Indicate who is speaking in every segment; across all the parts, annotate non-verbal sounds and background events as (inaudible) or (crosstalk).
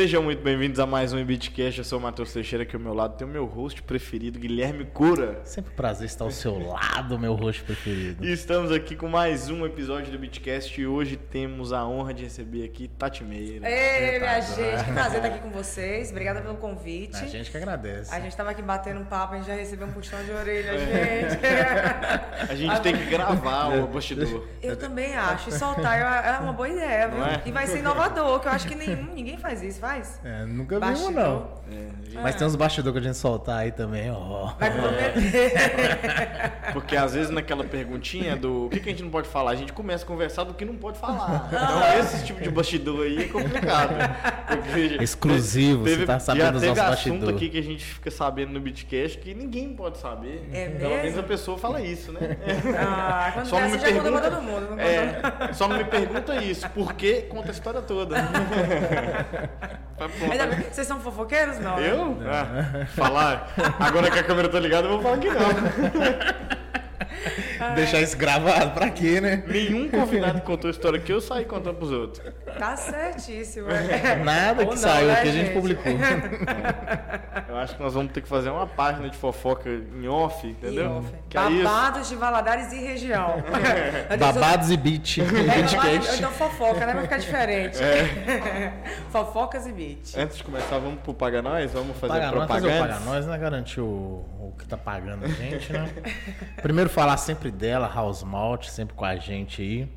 Speaker 1: Sejam muito bem-vindos a mais um Beatcast. Eu sou o Matheus Teixeira, aqui ao meu lado tem o meu host preferido, Guilherme Cura.
Speaker 2: Sempre um prazer estar ao seu lado, meu host preferido.
Speaker 1: E estamos aqui com mais um episódio do Beatcast e hoje temos a honra de receber aqui Tati Meira.
Speaker 3: Ei, minha gente, que prazer estar aqui com vocês. Obrigada pelo convite.
Speaker 2: A gente que agradece.
Speaker 3: A gente estava aqui batendo um papo, a gente já recebeu um puxão de orelha, gente.
Speaker 1: A gente tem que gravar o bastidor.
Speaker 3: Eu também acho. E soltar é uma boa ideia, viu?
Speaker 1: É?
Speaker 3: E vai ser inovador, que eu acho que nenhum, ninguém faz isso,
Speaker 2: É, nunca vi um,
Speaker 3: Bastidor.
Speaker 2: não.
Speaker 1: É,
Speaker 2: Mas tem uns bastidores que a gente soltar aí também, ó.
Speaker 3: Vai comprometer.
Speaker 1: Porque às vezes naquela perguntinha do o que, que a gente não pode falar, a gente começa a conversar do que não pode falar. Então esse tipo de bastidor aí é complicado. Porque
Speaker 2: Exclusivo, você tá sabendo dos
Speaker 1: teve
Speaker 2: nossos
Speaker 1: assunto
Speaker 2: bastidores.
Speaker 1: aqui que a gente fica sabendo no Beatcast que ninguém pode saber.
Speaker 3: É
Speaker 1: Pelo menos
Speaker 3: mesmo?
Speaker 1: a pessoa fala isso, né?
Speaker 3: Ah, quando
Speaker 1: Só não me pergunta-
Speaker 3: todo mundo. Não?
Speaker 1: É, só não me pergunta isso, porque conta a história toda. (laughs)
Speaker 3: Ainda Vocês são fofoqueiros? Não. né?
Speaker 1: Eu? Ah, falar. Agora que a câmera tá ligada, eu vou falar que não. (laughs) (laughs)
Speaker 2: Deixar isso gravado pra quê, né?
Speaker 1: Nenhum convidado que contou a história que eu saí contando pros outros.
Speaker 3: Tá certíssimo. é. (laughs)
Speaker 2: Nada
Speaker 3: Ou
Speaker 2: que
Speaker 3: não,
Speaker 2: saiu
Speaker 3: né,
Speaker 2: aqui a gente
Speaker 3: gente?
Speaker 2: publicou. (laughs)
Speaker 1: Eu acho que nós vamos ter que fazer uma página de fofoca em off, entendeu?
Speaker 3: E off.
Speaker 1: Que aí
Speaker 3: Babados de Valadares e região.
Speaker 2: Babados e beat.
Speaker 3: É, babado, ou
Speaker 2: Beatcast.
Speaker 3: então fofoca, né? Vai ficar diferente. Fofocas e beat.
Speaker 1: Antes de começar, vamos pro Paga Nós? Vamos fazer
Speaker 2: Paga nós, fazer o
Speaker 1: propaganda?
Speaker 2: paga nós, né? Garantir o, o que tá pagando a gente, né? Primeiro falar sempre dela, House Malt, sempre com a gente aí.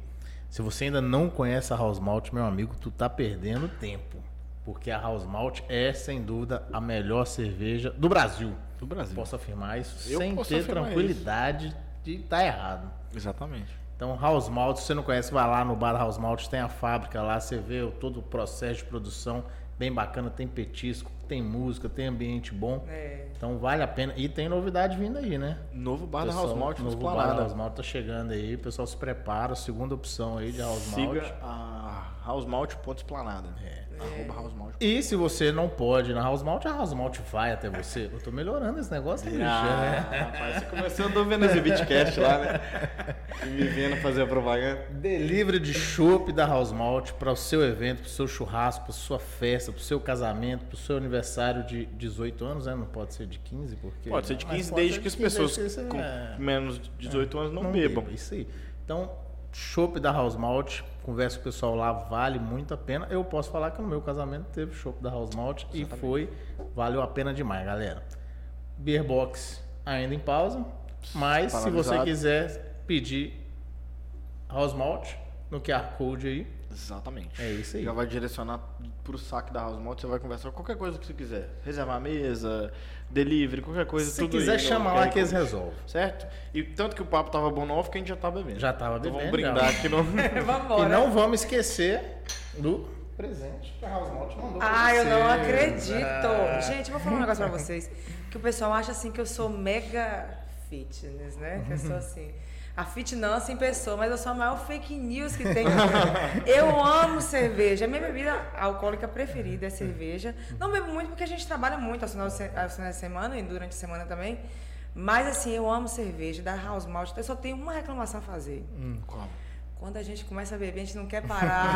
Speaker 2: Se você ainda não conhece a House Malt, meu amigo, tu tá perdendo tempo. Porque a House Malt é, sem dúvida, a melhor cerveja do Brasil.
Speaker 1: Do Brasil.
Speaker 2: Posso afirmar isso
Speaker 1: Eu
Speaker 2: sem ter tranquilidade de estar errado.
Speaker 1: Exatamente.
Speaker 2: Então, House Malt, se você não conhece, vai lá no bar House Malt, tem a fábrica lá, você vê o- todo o processo de produção bem bacana, tem petisco, tem música, tem ambiente bom.
Speaker 3: É.
Speaker 2: Então vale a pena. E tem novidade vindo aí, né?
Speaker 1: Novo bar da
Speaker 2: Pessoal,
Speaker 1: House Malt no
Speaker 2: novo bar da. House Malt tá chegando aí, o pessoal se prepara, segunda opção aí de House Malt.
Speaker 1: Siga a House Malt ponto Esplanada. É. Arroba House Malt.
Speaker 2: E se você não pode ir na House Malt, a House Malt vai até você. Eu tô melhorando esse negócio aí,
Speaker 1: Ah,
Speaker 2: né?
Speaker 1: rapaz, você começou andando vendo esse Beatcast lá, né? E me vendo fazer a propaganda.
Speaker 2: Delivery de chopp da House Malt para o seu evento, para o seu churrasco, para sua festa, para o seu casamento, para o seu aniversário de 18 anos, né? Não pode ser de 15, porque
Speaker 1: Pode ser de
Speaker 2: Mas
Speaker 1: 15
Speaker 2: pode
Speaker 1: desde que as
Speaker 2: de 15,
Speaker 1: pessoas com
Speaker 2: é.
Speaker 1: menos de 18 anos não, bebam.
Speaker 2: beba, Isso aí. Então, chopp da House Malt, conversa com o pessoal lá, vale muito a pena. Eu posso falar que no meu casamento teve chopp da House Malt e foi, valeu a pena demais, galera. Beer Box ainda em pausa, mas se você quiser pedir House Malt no QR Code aí,
Speaker 1: Exatamente.
Speaker 2: É isso aí.
Speaker 1: Já vai direcionar pro saque da House Malt, você vai conversar qualquer coisa que você quiser. Reservar a mesa, delivery, qualquer coisa.
Speaker 2: se
Speaker 1: tudo
Speaker 2: quiser
Speaker 1: aí no
Speaker 2: chama lá que eles resolvem.
Speaker 1: Certo? E tanto que o papo tava bom no off que a gente já tá bebendo.
Speaker 2: Já tava
Speaker 1: Então
Speaker 2: bebendo.
Speaker 1: vamos brindar
Speaker 2: já.
Speaker 1: aqui no... (laughs) (laughs)
Speaker 3: Vambora.
Speaker 2: E não vamos esquecer do presente que a House Malt mandou pra
Speaker 3: Ah, eu não acredito.
Speaker 2: Ah.
Speaker 3: Gente, eu vou falar um negócio pra vocês. Que o pessoal acha assim que eu sou mega fitness, né? Que eu sou assim. A fitness em pessoa, mas eu sou a maior fake news que tem. (laughs) Eu amo cerveja. Minha bebida alcoólica preferida é cerveja. Não bebo muito porque a gente trabalha muito aos finais de semana e durante a semana também. Mas assim, eu amo cerveja, da House Malt. Eu só tenho uma reclamação a fazer.
Speaker 1: Como?
Speaker 3: Quando a gente começa a beber, a gente não quer parar.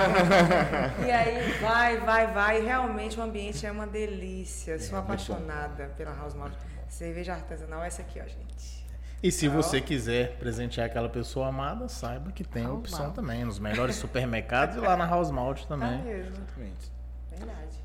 Speaker 3: (laughs) e aí vai, vai, vai. Realmente o ambiente é uma delícia. Sou apaixonada pela House Malt. Cerveja artesanal, essa aqui, ó, gente.
Speaker 2: E se você quiser presentear aquela pessoa amada, saiba que tem a
Speaker 1: House
Speaker 2: opção
Speaker 1: Malt.
Speaker 2: também. Nos melhores supermercados e lá na House Malt
Speaker 3: Tá
Speaker 2: também.
Speaker 3: mesmo.
Speaker 1: Exatamente.
Speaker 3: Verdade.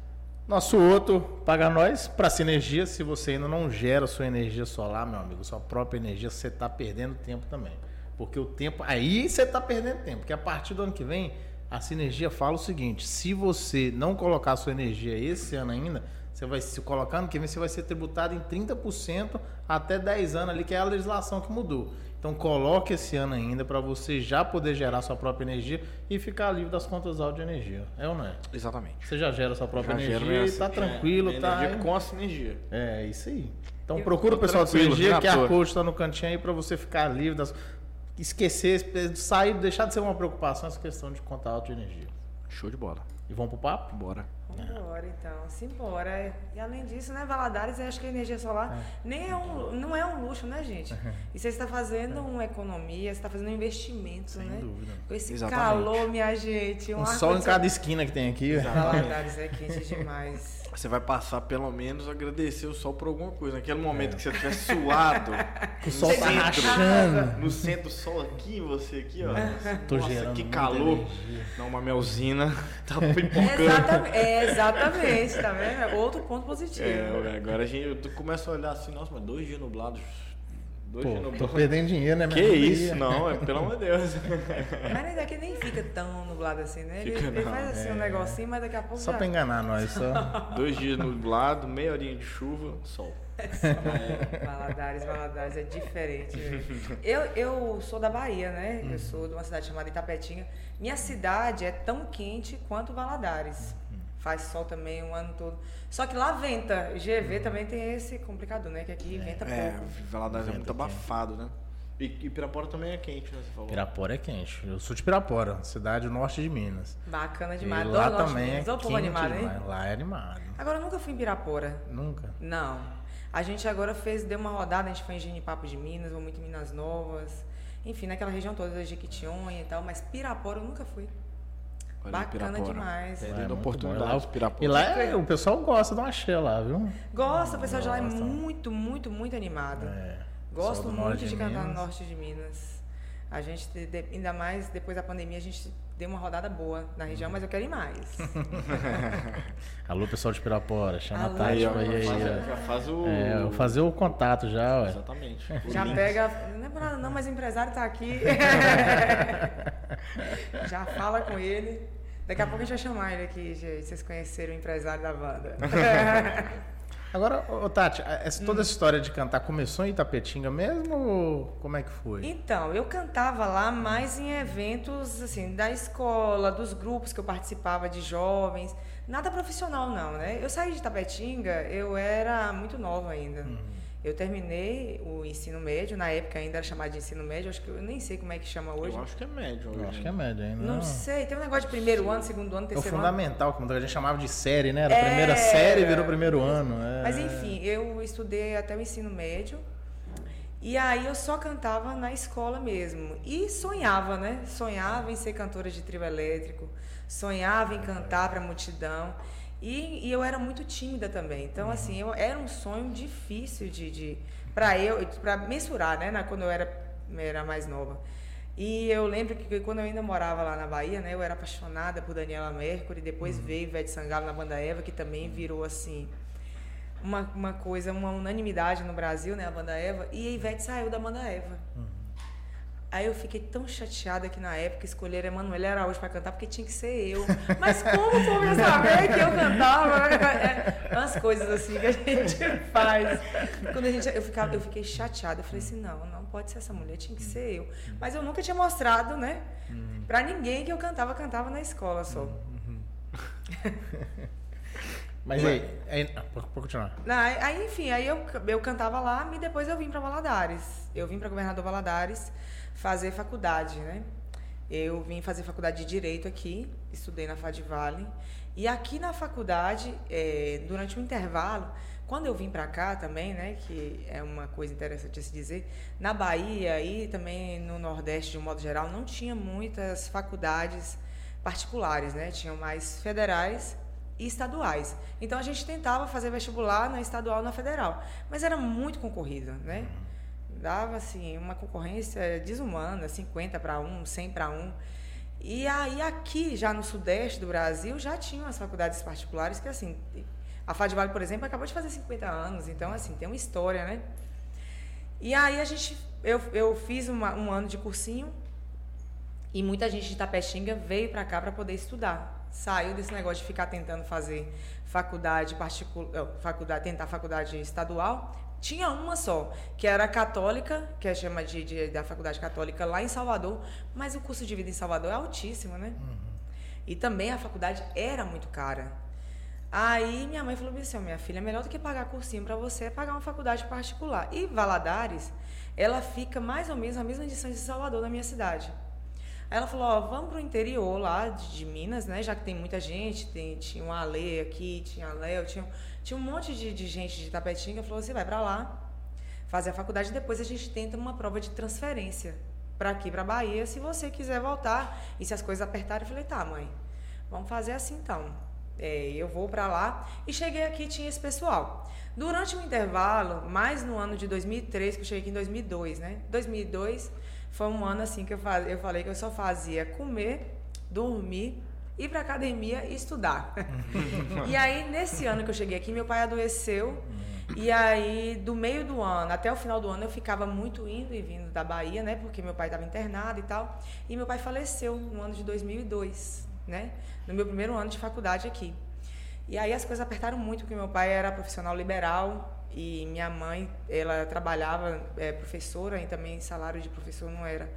Speaker 2: Nosso outro paga nós para sinergia. Se você ainda não gera sua energia solar, meu amigo, sua própria energia, você está perdendo tempo também. Porque o tempo. Aí você está perdendo tempo. Porque a partir do ano que vem, a sinergia fala o seguinte: se você não colocar sua energia esse ano ainda, você vai se colocar ano que vem, você vai ser tributado em 30% até 10 anos ali, que é a legislação que mudou. Então coloque esse ano ainda para você já poder gerar sua própria energia e ficar livre das contas altas de energia. É ou não é?
Speaker 1: Exatamente.
Speaker 2: Você já gera sua própria
Speaker 1: Já
Speaker 2: energia e tá tranquilo,
Speaker 1: minha
Speaker 2: tá.
Speaker 1: energia com a sinergia.
Speaker 2: É, isso aí. Então
Speaker 3: Eu-
Speaker 2: procura o
Speaker 1: Tô
Speaker 2: pessoal da Sinergia,
Speaker 1: na
Speaker 2: que a coach está no cantinho aí para você ficar livre das. Esquecer, sair, deixar de ser uma preocupação essa questão de contar alta de energia.
Speaker 1: Show de bola.
Speaker 2: E vamos pro papo?
Speaker 1: Bora.
Speaker 3: Vambora, então. Simbora. E além disso, né, Valadares, eu acho que a energia solar nem é um, não é um luxo, né, gente? (laughs) E você está fazendo uma economia, você está fazendo um investimento,
Speaker 2: Sem
Speaker 3: né?
Speaker 2: dúvida.
Speaker 3: Com esse
Speaker 1: Exatamente.
Speaker 3: calor, minha gente.
Speaker 2: Um
Speaker 3: ar
Speaker 2: sol em cada esquina que tem aqui. (laughs)
Speaker 3: Valadares é quente demais.
Speaker 1: Você vai passar pelo menos agradecer o sol por alguma coisa. Naquele momento que você estiver suado, (laughs)
Speaker 2: O sol tá rachando.
Speaker 1: no centro, o sol aqui, você aqui, ó.
Speaker 2: Tô
Speaker 1: Nossa,
Speaker 2: gerando
Speaker 1: que calor.
Speaker 2: energia.
Speaker 1: Não, uma melzina (laughs) tá (laughs) pipocando.
Speaker 3: Exatamente, é, exatamente, tá vendo? É Outro ponto positivo.
Speaker 1: É, agora a gente eu começa a olhar assim, nossa, mas dois dias nublados. Dois
Speaker 2: Pô, tô perdendo dinheiro, né?
Speaker 1: Que
Speaker 2: minha
Speaker 1: isso, não, é, pelo amor de Deus. (laughs)
Speaker 3: Mas nem daqui nem fica tão nublado assim, né? Ele,
Speaker 1: Fica
Speaker 3: ele faz assim um negocinho, mas daqui a pouco
Speaker 2: Só
Speaker 3: já...
Speaker 2: pra enganar nós, só. (laughs)
Speaker 1: Dois dias nublado, meia horinha de chuva, sol.
Speaker 3: Valadares, (laughs) Valadares é diferente. mesmo. Eu, eu sou da Bahia, né? Eu sou de uma cidade chamada Itapetinga. Minha cidade é tão quente quanto Valadares. Faz sol também o ano todo. Só que lá venta. GV também tem esse complicador, né? Que aqui venta
Speaker 1: É,
Speaker 3: pouco.
Speaker 1: Valadares é muito abafado, né? E, e Pirapora também é quente, né? Você falou.
Speaker 2: Pirapora é quente. Eu sou de Pirapora, cidade do norte de Minas.
Speaker 3: Bacana
Speaker 2: E
Speaker 3: demais.
Speaker 2: lá
Speaker 3: Adoro
Speaker 2: também é
Speaker 3: Minas. Povo
Speaker 2: quente
Speaker 3: animado, hein?
Speaker 2: Lá é animado.
Speaker 3: Agora eu nunca fui em Pirapora.
Speaker 2: Nunca.
Speaker 3: Não. A gente agora fez, deu uma rodada, a gente foi em Genipapo de Minas, vamos muito em Minas Novas. Enfim, naquela região toda da Jequitinhonha e tal, mas Pirapora eu nunca fui.
Speaker 1: Olha
Speaker 3: Bacana
Speaker 1: Pirapora.
Speaker 3: demais.
Speaker 2: É muito
Speaker 1: oportunidade.
Speaker 2: E lá-
Speaker 1: Pirapora.
Speaker 2: E lá é- o pessoal gosta de uma axé lá, viu?
Speaker 3: Gosta, o pessoal de lá é muito, muito, muito animado.
Speaker 2: É.
Speaker 3: Gosto muito de,
Speaker 2: de
Speaker 3: cantar no norte de Minas. A gente, ainda mais depois da pandemia, a gente deu uma rodada boa na região, mas eu quero ir mais. (laughs)
Speaker 2: Alô, pessoal de Pirapora, chama
Speaker 3: Alô,
Speaker 2: a Tati
Speaker 1: Aí,
Speaker 2: pra ir
Speaker 1: já faz o.
Speaker 2: É, fazer o contato já, ué.
Speaker 1: Exatamente. (laughs)
Speaker 3: Já
Speaker 1: link.
Speaker 3: pega. Não é pra nada, não, mas o empresário tá aqui. (laughs) (laughs) Já fala com ele. Daqui a pouco a gente vai chamar ele aqui, gente. Vocês conheceram o empresário da banda. (laughs)
Speaker 2: Agora, ô, Tati, essa, toda essa história de cantar começou em Itapetinga mesmo ou como é que foi?
Speaker 3: Então, eu cantava lá mais em eventos assim da escola, dos grupos que eu participava de jovens. Nada profissional não, né? Eu saí de Tapetinga, eu era muito nova ainda. Eu terminei o ensino médio, na época ainda era chamado de ensino médio, acho que eu nem sei como é que chama hoje.
Speaker 1: Eu acho que é médio hoje.
Speaker 2: Eu acho que é média ainda.
Speaker 3: Não sei, tem um negócio de primeiro ano, segundo ano,
Speaker 2: É
Speaker 3: terceiro ano.
Speaker 2: fundamental, como a gente chamava de série, né? Era a
Speaker 3: É.
Speaker 2: primeira série virou primeiro ano. é.
Speaker 3: Mas enfim, eu estudei até o ensino médio. E aí eu só cantava na escola mesmo. E sonhava, né? Sonhava em ser cantora de trio elétrico, sonhava em cantar para a multidão. E, e eu era muito tímida também. Então, assim, eu, era um sonho difícil de, de para eu, para mensurar, né? Na, quando eu era, era mais nova. E eu lembro que quando eu ainda morava lá na Bahia, né? Eu era apaixonada por Daniela Mercury. Depois veio Ivete Sangalo na banda Eva, que também virou assim uma, uma coisa, uma unanimidade no Brasil, né? A banda Eva. E a Ivete saiu da banda Eva. Aí eu fiquei tão chateada que na época escolheram Emanuele Araújo para cantar porque tinha que ser eu. Mas como o povo ia saber que eu cantava? É, umas coisas assim que a gente (laughs) faz. Quando a gente, eu, ficava, eu fiquei chateada. Eu falei assim, não, não pode ser essa mulher, tinha que ser eu. Mas eu nunca tinha mostrado, né? Pra ninguém que eu cantava, cantava na escola só. (laughs)
Speaker 2: Mas aí, aí ah, continuar.
Speaker 3: Não, aí, aí, enfim, aí eu, eu cantava lá e depois eu vim para Valadares. Eu vim para Governador Valadares fazer faculdade, né? Eu vim fazer faculdade de Direito aqui, estudei na Fadivale. E aqui na faculdade, eh, durante o intervalo, quando eu vim para cá também, né, que é uma coisa interessante a se dizer, na Bahia e também no Nordeste de um modo geral, não tinha muitas faculdades particulares, né? Tinham mais federais e estaduais. Então a gente tentava fazer vestibular na estadual na federal, mas era muito concorrido, né? Dava assim uma concorrência desumana, 50 para 1, 100 para 1. E aí aqui, já no sudeste do Brasil, já tinham as faculdades particulares que assim, a Fadvale, por exemplo, acabou de fazer 50 anos, então assim, tem uma história, né? E aí a gente eu, eu fiz uma, um ano de cursinho e muita gente de Tapetinga veio para cá para poder estudar. Saiu desse negócio de ficar tentando fazer faculdade particular, faculdade, tentar faculdade estadual. Tinha uma só, que era católica, que é chama de, de da faculdade católica lá em Salvador, mas o custo de vida em Salvador é altíssimo, né? E também a faculdade era muito cara. Aí minha mãe falou assim, "Ó, minha filha, melhor do que pagar cursinho para você é pagar uma faculdade particular. E Valadares, ela fica mais ou menos a mesma distância de Salvador, na minha cidade. Aí ela falou, ó, vamos pro interior lá de, de Minas, né? Já que tem muita gente, tem, tinha uma Ale aqui, tinha a Léo, tinha, tinha um monte de, de gente de Tapetinga. Falou, você vai para lá, fazer a faculdade depois a gente tenta uma prova de transferência para aqui, para Bahia, se você quiser voltar. E se as coisas apertarem, eu falei, tá, mãe, vamos fazer assim então. É, eu vou para lá e cheguei aqui tinha esse pessoal. Durante o intervalo, mais no ano de 2003, que eu cheguei aqui em 2002, né? 2002 foi um ano assim que eu, faz, eu falei que eu só fazia comer, dormir, ir para academia e estudar. (laughs) e aí, nesse ano que eu cheguei aqui, meu pai adoeceu. E aí, do meio do ano até o final do ano, eu ficava muito indo e vindo da Bahia, né? Porque meu pai estava internado e tal. E meu pai faleceu no ano de 2002, né? No meu primeiro ano de faculdade aqui. E aí as coisas apertaram muito, porque meu pai era profissional liberal e minha mãe, ela trabalhava, é, professora, e também salário de professor não era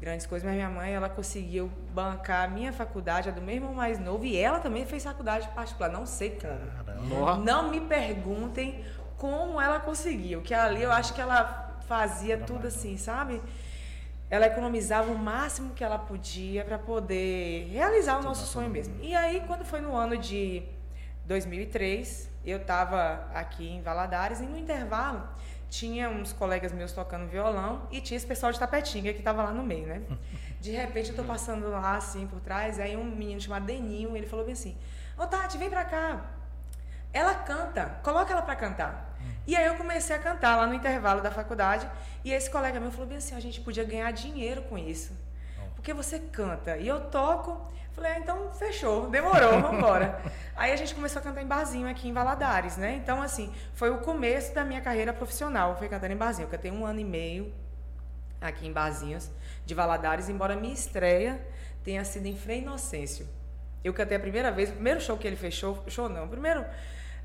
Speaker 3: grandes coisas, mas minha mãe, ela conseguiu bancar a minha faculdade, a do meu irmão mais novo, e ela também fez faculdade particular, não sei como. Não me perguntem como ela conseguiu, que ali eu acho que ela fazia tudo assim, sabe? Ela economizava o máximo que ela podia para poder realizar o nosso sonho mesmo. E aí, quando foi no ano de 2003, eu estava aqui em Valadares e no intervalo tinha uns colegas meus tocando violão e tinha esse pessoal de tapetinga que estava lá no meio, né? (laughs) De repente eu tô passando lá assim por trás, aí um menino chamado Deninho, ele falou bem assim: Ô Tati, vem pra cá. Ela canta, coloca ela pra cantar. E aí eu comecei a cantar lá no intervalo da faculdade e esse colega meu falou bem assim: a gente podia ganhar dinheiro com isso. Porque você canta e eu toco. Falei, ah, então fechou, demorou, vamos embora. (laughs) Aí a gente começou a cantar em barzinho aqui em Valadares, né? Então, assim, foi o começo da minha carreira profissional, foi cantando em barzinho. Eu cantei um ano e meio aqui em barzinhos de Valadares, embora minha estreia tenha sido em Frei Inocêncio. Eu cantei a primeira vez, o primeiro show que ele fechou, show não, o primeiro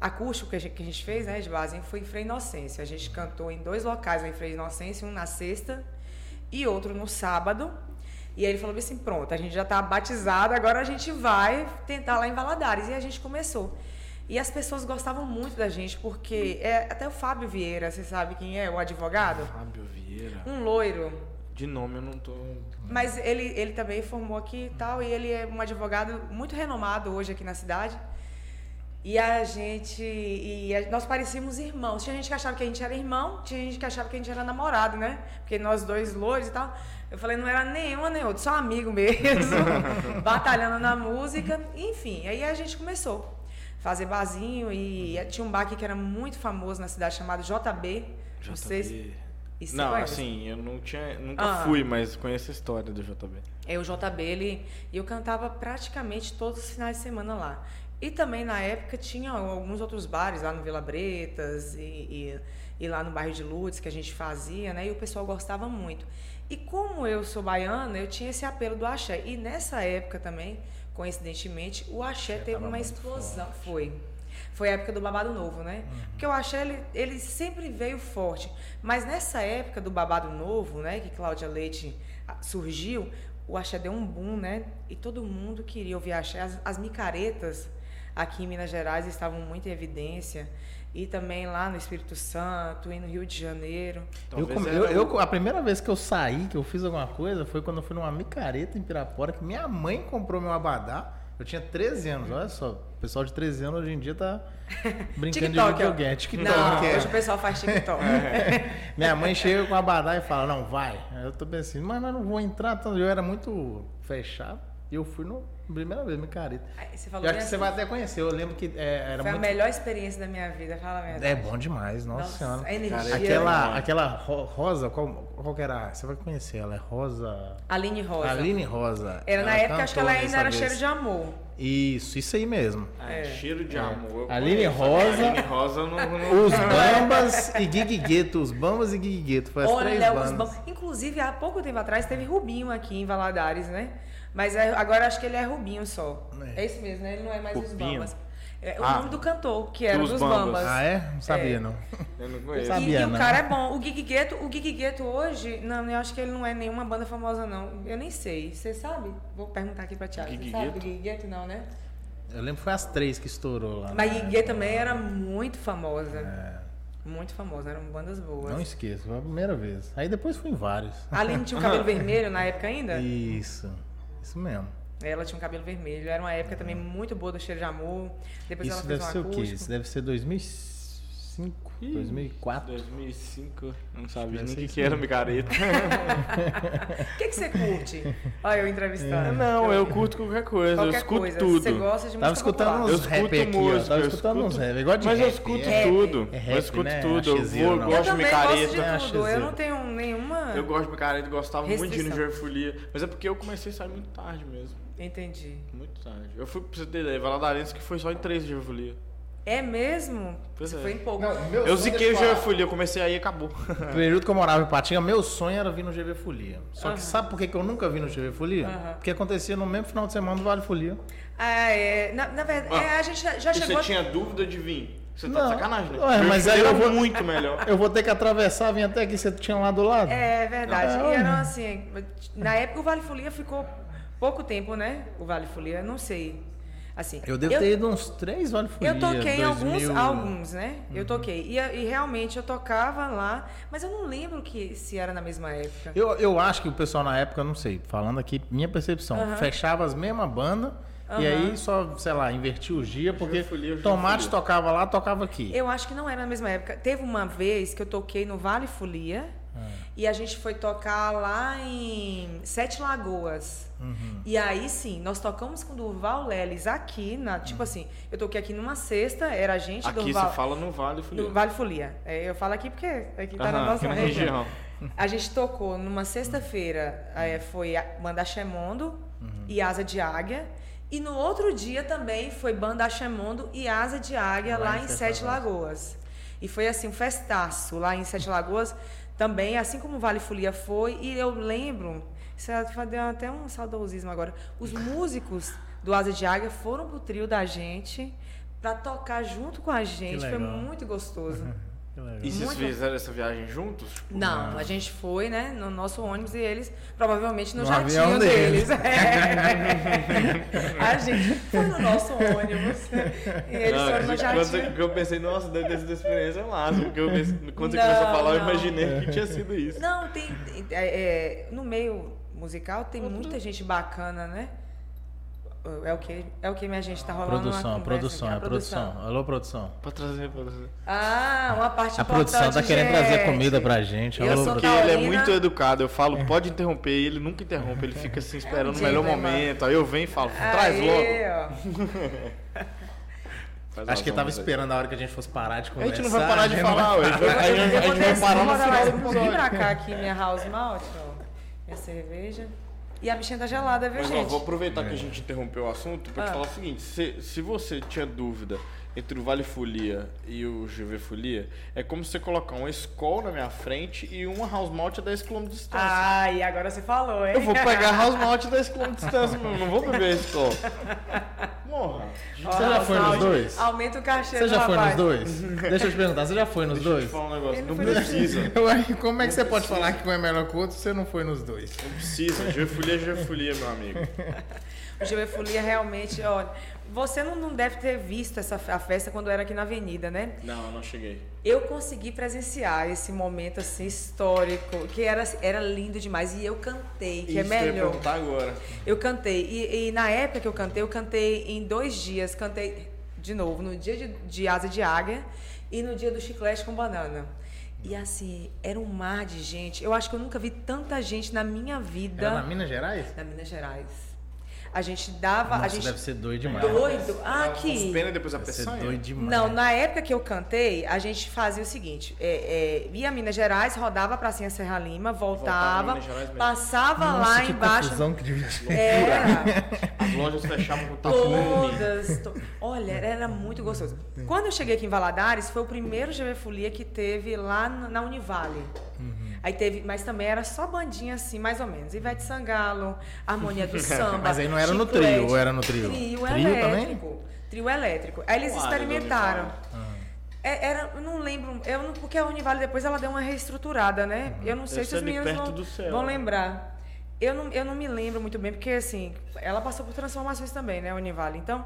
Speaker 3: acústico que a gente, que a gente fez, né, de barzinho, foi em Frei Inocêncio. A gente cantou em dois locais em Frei Inocêncio, um na sexta e outro no sábado. E aí ele falou assim: pronto, a gente já está batizado, agora a gente vai tentar lá em Valadares. E a gente começou. E as pessoas gostavam muito da gente, porque é, até o Fábio Vieira, você sabe quem é, o advogado?
Speaker 1: Fábio Vieira.
Speaker 3: Um loiro.
Speaker 1: De nome eu não tô.
Speaker 3: Mas ele, ele também formou aqui e tal, e ele é um advogado muito renomado hoje aqui na cidade. E a gente. E a- nós parecíamos irmãos. Tinha gente que achava que a gente era irmão, tinha gente que achava que a gente era namorado, né? Porque nós dois loiros e tal. Eu falei, não era nenhuma nem outra, só amigo mesmo. (laughs) batalhando na música. Enfim, aí a gente começou. Fazer barzinho e tinha um bar aqui que era muito famoso na cidade chamado JB. Não sei se.
Speaker 1: JB.
Speaker 3: e você
Speaker 1: Não,
Speaker 3: conhece?
Speaker 1: assim, eu não tinha, nunca
Speaker 3: Ah.
Speaker 1: fui, mas conheço a história do JB.
Speaker 3: É, o JB, ele, e eu cantava praticamente todos os finais de semana lá. E também na época tinha alguns outros bares lá no Vila Bretas e, e, e lá no bairro de Lourdes que a gente fazia, né? E o pessoal gostava muito. E como eu sou baiana, eu tinha esse apelo do axé. E nessa época também, coincidentemente, o axé teve
Speaker 2: tava
Speaker 3: uma explosão.
Speaker 2: forte.
Speaker 3: Foi. Foi a época do babado novo, né?
Speaker 2: Uhum.
Speaker 3: Porque o axé, ele, ele sempre veio forte. Mas nessa época do babado novo, né? Que Cláudia Leite ah, surgiu, o axé deu um boom, né? E todo mundo queria ouvir axé. As, as micaretas aqui em Minas Gerais estavam muito em evidência. E também lá no Espírito Santo, e no Rio de Janeiro.
Speaker 2: Eu, eu- eu- a primeira vez que eu saí, que eu fiz alguma coisa, foi quando eu fui numa micareta em Pirapora, que minha mãe comprou meu abadá. Eu tinha 13 anos, olha só. O pessoal de 13 anos hoje em dia tá (laughs) brincando
Speaker 3: TikTok,
Speaker 2: de videogame. TikTok,
Speaker 3: Não,
Speaker 2: é.
Speaker 3: hoje o pessoal faz TikTok. (laughs)
Speaker 2: Minha mãe chega com o abadá e fala, não, vai. Aí eu tô pensando, mas eu não vou entrar. tanto. Eu era muito fechado. E eu fui no primeira vez, micareta.
Speaker 3: Aí você falou
Speaker 2: Eu acho que você
Speaker 3: assim,
Speaker 2: vai até conhecer. Eu lembro que é, era
Speaker 3: Foi a
Speaker 2: muito...
Speaker 3: melhor experiência da minha vida, fala a verdade.
Speaker 2: É bom demais, nossa, senhora.
Speaker 3: a energia.
Speaker 2: Aquela,
Speaker 1: É.
Speaker 2: aquela ro- rosa, qual, qual que era? Você vai conhecer ela, é Rosa.
Speaker 3: Aline Rosa.
Speaker 2: Aline Rosa.
Speaker 3: Era na
Speaker 2: Ela
Speaker 3: época, acho que ela ainda era
Speaker 2: vez.
Speaker 3: cheiro de amor.
Speaker 2: Isso, isso aí mesmo.
Speaker 1: Ah, é, cheiro de
Speaker 2: É.
Speaker 1: amor.
Speaker 2: Aline
Speaker 1: conheço.
Speaker 2: Rosa.
Speaker 1: Aline Rosa eu não, não...
Speaker 2: Os Bambas e Gig Gueto, os Bambas e foi as três
Speaker 3: Olha, os
Speaker 2: bandas.
Speaker 3: bons. Inclusive, há pouco tempo atrás teve Rubinho aqui em Valadares, né? Mas é- agora acho que ele é Rubinho só.
Speaker 2: É.
Speaker 3: É, isso mesmo, né? Ele não é mais os
Speaker 1: Rubinho?
Speaker 3: Bambas. É o
Speaker 1: Ah,
Speaker 3: nome do cantor, que era
Speaker 1: dos
Speaker 3: dos
Speaker 1: Bambas.
Speaker 3: Bambas.
Speaker 2: Ah, é? Não sabia,
Speaker 3: É.
Speaker 2: não. (laughs)
Speaker 1: Eu não conheço.
Speaker 3: E,
Speaker 2: Sabia,
Speaker 3: e o
Speaker 2: não.
Speaker 3: cara é bom. O Gig Gueto, o Gig Gueto hoje, não, eu acho que ele não é nenhuma banda famosa, não. Eu nem sei. Você sabe? Vou perguntar aqui pra Thiago. Você sabe do Gig Gueto? Não, né?
Speaker 2: Eu lembro que foi as três que estourou lá.
Speaker 3: Mas? Gig Gueto também era muito famosa.
Speaker 2: É.
Speaker 3: Muito famosa, eram bandas boas.
Speaker 2: Não esqueço, foi a primeira vez. Aí depois fui em vários.
Speaker 3: A Aline tinha o cabelo (laughs) vermelho na época ainda?
Speaker 2: Isso, isso mesmo.
Speaker 3: Ela tinha um cabelo vermelho. Era uma época também muito boa do Cheiro de Amor. Depois
Speaker 2: Isso
Speaker 3: ela
Speaker 2: deve
Speaker 3: fez um
Speaker 2: ser o quê?
Speaker 3: acústico.
Speaker 2: Isso deve ser 2005, 2004.
Speaker 1: 2005, não sabia nem o que, que era micareta.
Speaker 3: O (laughs) que, que você curte? Olha, eu entrevistando.
Speaker 1: não, eu curto qualquer coisa, eu
Speaker 3: Qualquer
Speaker 1: escuto
Speaker 3: coisa.
Speaker 1: tudo.
Speaker 3: Você gosta de música
Speaker 2: Tava escutando
Speaker 3: popular.
Speaker 1: Eu
Speaker 2: uns rap
Speaker 1: escuto
Speaker 2: aqui,
Speaker 1: música,
Speaker 2: Tava
Speaker 1: eu
Speaker 2: escutando uns
Speaker 1: escuto-
Speaker 2: rap. Eu gosto de
Speaker 1: Mas eu escuto
Speaker 2: é.
Speaker 1: tudo.
Speaker 2: É
Speaker 1: eu
Speaker 2: rap,
Speaker 1: escuto
Speaker 2: né?
Speaker 1: tudo. Eu, vou, eu
Speaker 3: Eu
Speaker 1: gosto de
Speaker 3: também gosto
Speaker 1: micareta.
Speaker 3: de
Speaker 2: É,
Speaker 3: tudo. Eu não tenho nenhuma.
Speaker 1: Eu gosto de micareta, gostava muito de ir no
Speaker 3: Restrição.
Speaker 1: Joia Folia. Mas é porque eu comecei a sair muito tarde mesmo.
Speaker 3: Entendi.
Speaker 1: Muito tarde. Eu fui, pra você ter ideia, Valadarense que foi só em três de Joia Folia.
Speaker 3: É mesmo?
Speaker 1: Pois
Speaker 3: Você
Speaker 1: é.
Speaker 3: foi em pouco.
Speaker 1: Eu ziquei o Joia Folia, eu comecei aí e acabou.
Speaker 2: No período que eu morava em Patinga, meu sonho era vir no GV Folia. Só que
Speaker 3: Aham.
Speaker 2: sabe por que que eu nunca vi no GV Folia?
Speaker 3: Aham.
Speaker 2: Porque acontecia no mesmo final de semana do Vale Folia.
Speaker 3: Ah, é. Na, na verdade,
Speaker 1: Ah,
Speaker 3: é, a gente já, já chegou.
Speaker 1: você tinha dúvida de vir? Você tá
Speaker 2: Não.
Speaker 1: de sacanagem, né?
Speaker 2: Ué, mas aí eu vou-
Speaker 1: muito melhor. (laughs)
Speaker 2: Eu vou ter que atravessar, vir até aqui, você tinha lá do lado?
Speaker 3: É verdade.
Speaker 2: Não.
Speaker 3: E era assim, na época o Vale Folia ficou pouco tempo, né? O Vale Folia, não sei. Assim,
Speaker 2: Eu devo ter ido uns três Vale Folia.
Speaker 3: Eu toquei em alguns,
Speaker 2: 2000.
Speaker 3: alguns, né?
Speaker 2: Uhum.
Speaker 3: Eu toquei. E, e realmente eu tocava lá, mas eu não lembro que se era na mesma época.
Speaker 2: Eu, eu acho que o pessoal na época, não sei, falando aqui, minha percepção,
Speaker 3: Aham.
Speaker 2: fechava as mesmas bandas e
Speaker 3: Aham.
Speaker 2: aí só, sei lá, invertia os dias, porque
Speaker 1: Folia,
Speaker 2: Tomate tocava lá, tocava aqui.
Speaker 3: Eu acho que não era na mesma época. Teve uma vez que eu toquei no Vale Folia
Speaker 2: Ah.
Speaker 3: e a gente foi tocar lá em Sete Lagoas.
Speaker 2: Uhum.
Speaker 3: E aí sim, nós tocamos com o Durval Leles aqui, na, tipo assim, eu toquei aqui numa sexta, era a gente,
Speaker 1: Aqui
Speaker 3: Durval.
Speaker 1: você fala no Vale Folia.
Speaker 3: Do Vale Folia. É, eu falo aqui porque aqui tá na
Speaker 1: Aham,
Speaker 3: nossa
Speaker 1: aqui na
Speaker 3: região.
Speaker 1: região.
Speaker 3: A gente tocou numa sexta-feira, é, foi a Banda Chemondo e Asa de Águia. E no outro dia também foi Banda Chemondo e Asa de Águia
Speaker 2: Lá
Speaker 3: lá,
Speaker 2: em
Speaker 3: em
Speaker 2: Sete
Speaker 3: Lagoas. E foi assim, um festaço lá em Sete Lagoas também, assim como o Vale Folia foi. E eu lembro, isso é- deu até um saudosismo agora, os músicos do Asa de Águia foram pro trio da gente para tocar junto com a gente. Foi muito gostoso. (laughs)
Speaker 1: E vocês
Speaker 3: Muito.
Speaker 1: fizeram essa viagem juntos?
Speaker 3: Não, a gente foi, né, no nosso ônibus e eles provavelmente no,
Speaker 2: No
Speaker 3: jatinho
Speaker 2: avião
Speaker 3: deles.
Speaker 2: deles. (laughs)
Speaker 3: É. A gente foi no nosso ônibus e eles
Speaker 1: Não,
Speaker 3: foram no
Speaker 1: quando
Speaker 3: jatinho.
Speaker 1: eu, eu pensei, nossa, deve ter sido experiência massa. Porque eu pensei- quando você
Speaker 3: Não,
Speaker 1: começou a falar, eu imaginei que tinha sido isso.
Speaker 3: Não, tem. tem- é, é, no meio musical tem muita gente bacana, né? É o que, é o que minha gente tá rolando
Speaker 2: Produção, a produção,
Speaker 3: aqui,
Speaker 2: é a produção. Alô, produção.
Speaker 1: Pra trazer, pra trazer.
Speaker 3: Ah, uma parte
Speaker 2: A produção tá
Speaker 3: importante,
Speaker 2: querendo trazer
Speaker 3: gente.
Speaker 2: comida pra gente.
Speaker 3: Eu
Speaker 2: Alô,
Speaker 3: sou
Speaker 1: Porque
Speaker 2: produção.
Speaker 1: ele é muito educado. Eu falo, pode interromper, e ele nunca interrompe. Ele fica assim esperando o
Speaker 3: um
Speaker 1: melhor
Speaker 3: gentleman.
Speaker 1: momento. Aí eu venho e falo, traz
Speaker 3: Aê,
Speaker 1: logo. (laughs)
Speaker 2: Acho que
Speaker 1: razão,
Speaker 2: tava
Speaker 1: mas-
Speaker 2: esperando a hora que a gente fosse parar de
Speaker 1: A
Speaker 2: conversar.
Speaker 1: gente não vai parar de
Speaker 2: não
Speaker 1: falar, (laughs)
Speaker 2: vai
Speaker 1: a gente vai, a
Speaker 3: Eu
Speaker 1: a
Speaker 3: vou
Speaker 1: parar no
Speaker 3: vou
Speaker 1: final do
Speaker 3: pouquinho pra cá aqui, minha house malt, ó. Minha cerveja. E a bichinha tá gelada, viu,
Speaker 1: Mas ó,
Speaker 3: gente?
Speaker 1: vou aproveitar que a gente interrompeu o assunto pra te
Speaker 3: Ah.
Speaker 1: falar o seguinte: se, se você tinha dúvida entre o Vale Folia e o GV Folia, é como você colocar uma Skol na minha frente e uma House Malt a 10 km de distância.
Speaker 3: Ai, agora você falou, hein?
Speaker 1: Eu vou pegar a (laughs) House Malt a 10 km de distância, não, não vou beber a Skol. Morra.
Speaker 2: Você já foi nos dois?
Speaker 3: Aumenta o cachê
Speaker 2: Você já foi nos dois? (laughs) Deixa eu te perguntar, você já foi nos
Speaker 1: Deixa eu te
Speaker 2: dois?
Speaker 1: falar um negócio, não precisa.
Speaker 2: Como é que você pode falar que um é melhor que o outro se você não foi nos dois?
Speaker 1: Não precisa. GV Folia é GV Folia, meu amigo. (laughs)
Speaker 3: O GV Folia realmente, olha, você não, não deve ter visto essa a festa quando era aqui na Avenida, né?
Speaker 1: Não, eu não cheguei.
Speaker 3: Eu consegui presenciar esse momento assim histórico, que era, era lindo demais e eu cantei, que é
Speaker 1: Isso eu ia
Speaker 3: melhor.
Speaker 1: perguntar agora.
Speaker 3: Eu cantei. E, e na época que eu cantei, eu cantei em dois dias. Cantei de novo, no dia de, de asa de águia e no dia do chiclete com banana. E assim, era um mar de gente. Eu acho que eu nunca vi tanta gente na minha vida
Speaker 2: Era na Minas Gerais?
Speaker 3: na Minas Gerais. A gente dava.
Speaker 2: Nossa,
Speaker 3: a gente
Speaker 2: deve ser doido demais.
Speaker 3: doido.
Speaker 1: Os
Speaker 3: Aqui.
Speaker 1: pena e depois a peçanha.
Speaker 2: doido demais.
Speaker 3: Não, na época que eu cantei, a gente fazia o seguinte: é, é, ia a Minas Gerais, rodava pra Pracinha Serra Lima,
Speaker 1: Voltava
Speaker 3: voltava, passava
Speaker 2: Nossa,
Speaker 3: lá
Speaker 2: que
Speaker 3: embaixo.
Speaker 2: confusão que devia ser.
Speaker 3: Era.
Speaker 1: As lojas fechavam com.
Speaker 3: Todas. to- Olha, era muito gostoso. Quando eu cheguei aqui em Valadares, foi o primeiro GV Folia que teve lá na na Univale. Aí teve, mas também era só bandinha assim, mais ou menos. Ivete Sangalo, Harmonia do (laughs) Samba.
Speaker 2: Mas aí não era no trio, ou era no trio?
Speaker 3: Trio,
Speaker 2: Trio também?
Speaker 3: elétrico. Trio elétrico. Aí eles experimentaram. É, era, eu não lembro, eu não, porque a Univale depois ela deu uma reestruturada, né? Eu não sei se os meninos vão,
Speaker 1: céu,
Speaker 3: vão
Speaker 1: né?
Speaker 3: lembrar. Eu não, eu não me lembro muito bem, porque assim, ela passou por transformações também, né, Univale? Então,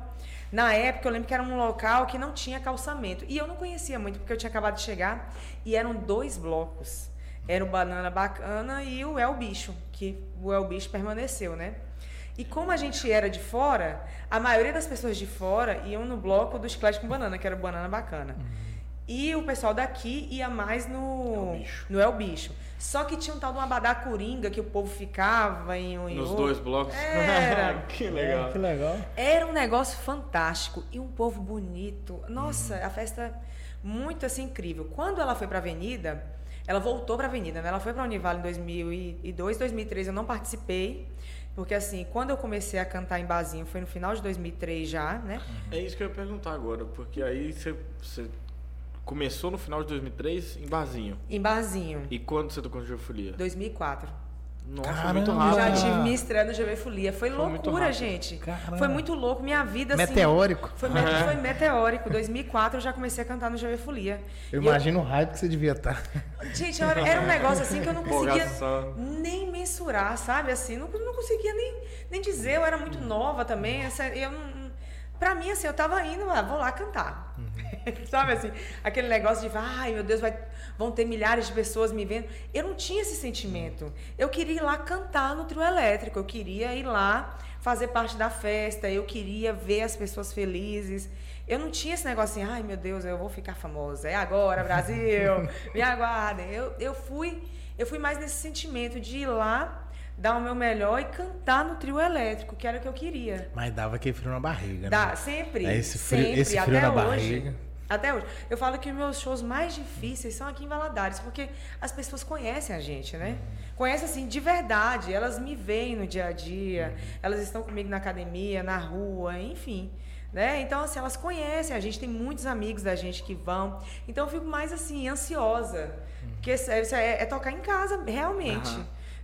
Speaker 3: na época, eu lembro que era um local que não tinha calçamento. E eu não conhecia muito, porque eu tinha acabado de chegar, e eram dois blocos. Era o Banana Bacana e o El Bicho, que o El Bicho permaneceu, né? E como a gente era de fora, a maioria das pessoas de fora iam no bloco do chiclete com banana, que era o Banana Bacana. Uhum. E o pessoal daqui ia mais no El Bicho. no El Bicho. Só que tinha um tal de uma Abadá Coringa que o povo ficava em um
Speaker 1: Nos dois blocos?
Speaker 3: Era. (laughs)
Speaker 1: que legal.
Speaker 2: É, que legal.
Speaker 3: Era um negócio fantástico e um povo bonito. Nossa, uhum. a festa muito assim incrível. Quando ela foi para a Avenida, ela voltou para a Avenida, né? Ela foi para a Univale em 2002, 2003 eu não participei. Porque assim, quando eu comecei a cantar em barzinho, foi no final de 2003 já, né?
Speaker 1: É isso que eu ia perguntar agora, porque aí você, você Começou no final de 2003 em barzinho.
Speaker 3: Em barzinho.
Speaker 1: E quando você tocou no Geofolia?
Speaker 3: 2004.
Speaker 1: Nossa, Caramba. muito rápido.
Speaker 3: Já tive minha estreia no Geofolia. Foi, foi loucura, gente. Caramba. Foi muito louco. Minha vida,
Speaker 2: assim... Meteórico.
Speaker 3: Foi, é. foi meteórico. 2004 eu já comecei a cantar no Geofolia.
Speaker 2: Eu e imagino eu... o hype que você devia estar.
Speaker 3: Gente, era um negócio assim que eu não conseguia nem mensurar, sabe? Assim, não, não conseguia nem, nem dizer. Eu era muito nova também. Eu não... Pra mim, assim, eu tava indo, ah, vou lá cantar. (laughs) Sabe assim, aquele negócio de, ai meu Deus, vai, vão ter milhares de pessoas me vendo. Eu não tinha esse sentimento. Eu queria ir lá cantar no trio elétrico, eu queria ir lá fazer parte da festa, eu queria ver as pessoas felizes. Eu não tinha esse negócio assim, ai meu Deus, eu vou ficar famosa. É agora, Brasil, (laughs) me aguardem. Eu, eu, fui, eu fui mais nesse sentimento de ir lá dar o meu melhor e cantar no trio elétrico, que era o que eu queria.
Speaker 2: Mas dava aquele frio na barriga,
Speaker 3: Dá, né? sempre.
Speaker 2: É esse frio,
Speaker 3: sempre,
Speaker 2: esse frio
Speaker 3: até
Speaker 2: na
Speaker 3: hoje.
Speaker 2: barriga.
Speaker 3: Até hoje. Eu falo que meus shows mais difíceis são aqui em Valadares, porque as pessoas conhecem a gente, né? Uhum. Conhecem assim de verdade, elas me veem no dia a dia, uhum. elas estão comigo na academia, na rua, enfim. Né? Então, assim, elas conhecem a gente, tem muitos amigos da gente que vão. Então, eu fico mais assim, ansiosa. Uhum. Porque é, é, é, tocar em casa, realmente.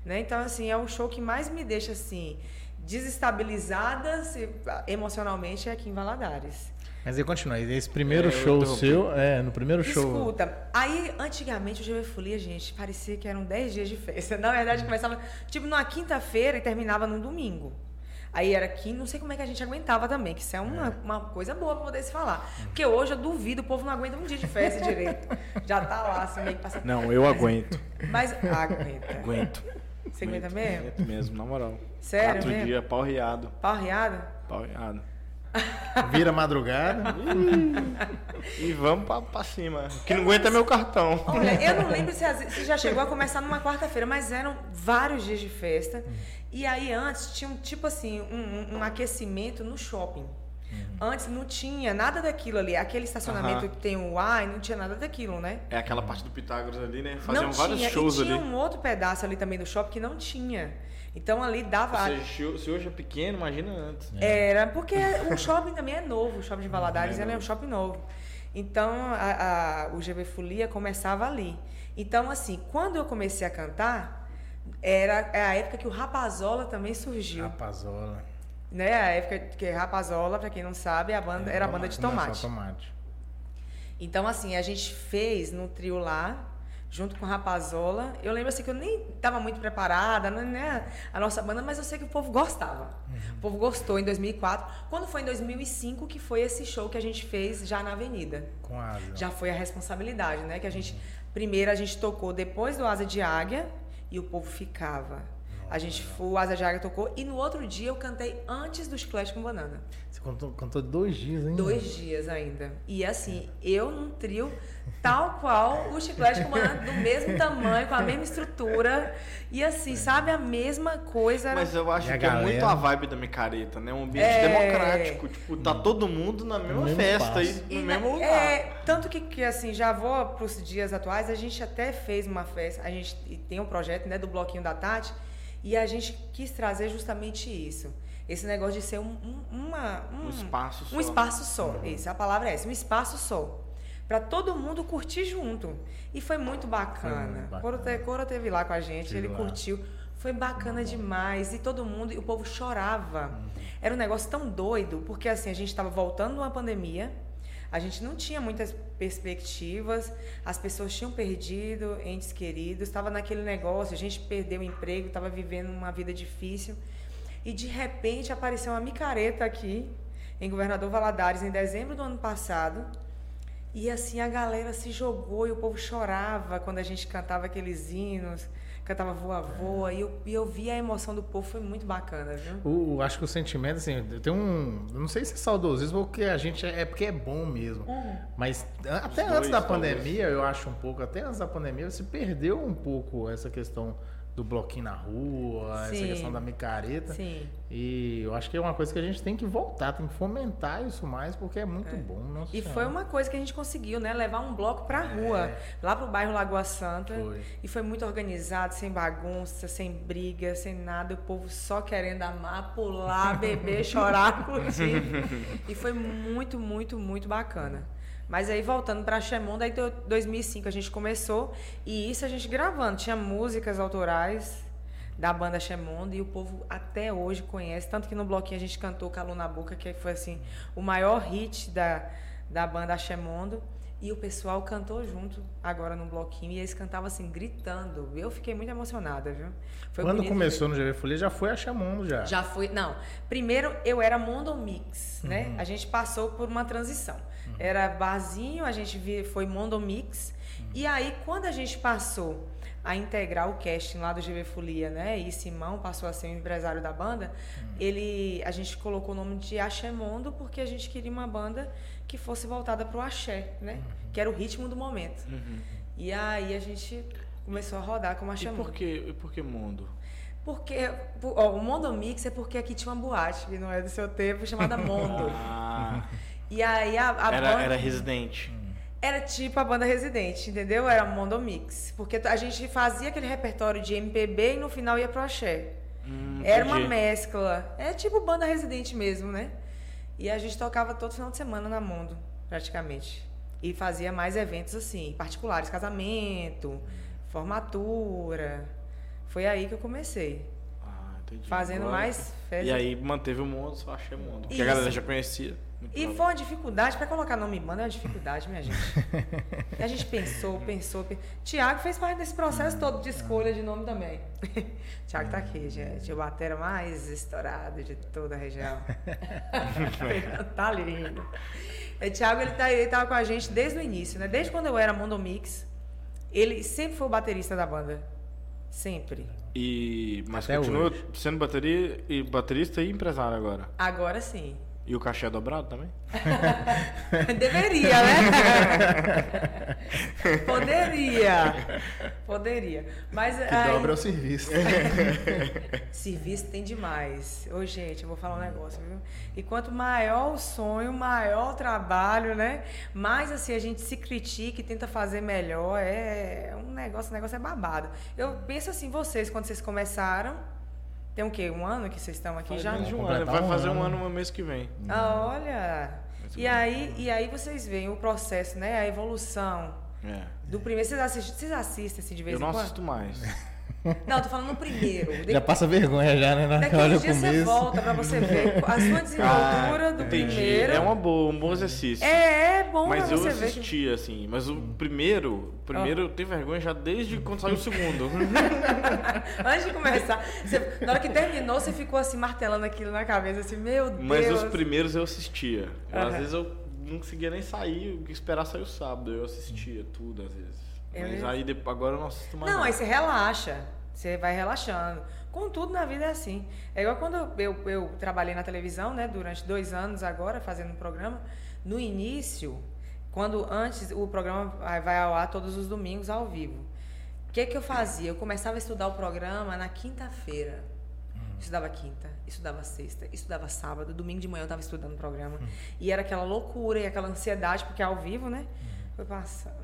Speaker 3: Né? Então, assim, é o show que mais me deixa assim, desestabilizada se, emocionalmente é aqui em Valadares.
Speaker 2: Mas aí continua, esse primeiro é, show seu, é, no primeiro
Speaker 3: Escuta,
Speaker 2: show.
Speaker 3: Escuta, aí antigamente o GV Folia, gente, parecia que eram 10 dias de festa. (laughs) Na verdade, hum. começava tipo numa quinta-feira e terminava num domingo. Aí era quinta, não sei como é que a gente aguentava também, que isso é uma, é. uma coisa boa pra poder se falar. Porque hoje eu duvido, o povo não aguenta um dia de festa (laughs) direito. Já tá lá, assim, meio que passa.
Speaker 1: Não, eu aguento.
Speaker 3: Mas aguenta.
Speaker 1: Aguento.
Speaker 3: Você aguenta mesmo?
Speaker 1: Aguento mesmo, na moral.
Speaker 3: Sério?
Speaker 1: Quatro
Speaker 3: mesmo?
Speaker 1: dias, pau riado.
Speaker 3: Pau riado?
Speaker 1: Pau riado.
Speaker 2: Vira madrugada.
Speaker 1: e vamos pra, pra cima. Que não aguenta é meu cartão.
Speaker 3: Olha, eu não lembro se, se já chegou a começar numa quarta-feira, mas eram vários dias de festa. E aí antes tinha um tipo assim, um, um aquecimento no shopping. Uhum. Antes não tinha nada daquilo ali. Aquele estacionamento que tem o ar, não tinha nada daquilo, né?
Speaker 1: É aquela parte do Pitágoras ali, né? Faziam não vários tinha. shows
Speaker 3: e tinha
Speaker 1: ali.
Speaker 3: um outro pedaço ali também do shopping que não tinha. Então ali dava.
Speaker 1: Seja, se hoje é pequeno, imagina antes.
Speaker 3: É. Era, porque o (laughs) shopping também é novo, o shopping de Valadares é, é um shopping novo. Então a, a, o GB Folia começava ali. Então, assim, quando eu comecei a cantar, era é a época que o Rapazola também surgiu.
Speaker 2: Rapazola
Speaker 3: né? A época que Rapazola, para quem não sabe, a banda é, era a banda de tomate.
Speaker 2: tomate.
Speaker 3: Então, assim, a gente fez no trio lá, junto com Rapazola. Eu lembro assim que eu nem estava muito preparada, né, né? A nossa banda, mas eu sei que o povo gostava. Uhum. O povo gostou em 2004. Quando foi em 2005 que foi esse show que a gente fez já na Avenida.
Speaker 2: Com a Asa.
Speaker 3: Já foi a responsabilidade, né? Que a gente primeiro a gente tocou depois do Asa de Águia e o povo ficava a gente foi, o Asa de Águia tocou e no outro dia eu cantei antes do Chiclete com Banana.
Speaker 2: Você cantou, cantou dois dias ainda?
Speaker 3: Dois dias ainda. E assim, eu num trio tal qual o Chiclete com Banana, do mesmo tamanho, com a mesma estrutura. E assim, sabe, a mesma coisa.
Speaker 1: Mas eu acho que galera... é muito a vibe da micareta, né? Um ambiente é... democrático. Tipo, tá todo mundo na mesma festa aí, no e mesmo lugar.
Speaker 3: É, tanto que, que, assim, já vou pros dias atuais, a gente até fez uma festa, a gente tem um projeto, né, do Bloquinho da Tati, e a gente quis trazer justamente isso. Esse negócio de ser um, um, uma,
Speaker 1: um, um espaço só.
Speaker 3: Um espaço só. Uhum. Isso, a palavra é essa, um espaço só. Para todo mundo curtir junto. E foi muito bacana. Foi Coro teve lá com a gente, ele lá. curtiu. Foi bacana uhum. demais. E todo mundo, e o povo chorava. Uhum. Era um negócio tão doido, porque assim, a gente estava voltando de uma pandemia a gente não tinha muitas perspectivas, as pessoas tinham perdido entes queridos, estava naquele negócio, a gente perdeu o emprego, estava vivendo uma vida difícil. E de repente apareceu uma micareta aqui, em Governador Valadares, em dezembro do ano passado. E assim a galera se jogou e o povo chorava quando a gente cantava aqueles hinos cantava voa voa e eu, e eu vi a emoção do povo foi muito bacana viu
Speaker 2: o, acho que o sentimento assim tem um não sei se é saudosismo porque a gente é, é porque é bom mesmo uhum. mas até Os antes dois, da pandemia talvez. eu acho um pouco até antes da pandemia se perdeu um pouco essa questão do bloquinho na rua, Sim. essa questão da micareta. Sim. E eu acho que é uma coisa que a gente tem que voltar, tem que fomentar isso mais, porque é muito é. bom.
Speaker 3: e senhora. foi uma coisa que a gente conseguiu, né? Levar um bloco pra é. rua, lá pro bairro Lagoa Santa. Foi. E foi muito organizado, sem bagunça, sem briga, sem nada. O povo só querendo amar, pular, beber, (laughs) chorar, curtir. e foi muito, muito, muito bacana. Mas aí voltando para Chemonda, aí 2005 a gente começou e isso a gente gravando, tinha músicas autorais da banda Chemonda e o povo até hoje conhece, tanto que no bloquinho a gente cantou Calu na Boca, que foi assim, o maior hit da, da banda Chemondo. E o pessoal cantou junto agora no bloquinho. E eles cantavam assim, gritando. Eu fiquei muito emocionada, viu?
Speaker 2: Foi Quando começou no GV Folia, já foi a Chamondo já.
Speaker 3: Já foi. Não. Primeiro eu era Mondo Mix, né? Uhum. A gente passou por uma transição. Era barzinho, a gente foi Mondo Mix. Uhum. E aí, quando a gente passou a integrar o casting lá do GV Folia, né? E Simão passou a ser o empresário da banda. Uhum. Ele, a gente colocou o nome de Axemondo porque a gente queria uma banda que fosse voltada para o axé, né? Uhum. Que era o ritmo do momento. Uhum. E aí a gente começou a rodar com o axé
Speaker 1: e por que, e por que mundo?
Speaker 3: Porque ó, o Mondo Mix é porque aqui tinha uma boate, que não é do seu tempo, chamada (laughs) Mondo. ah. E aí a, a
Speaker 1: era, banda... Era residente.
Speaker 3: Era tipo a banda residente, entendeu? Era Mondo Mix. Porque a gente fazia aquele repertório de MPB e no final ia pro axé. Hum, era uma mescla. É tipo banda residente mesmo, né? E a gente tocava todo final de semana na Mundo, praticamente. E fazia mais eventos assim, particulares, casamento, formatura. Foi aí que eu comecei. Ah, entendi. Fazendo Agora, mais
Speaker 1: festas. E aí manteve o mundo, só achei mundo. Porque Isso. a galera já conhecia.
Speaker 3: E foi uma dificuldade, para colocar nome banda é uma dificuldade, minha gente. (laughs) E a gente pensou, pensou, pensou. Tiago fez parte desse processo todo de escolha de nome também. (laughs) Tiago tá aqui, gente. O batera mais estourado de toda a região. (laughs) tá lindo. E Tiago, ele, tá, ele tava com a gente desde o início, né? Desde quando eu era Mondo Mix, ele sempre foi o baterista da banda. Sempre.
Speaker 1: E, mas Até continua hoje. sendo bateria, e baterista e empresário agora?
Speaker 3: Agora sim.
Speaker 1: E o cachê é dobrado também? (laughs)
Speaker 3: Deveria, né? (laughs) Poderia. Poderia. Mas
Speaker 2: que aí... dobra é o serviço. (laughs)
Speaker 3: serviço tem demais. Ô, gente, eu vou falar um negócio, viu? E quanto maior o sonho, maior o trabalho, né? Mais assim a gente se critica e tenta fazer melhor. É um negócio, o negócio é babado. Eu penso assim, vocês, quando vocês começaram tem o quê? Um ano que vocês estão aqui
Speaker 1: Faz
Speaker 3: já?
Speaker 1: Um ano. Vai fazer um ano no mês que vem.
Speaker 3: Ah, olha! E aí, e aí vocês veem o processo, né? A evolução. É. Do primeiro. Vocês assistem, vocês assistem assim de vez
Speaker 1: eu
Speaker 3: em quando?
Speaker 1: Eu não assisto mais. (laughs)
Speaker 3: Não, tô falando no primeiro.
Speaker 2: Já passa vergonha já, né? Na
Speaker 3: Daqui
Speaker 2: hora
Speaker 3: dia você volta pra você ver a sua (laughs) desenvoltura ah, do entendi. primeiro.
Speaker 1: É uma boa, um bom exercício.
Speaker 3: É, é bom
Speaker 1: Mas
Speaker 3: pra você
Speaker 1: eu assisti,
Speaker 3: ver.
Speaker 1: assim. Mas o primeiro, o primeiro oh. eu tenho vergonha já desde quando saiu o segundo. (laughs)
Speaker 3: Antes de começar. Você, na hora que terminou, você ficou assim, martelando aquilo na cabeça, assim, meu Deus.
Speaker 1: Mas os primeiros eu assistia. Uhum. Às vezes eu não conseguia nem sair, esperar sair o sábado. Eu assistia tudo, às vezes. Mas aí agora eu não assisto mais.
Speaker 3: Não, nada. aí você relaxa. Você vai relaxando. Com tudo na vida é assim. É igual quando eu, eu, eu, trabalhei na televisão, né, durante dois anos agora, fazendo um programa. No início, quando antes o programa vai ao ar todos os domingos ao vivo. O que, que eu fazia? Eu começava a estudar o programa na quinta-feira. Hum. Estudava quinta, estudava sexta, estudava sábado, domingo de manhã eu estava estudando o programa. Hum. E era aquela loucura e aquela ansiedade, porque é ao vivo, né? Hum. Foi passando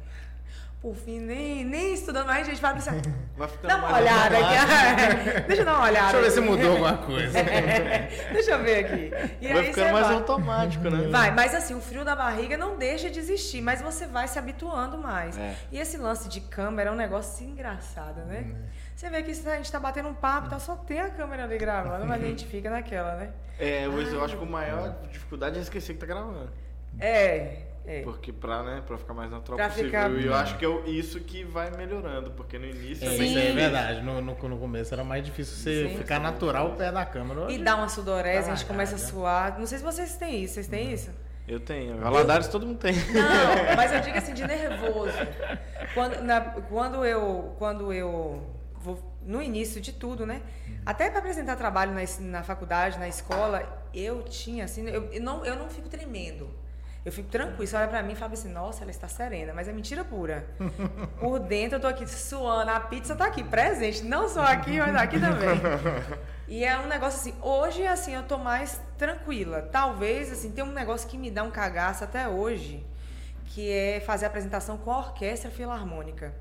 Speaker 3: por fim, nem, nem estudando mais, a gente vai pensar. (laughs) Vai dá uma olhada aqui. (laughs) Deixa eu dar uma olhada.
Speaker 2: Deixa eu ver se mudou alguma coisa.
Speaker 3: É, (laughs) deixa eu ver aqui.
Speaker 1: E vai ficando mais vai. automático, né?
Speaker 3: Vai, mas assim, o frio da barriga não deixa de existir, mas você vai se habituando mais. É. E esse lance de câmera é um negócio engraçado, né? Hum. Você vê que a gente tá batendo um papo, tá, só tem a câmera ali gravando, mas a gente fica naquela, né?
Speaker 1: É, eu, eu acho que a maior dificuldade é esquecer que tá gravando.
Speaker 3: É, É.
Speaker 1: Porque pra, né, pra ficar mais natural
Speaker 3: Pra
Speaker 1: possível.
Speaker 3: ficar-
Speaker 1: E eu acho que é isso que vai melhorando, porque no início
Speaker 2: É,
Speaker 1: também
Speaker 2: isso é
Speaker 3: Sim.
Speaker 2: verdade. No, no, no começo era mais difícil você
Speaker 3: Sim.
Speaker 2: ficar natural perto da câmera.
Speaker 3: E dá uma sudorese, a gente começa a suar. Não sei se vocês têm isso. Vocês têm isso?
Speaker 1: Eu tenho. Valadares todo mundo tem.
Speaker 3: Não, (laughs) mas eu digo assim, de nervoso. Quando, na- quando eu. Quando eu. vou- no início de tudo, né? Até para apresentar trabalho na, na faculdade, na escola, eu tinha assim, eu, eu não, eu não fico tremendo. Eu fico tranquila. Você olha pra mim e fala assim, nossa, ela está serena, mas é mentira pura. (laughs) Por dentro eu tô aqui suando, a pizza tá aqui, presente. Não só aqui, mas aqui também. (laughs) E é um negócio assim, hoje assim, eu tô mais tranquila. Talvez, assim, tem um negócio que me dá um cagaço até hoje, que é fazer apresentação com a orquestra filarmônica.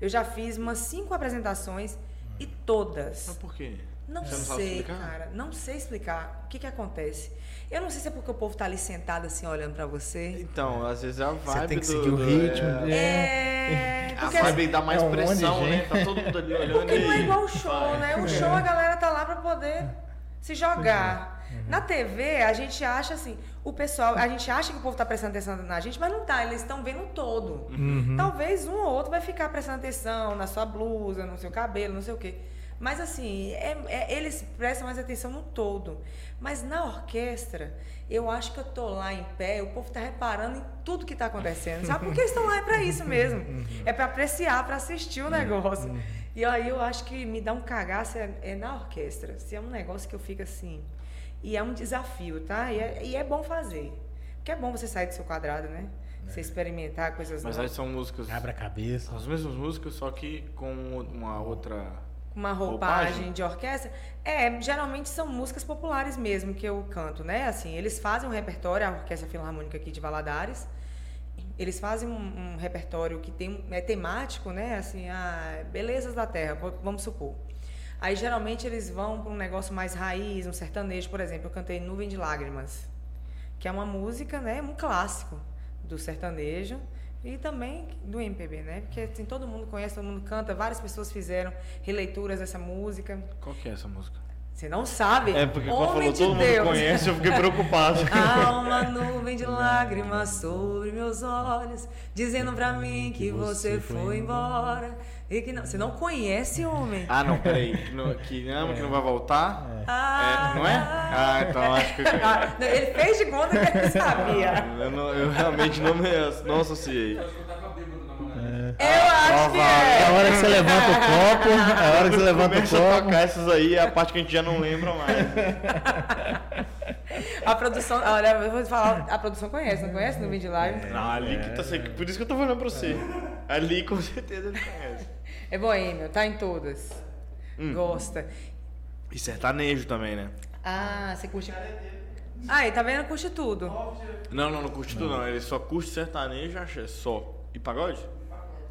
Speaker 3: Eu já fiz umas cinco apresentações e todas.
Speaker 1: Mas por quê?
Speaker 3: Não
Speaker 1: Você
Speaker 3: sei, cara. Não sei explicar. O que que acontece? Eu não sei se é porque o povo tá ali sentado assim, olhando pra você.
Speaker 1: Então, às vezes é a vibe
Speaker 2: Você tem que
Speaker 1: do-
Speaker 2: seguir o
Speaker 1: do-
Speaker 2: ritmo.
Speaker 1: é,
Speaker 3: É.
Speaker 1: A
Speaker 3: Porque
Speaker 1: vibe dá mais
Speaker 2: é um
Speaker 1: pressão, né?
Speaker 2: gente.
Speaker 1: Tá todo mundo ali olhando
Speaker 3: Porque não é igual o show, né? O show a galera tá lá pra poder se jogar.
Speaker 1: Uhum.
Speaker 3: Na TV, a gente acha assim, o pessoal, a gente acha que o povo tá prestando atenção na gente, mas não tá, eles estão vendo o todo.
Speaker 1: Uhum.
Speaker 3: Talvez um ou outro vai ficar prestando atenção na sua blusa, no seu cabelo, não sei o quê. Mas assim, é- é- eles prestam mais atenção no todo. Mas na orquestra, eu acho que eu tô lá em pé, o povo tá reparando em tudo que tá acontecendo. Sabe? Porque eles estão lá é pra isso mesmo. É pra apreciar, pra assistir o negócio. E aí eu acho que me dá um cagaço é, é na orquestra. Se é um negócio que eu fico assim. E é um desafio, tá? E é, e é bom fazer. Porque é bom você sair do seu quadrado, né? Você experimentar coisas
Speaker 1: Mas aí
Speaker 3: novas.
Speaker 1: são músicas.
Speaker 2: Abre a cabeça.
Speaker 1: As mesmas músicas, só que com uma outra.
Speaker 3: Uma roupagem,
Speaker 1: Roupagem?
Speaker 3: de orquestra. É, geralmente são músicas populares mesmo que eu canto, né? Assim, eles fazem um repertório, a Orquestra Filarmônica aqui de Valadares. Eles fazem um, um repertório que tem, é temático, né? Assim, a belezas da terra, vamos supor. Aí geralmente eles vão para um negócio mais raiz, um sertanejo, por exemplo. Eu cantei Nuvem de Lágrimas, que é uma música, né? Um clássico do sertanejo e também do MPB, né? Porque assim, todo mundo conhece, todo mundo canta, várias pessoas fizeram releituras dessa música.
Speaker 1: Qual que é essa música?
Speaker 3: Você não sabe?
Speaker 1: É, porque quando
Speaker 3: Homem
Speaker 1: falou
Speaker 3: de
Speaker 1: todo mundo
Speaker 3: Deus.
Speaker 1: conhece, eu fiquei preocupado. (laughs)
Speaker 3: Há uma nuvem de lágrimas sobre meus olhos, dizendo pra mim que você foi embora. E que não. Você não conhece, homem?
Speaker 1: Ah, não, peraí. Que, não, que ama, que não vai voltar?
Speaker 3: Ah,
Speaker 1: É, não é? Ah, então acho que.
Speaker 3: Ah, não, ele fez de conta que ele sabia.
Speaker 1: Eu, não- eu realmente não, me, não associei.
Speaker 3: Eu acho que
Speaker 2: É a
Speaker 3: é.
Speaker 2: hora que você levanta o copo, é a hora que você levanta o
Speaker 1: Começa a
Speaker 2: copo.
Speaker 1: tocar essas aí, é a parte que a gente já não lembra mais.
Speaker 3: A produção. Olha, eu vou falar, a produção conhece, não conhece? Nuvem de lágrimas?
Speaker 1: Não, ali que tá. Por isso que eu tô falando pra você. Ali com certeza ele conhece.
Speaker 3: É boêmio, tá em todas.
Speaker 1: Hum.
Speaker 3: Gosta.
Speaker 1: E sertanejo também, né?
Speaker 3: Ah, você curte. Ah, e tá vendo? Curte tudo.
Speaker 1: Não, não, não curte tudo não. Ele só curte sertanejo, acha é só. E pagode?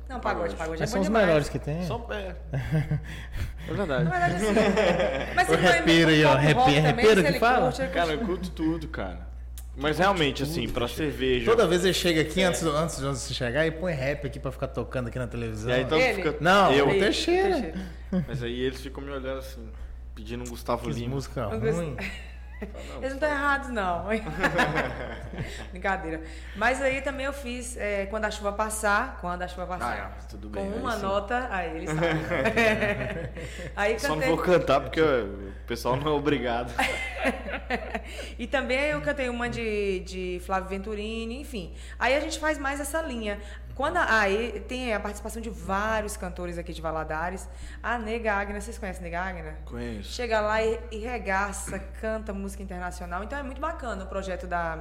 Speaker 3: Não, pagode, pagode é
Speaker 2: Mas
Speaker 3: bom
Speaker 2: são os
Speaker 3: demais.
Speaker 2: melhores que tem.
Speaker 1: Só pé. (laughs) É verdade.
Speaker 3: Na verdade, assim. Mas
Speaker 2: O
Speaker 3: é
Speaker 2: repeiro aí, ó, repeiro
Speaker 3: se
Speaker 2: que fala?
Speaker 3: curte,
Speaker 1: Cara, eu curto tudo, cara. Mas realmente, assim, pra cerveja.
Speaker 2: Toda vez ele chega aqui, antes, antes de você chegar, e põe rap aqui pra ficar tocando aqui na televisão.
Speaker 1: E aí então
Speaker 3: Ele?
Speaker 1: fica.
Speaker 2: Não,
Speaker 1: eu.
Speaker 2: o Teixeira.
Speaker 1: Mas aí eles ficam me olhando assim, pedindo um Gustavo
Speaker 2: Que
Speaker 1: Lima.
Speaker 2: música (laughs)
Speaker 3: Não. Eles não estão errados, não. (laughs) Brincadeira. Mas aí também eu fiz é, Quando a Chuva Passar. Quando a Chuva Passar.
Speaker 1: Ah, tudo bem.
Speaker 3: Com uma
Speaker 1: sim.
Speaker 3: nota. Aí eles (laughs) sabem. (laughs) aí
Speaker 1: Só não
Speaker 3: cantei.
Speaker 1: vou cantar porque o pessoal não é obrigado.
Speaker 3: E também eu cantei uma de, de Flávio Venturini, enfim. Aí a gente faz mais essa linha. Quando a- aí tem a participação de vários cantores aqui de Valadares. A Nega Agnes, vocês conhecem a Nega Agnes?
Speaker 1: Conheço.
Speaker 3: Chega lá e, e regaça, canta música internacional. Então é muito bacana o projeto da,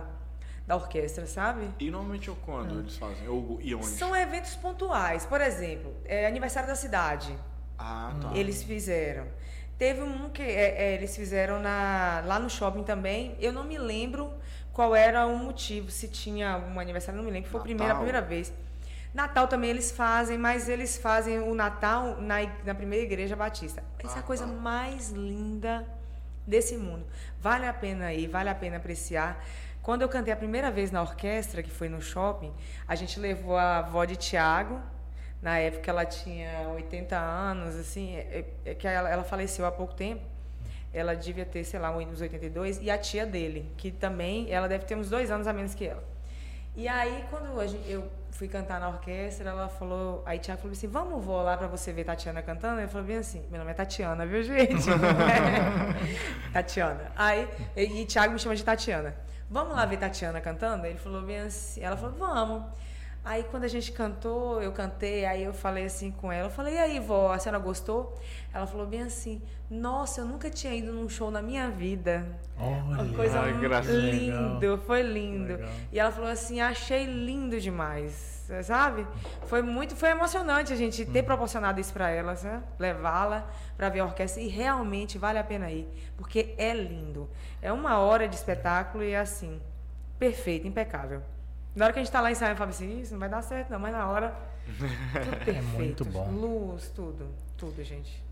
Speaker 3: da orquestra, sabe?
Speaker 1: E normalmente eu quando eles fazem? Ou e onde?
Speaker 3: São eventos pontuais. Por exemplo, é aniversário da cidade.
Speaker 1: Ah, tá.
Speaker 3: Eles fizeram. Teve um que é, é, eles fizeram na, lá no shopping também. Eu não me lembro qual era o motivo, se tinha um aniversário, não me lembro. Foi a primeira, a primeira vez. Natal também eles fazem, mas eles fazem o Natal na, na primeira igreja batista. Essa é a coisa mais linda desse mundo. Vale a pena ir, vale a pena apreciar. Quando eu cantei a primeira vez na orquestra, que foi no shopping, a gente levou a avó de Tiago. Na época ela tinha 80 anos, assim, é, é que ela, ela faleceu há pouco tempo. Ela devia ter, sei lá, uns 82, e a tia dele, que também, ela deve ter uns dois anos a menos que ela. E aí, quando a gente- eu fui cantar na orquestra, ela falou. Aí Tiago falou assim: vamos vou lá pra você ver Tatiana cantando? Ele falou bem assim: meu nome é Tatiana, viu, gente? (laughs) Tatiana. Aí, e, e Tiago me chama de Tatiana. Vamos lá ver Tatiana cantando? Ele falou bem assim: ela falou, vamos. Aí quando a gente cantou, eu cantei, aí eu falei assim com ela, eu falei, e aí, vó, a senhora gostou? Ela falou bem assim, nossa, eu nunca tinha ido num show na minha vida. Uma
Speaker 2: Olha,
Speaker 3: coisa
Speaker 1: Ai, graças-
Speaker 3: lindo, foi lindo.
Speaker 2: Legal.
Speaker 3: E ela falou assim, achei lindo demais, sabe? Foi muito, foi emocionante a gente ter proporcionado isso para ela, levá-la para ver a orquestra e realmente vale a pena ir, porque é lindo. É uma hora de espetáculo e é assim, perfeito, impecável. Na hora que a gente tá lá ensaiando, fala assim, isso não vai dar certo não, mas na hora (laughs) tudo perfeito.
Speaker 2: muito bom.
Speaker 3: Luz, tudo, tudo, gente.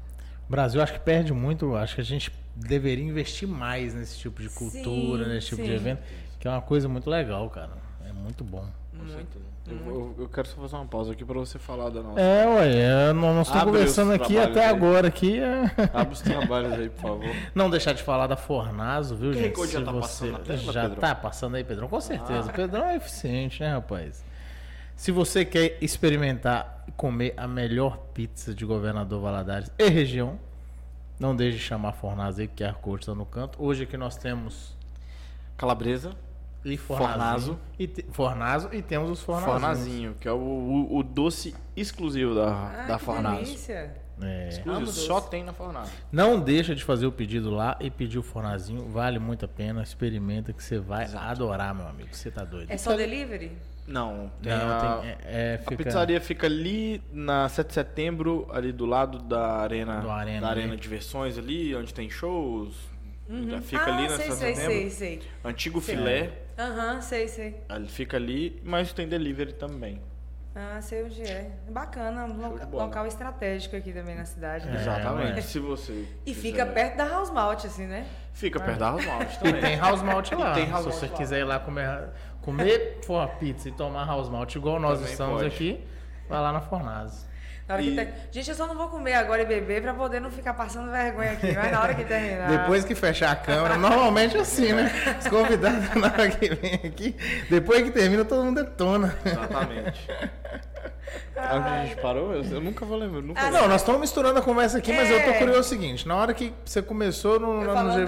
Speaker 2: O Brasil acho que perde muito, acho que a gente deveria investir mais nesse tipo de cultura,
Speaker 3: Sim,
Speaker 2: nesse tipo de
Speaker 3: sim.
Speaker 2: evento, que é uma coisa muito legal, cara. É muito bom.
Speaker 3: Muito.
Speaker 1: Eu, eu quero só fazer uma pausa aqui pra você falar da nossa.
Speaker 2: É, ué, é, nós estamos conversando aqui até
Speaker 1: aí.
Speaker 2: agora aqui. é-
Speaker 1: Abre os trabalhos aí, por favor. (laughs)
Speaker 2: Não deixar de falar da Fornazo, viu, gente?
Speaker 1: Recorde já
Speaker 2: Se
Speaker 1: tá
Speaker 2: você-
Speaker 1: passando tela,
Speaker 2: Já
Speaker 1: Pedrão?
Speaker 2: tá passando aí, Pedrão, com certeza.
Speaker 1: Ah.
Speaker 2: O Pedrão é eficiente, né, rapaz? Se você quer experimentar e comer a melhor pizza de Governador Valadares e região, não deixe de chamar a Fornazo aí, que a Corte está no canto. Hoje aqui nós temos
Speaker 1: Calabresa,
Speaker 2: e
Speaker 1: Fornazo.
Speaker 2: Fornazo. E te- Fornazo e temos os Fornazinhos.
Speaker 1: Fornazinho, que é o, o, o doce exclusivo da,
Speaker 3: Ah,
Speaker 1: da
Speaker 3: que
Speaker 1: Fornazo.
Speaker 3: delícia.
Speaker 2: É.
Speaker 1: Exclusivo,
Speaker 3: Amo doce.
Speaker 1: só tem na Fornazo.
Speaker 2: Não deixa de fazer o pedido lá e pedir o Fornazinho. Vale muito a pena. Experimenta que você vai
Speaker 1: Exato.
Speaker 2: adorar, meu amigo. Você tá doido.
Speaker 3: É só delivery?
Speaker 1: Não, tem
Speaker 2: Não,
Speaker 1: a,
Speaker 2: tem- é- é,
Speaker 1: a
Speaker 2: fica-
Speaker 1: pizzaria fica ali na 7 de setembro, ali do lado da arena,
Speaker 2: Do Arena,
Speaker 1: da arena de versões ali, onde tem shows. Fica
Speaker 3: ah,
Speaker 1: ali na
Speaker 3: sei,
Speaker 1: 7 de
Speaker 3: sei,
Speaker 1: setembro.
Speaker 3: sei, sei.
Speaker 1: Antigo
Speaker 3: Sei.
Speaker 1: filé,
Speaker 3: Aham, sei, sei.
Speaker 1: ele fica ali, mas tem delivery também.
Speaker 3: Ah, sei onde é. Bacana, um loca- local estratégico aqui também na cidade. né?
Speaker 2: É,
Speaker 1: Exatamente. Se você
Speaker 3: E
Speaker 1: quiser-
Speaker 3: fica perto da House Malt, assim, né?
Speaker 1: Fica perto da House Malt
Speaker 2: E
Speaker 1: também.
Speaker 2: tem house malt lá.
Speaker 1: tem house
Speaker 2: Se
Speaker 1: malt
Speaker 2: você
Speaker 1: lá.
Speaker 2: quiser ir lá comer, comer for pizza e tomar house malt igual nós
Speaker 1: Também
Speaker 2: estamos
Speaker 1: pode.
Speaker 2: aqui, vai lá na Fornazo.
Speaker 3: Na hora que
Speaker 1: E-
Speaker 3: ter- Gente, eu só não vou comer agora e beber pra poder não ficar passando vergonha aqui. Mas na hora que terminar.
Speaker 2: Depois que fechar a câmera, normalmente é assim, né? Os convidados (laughs) na hora que vem aqui, depois que termina, todo mundo detona.
Speaker 1: Exatamente. A gente parou? Eu, eu nunca vou lembrar. Nunca
Speaker 3: Ah,
Speaker 1: lembro.
Speaker 2: Não, nós estamos misturando a conversa aqui, mas eu tô
Speaker 3: É.
Speaker 2: curioso o seguinte: na hora que você começou no,
Speaker 3: Eu
Speaker 2: no GV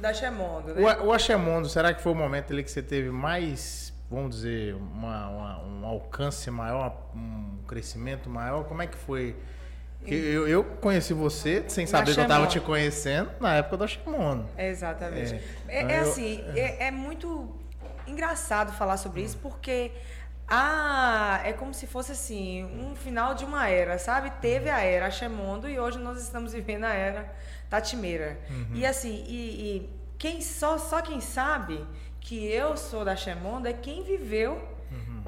Speaker 3: da, Chemondo, né?
Speaker 2: O, o Achemondo, será que foi o momento ali que você teve mais, vamos dizer, uma- uma- um alcance maior, um crescimento maior? Como é que foi? Eu, eu conheci você, sem saber que eu tava
Speaker 3: Achemondo.
Speaker 2: te conhecendo, na época do Achemondo.
Speaker 3: Exatamente. É, é
Speaker 2: eu-
Speaker 3: assim, é, é muito engraçado falar sobre isso, porque ah, é como se fosse assim, um final de uma era, sabe? Teve a era Chemondo e hoje nós estamos (laughs) vivendo a era Tatimeira. E assim, e, e quem só, só quem sabe que eu sou da Chemondo é quem viveu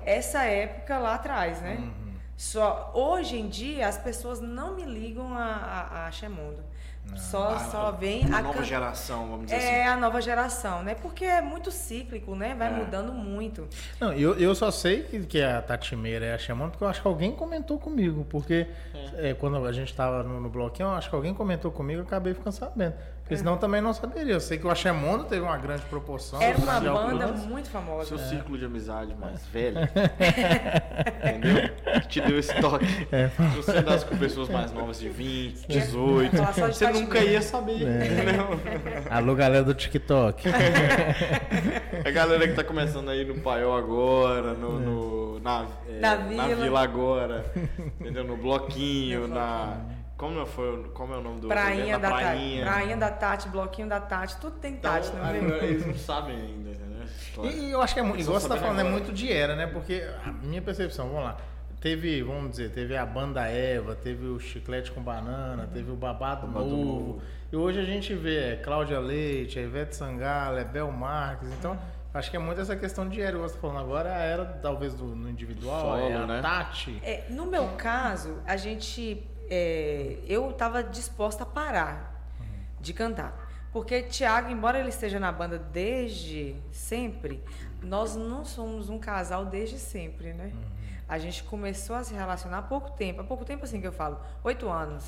Speaker 3: essa época lá atrás, né? Só hoje em dia as pessoas não me ligam a, a, a Chemondo. Só,
Speaker 1: Ah,
Speaker 3: só vem
Speaker 1: Uma
Speaker 3: a
Speaker 1: nova
Speaker 3: can-
Speaker 1: geração, vamos dizer
Speaker 3: é
Speaker 1: assim.
Speaker 3: a nova geração, né? Porque é muito cíclico, né? Vai
Speaker 1: É.
Speaker 3: mudando muito.
Speaker 2: Não, eu, eu só sei que, que a Tatimeira é a Achemondo porque eu acho que alguém comentou comigo. Porque é, quando a gente tava no, no bloquinho, eu acho que alguém comentou comigo eu acabei ficando sabendo. Porque senão também não saberia. Eu sei que o Achemondo teve uma grande proporção.
Speaker 3: Era uma banda
Speaker 2: alcance.
Speaker 3: muito famosa.
Speaker 1: Seu círculo de amizade mais (laughs) velho. entendeu? Que te deu esse toque. Se você andasse com pessoas mais novas de 20, 18,
Speaker 3: Falar só de
Speaker 1: você nunca ia saber. Entendeu?
Speaker 2: Alô, galera do TikTok.
Speaker 1: A galera que tá começando aí no Paiol agora, no, no- na, é,
Speaker 3: Na
Speaker 1: na
Speaker 3: Vila.
Speaker 1: Vila agora, entendeu? No Bloquinho, na. Como, foi, como é o nome do
Speaker 3: Prainha
Speaker 1: na
Speaker 3: da Tati.
Speaker 1: Prainha.
Speaker 3: Prainha da Tati, bloquinho da Tati, tudo tem
Speaker 1: Então,
Speaker 3: Tati, não é?
Speaker 1: agora eles não sabem ainda, entendeu? Essa história.
Speaker 2: E eu acho que é muito, igual você tá falando, é
Speaker 1: agora.
Speaker 2: muito de era, né? Porque a minha percepção, vamos lá. Teve, vamos dizer, teve a banda Eva, teve o Chiclete com Banana, teve o Babado,
Speaker 1: Babado
Speaker 2: Novo.
Speaker 1: Novo.
Speaker 2: E hoje a gente vê é, Cláudia Leite, a Ivete Sangalo, é Bel Marques. Então, acho que é muito essa questão de era, você tá falando agora, a era talvez do, no individual,
Speaker 1: Solo,
Speaker 2: é a
Speaker 1: né?
Speaker 2: Tati.
Speaker 3: É, no meu caso, a gente. É, eu estava disposta a parar de cantar. Porque Tiago, embora ele esteja na banda desde sempre, nós não somos um casal desde sempre, né? A gente começou a se relacionar há pouco tempo. Há pouco tempo, assim que eu falo, oito anos.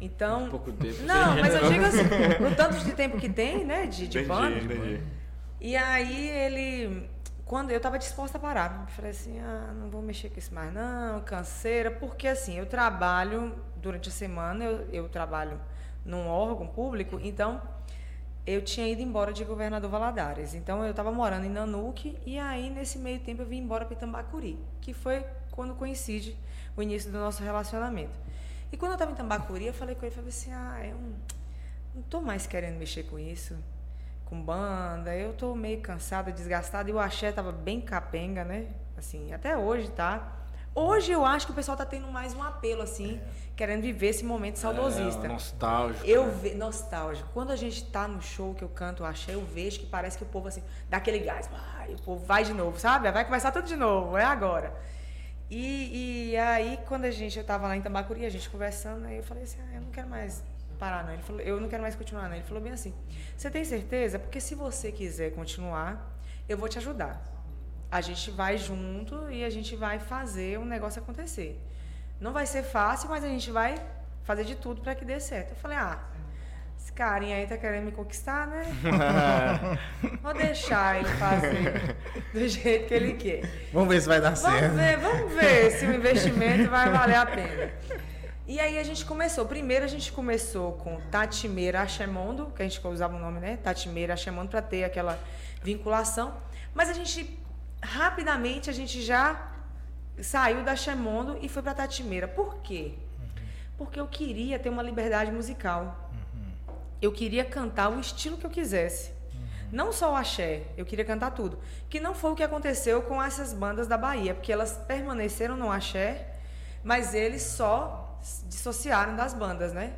Speaker 3: Então.
Speaker 1: Pouco tempo.
Speaker 3: Não, mas eu digo assim, (laughs) no tanto de tempo que tem, né? De, de
Speaker 1: Entendi,
Speaker 3: banda.
Speaker 1: entendi.
Speaker 3: E aí ele quando eu estava disposta a parar. Eu falei assim, ah, não vou mexer com isso mais não, canseira, porque assim, eu trabalho durante a semana, eu, eu trabalho num órgão público, então eu tinha ido embora de Governador Valadares. Então eu estava morando em Nanuque e aí nesse meio tempo eu vim embora para Itambacuri, que foi quando coincide o início do nosso relacionamento. E quando eu estava em Tambacuri, eu falei com ele, falei assim, ah, eu não estou mais querendo mexer com isso, com banda, eu estou meio cansada, desgastada, e o axé estava bem capenga, né? Assim, até hoje, tá? Hoje eu acho que o pessoal está tendo mais um apelo, assim, querendo viver esse momento saudosista.
Speaker 1: É, nostálgico.
Speaker 3: Eu
Speaker 1: né?
Speaker 3: ve... nostálgico. Quando a gente tá no show que eu canto o axé, eu vejo que parece que o povo, assim, dá aquele gás. Vai, o povo vai de novo, sabe? Vai começar tudo de novo, é agora. E, e aí, quando a gente, eu tava lá em Tambacuri, a gente conversando, aí eu falei assim, ah, eu não quero mais parar, não. Ele falou, eu não quero mais continuar, não. Ele falou bem assim, você tem certeza? Porque se você quiser continuar, eu vou te ajudar. A gente vai junto e a gente vai fazer o um negócio acontecer. Não vai ser fácil, mas a gente vai fazer de tudo para que dê certo. Eu falei, ah, esse carinha aí tá querendo me conquistar, né? (laughs) Vou deixar ele fazer do jeito que ele quer.
Speaker 2: Vamos ver se vai dar
Speaker 3: Vamos
Speaker 2: certo.
Speaker 3: ver, vamos ver se o investimento vai valer a pena. E aí a gente começou. Primeiro a gente começou com Tatimeira Achemondo, que a gente usava o nome, né? Tatimeira Achemondo, para ter aquela vinculação. Mas a gente, rapidamente, a gente já saiu da Achemondo e foi para Tatimeira. Por quê? Porque eu queria ter uma liberdade musical. Eu queria cantar o estilo que eu quisesse. Não só o axé, eu queria cantar tudo. Que não foi o que aconteceu com essas bandas da Bahia, porque elas permaneceram no axé, mas eles só dissociaram das bandas, né?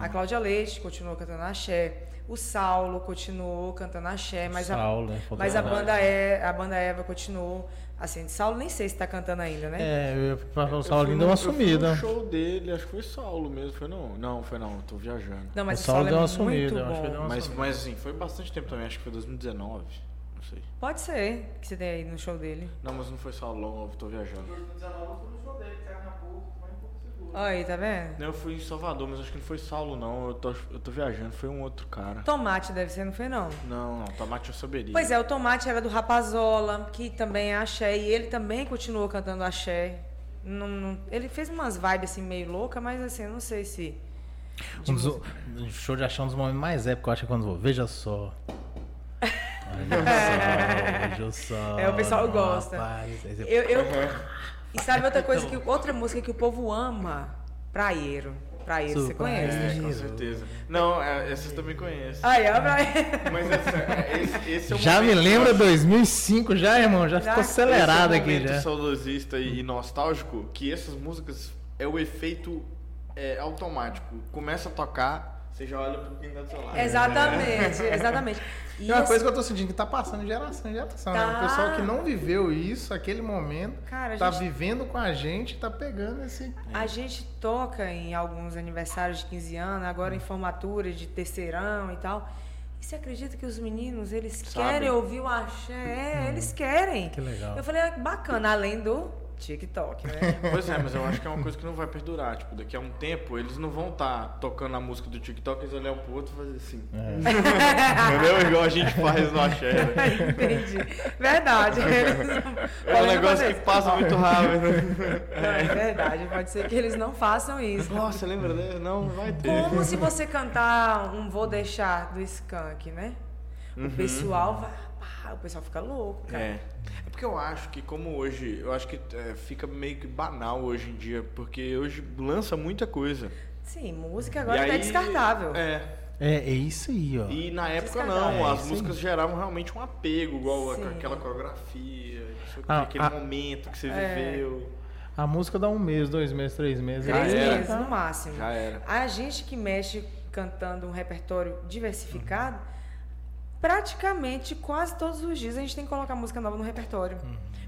Speaker 3: A Cláudia Leite continuou cantando axé, o Saulo continuou cantando axé, mas
Speaker 2: Saulo,
Speaker 3: a,
Speaker 2: é
Speaker 3: mas a banda é, a banda Eva continuou. Assim, de Saulo nem sei se tá cantando ainda, né?
Speaker 2: É, eu o Saulinho
Speaker 1: no-
Speaker 2: deu uma sumida.
Speaker 1: no show dele, acho que foi Saulo mesmo, foi não? Não, foi não, tô viajando.
Speaker 3: Não, mas
Speaker 2: O
Speaker 3: o
Speaker 2: Saulo
Speaker 3: Saulo
Speaker 2: deu
Speaker 3: é
Speaker 2: uma
Speaker 3: muito
Speaker 2: sumida, acho que deu uma-
Speaker 1: Mas, mas assim, foi bastante tempo também, acho que foi 2019, não sei.
Speaker 3: Pode ser que você tenha ido no show dele.
Speaker 1: Não, mas não foi Saulo, não, eu tô viajando.
Speaker 3: Aí, tá vendo?
Speaker 1: Não, eu fui em Salvador, mas acho que não foi Saulo não, eu tô, eu tô viajando, foi um outro cara.
Speaker 3: Tomate deve ser, não foi não?
Speaker 1: Não, não, Tomate eu saberia.
Speaker 3: Pois é, o Tomate era do Rapazola, que também é axé, e ele também continuou cantando axé. Não, não- ele fez umas vibes assim meio louca, mas assim, eu não sei se.
Speaker 2: Um dos, um show de achar um dos momentos mais épicos, eu acho que é quando vou. Veja só. Olha só, (laughs) veja só.
Speaker 3: É, o pessoal gosta.
Speaker 2: rapaz.
Speaker 3: Eu, eu- E sabe outra coisa que outra música que o povo ama? Praieiro. Praieiro, você conhece?
Speaker 1: É,
Speaker 3: né?
Speaker 1: com certeza. Não, é, essas eu também conheço.
Speaker 3: Aí, ó, Praieiro. (laughs)
Speaker 1: Mas essa, é, esse, esse é o
Speaker 2: Já me lembra
Speaker 1: eu acho,
Speaker 2: 2005 já, irmão? Já,
Speaker 3: Já?
Speaker 2: ficou
Speaker 1: esse é
Speaker 2: acelerado aqui já.
Speaker 1: saudosista e nostálgico que essas músicas é o efeito é, automático. Começa a tocar, você já olha pro tá do seu lado.
Speaker 3: Exatamente, exatamente. (laughs)
Speaker 2: E uma
Speaker 3: esse-
Speaker 2: coisa que eu tô sentindo que tá passando de geração em geração, né? O
Speaker 3: Tá.
Speaker 2: pessoal que não viveu isso, aquele momento,
Speaker 3: Cara,
Speaker 2: tá
Speaker 3: gente-
Speaker 2: vivendo com a gente, tá pegando esse.
Speaker 3: A gente toca em alguns aniversários de 15 anos, agora em formatura de terceirão e tal. E você acredita que os meninos, eles
Speaker 1: Sabem.
Speaker 3: querem ouvir o axé? É, eles querem.
Speaker 2: Que legal.
Speaker 3: Eu falei, ah, bacana, além do TikTok, né? (laughs)
Speaker 1: Pois é, mas eu acho que é uma coisa que não vai perdurar. Tipo, daqui a um tempo, eles não vão estar tocando a música do TikTok, eles olham pro outro e fazer assim. (laughs) Entendeu? Igual a gente faz no axé. né?
Speaker 3: Entendi. Verdade. Não
Speaker 1: É um negócio que passa muito rápido.
Speaker 3: Não, é verdade. Pode ser que eles não façam isso.
Speaker 1: Nossa, lembra dele? Não, vai ter.
Speaker 3: Como se você cantar um Vou Deixar do Skank, né? O pessoal vai. Pá, o pessoal fica louco, cara.
Speaker 1: É. É porque eu acho que como hoje, eu acho que é, fica meio que banal hoje em dia, porque hoje lança muita coisa.
Speaker 3: Sim, música agora
Speaker 1: E aí-
Speaker 3: descartável.
Speaker 1: É.
Speaker 2: É, é isso aí, ó.
Speaker 1: E na época
Speaker 3: Descartável.
Speaker 1: não,
Speaker 2: É,
Speaker 1: as músicas geravam realmente um apego, igual
Speaker 3: Sim.
Speaker 1: aquela coreografia,
Speaker 2: Ah,
Speaker 1: aquele
Speaker 2: ah.
Speaker 1: momento que você
Speaker 3: É.
Speaker 1: viveu.
Speaker 2: A música dá um mês, dois meses, três meses.
Speaker 3: Três
Speaker 2: aí
Speaker 3: meses no máximo.
Speaker 1: Já era.
Speaker 3: A gente que mexe cantando um repertório diversificado, praticamente quase todos os dias a gente tem que colocar música nova no repertório.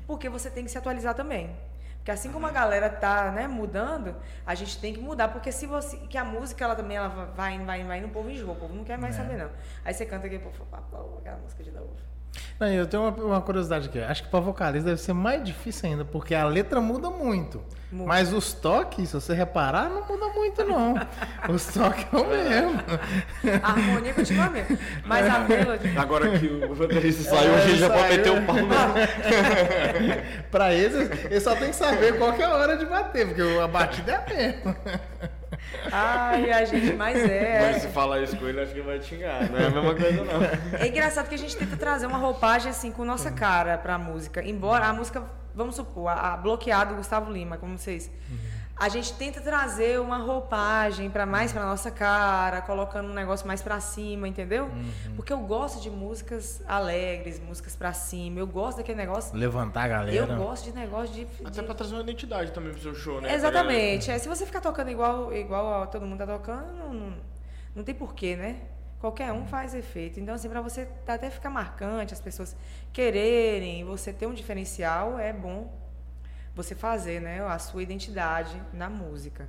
Speaker 3: Porque você tem que se atualizar também. Porque assim como a galera tá, né, mudando, a gente tem que mudar, porque se você que a música ela também ela vai vai vai indo, o povo enjoa, o povo não quer mais
Speaker 2: É.
Speaker 3: saber não. Aí você canta fala, "Pô, aquela música de novo.
Speaker 2: Não, eu tenho uma, uma curiosidade aqui. Acho que pra vocalista deve ser mais difícil ainda, porque a letra muda muito.
Speaker 3: Muda.
Speaker 2: Mas os toques, se você reparar, não muda muito, não. (laughs) os toques é o mesmo.
Speaker 3: A harmonia continua a mesma. Mas a melodia.
Speaker 1: Agora que o saiu,
Speaker 2: É,
Speaker 1: a gente já pode
Speaker 2: saiu.
Speaker 1: meter o pau mesmo. (laughs)
Speaker 2: pra eles, eles só tem que saber qual que é a hora de bater, porque a batida é a mesma.
Speaker 3: Ai, a gente, mas é.
Speaker 1: Mas se falar isso com ele, acho que vai xingar. Não é a mesma coisa, não.
Speaker 3: É engraçado que a gente tenta trazer uma roupagem assim com nossa cara pra música. Embora a música, vamos supor, a, a bloqueado Gustavo Lima, como vocês. A gente tenta trazer uma roupagem para mais pra nossa cara, colocando um negócio mais pra cima, entendeu? Porque eu gosto de músicas alegres, músicas pra cima. Eu gosto daquele negócio.
Speaker 2: Levantar a galera.
Speaker 3: Eu gosto de negócio de,
Speaker 1: Até
Speaker 3: de-
Speaker 1: pra trazer uma identidade também pro seu show, né?
Speaker 3: Exatamente. É, se você ficar tocando igual, igual a todo mundo tá tocando, não, não, não tem porquê, né? Qualquer um faz efeito. Então, assim, pra você até ficar marcante, as pessoas quererem, você ter um diferencial, é bom você fazer, né? A sua identidade na música.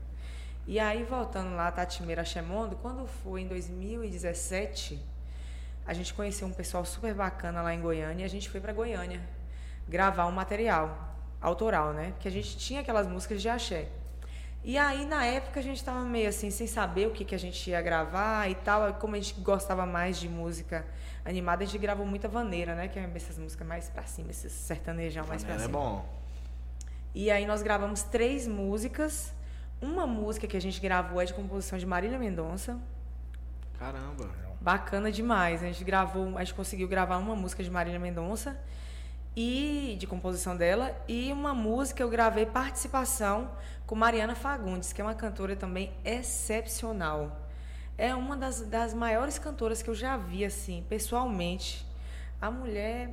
Speaker 3: E aí, voltando lá, Tatimeira Chemondo, quando foi em 2017, a gente conheceu um pessoal super bacana lá em Goiânia e a gente foi para Goiânia gravar um material autoral, né? Porque a gente tinha aquelas músicas de axé. E aí, na época, a gente estava meio assim, sem saber o que, que a gente ia gravar e tal. Como a gente gostava mais de música animada, a gente gravou muita vaneira, né? Que é essas músicas mais pra cima, esses sertanejão mais pra
Speaker 1: é
Speaker 3: cima.
Speaker 1: bom.
Speaker 3: E aí nós gravamos três músicas. Uma música que a gente gravou é de composição de Marília Mendonça.
Speaker 1: Caramba.
Speaker 3: Bacana demais. A gente gravou, a gente conseguiu gravar uma música de Marília Mendonça e de composição dela e uma música eu gravei participação com Mariana Fagundes, que é uma cantora também excepcional. É uma das, das maiores cantoras que eu já vi assim, pessoalmente. A mulher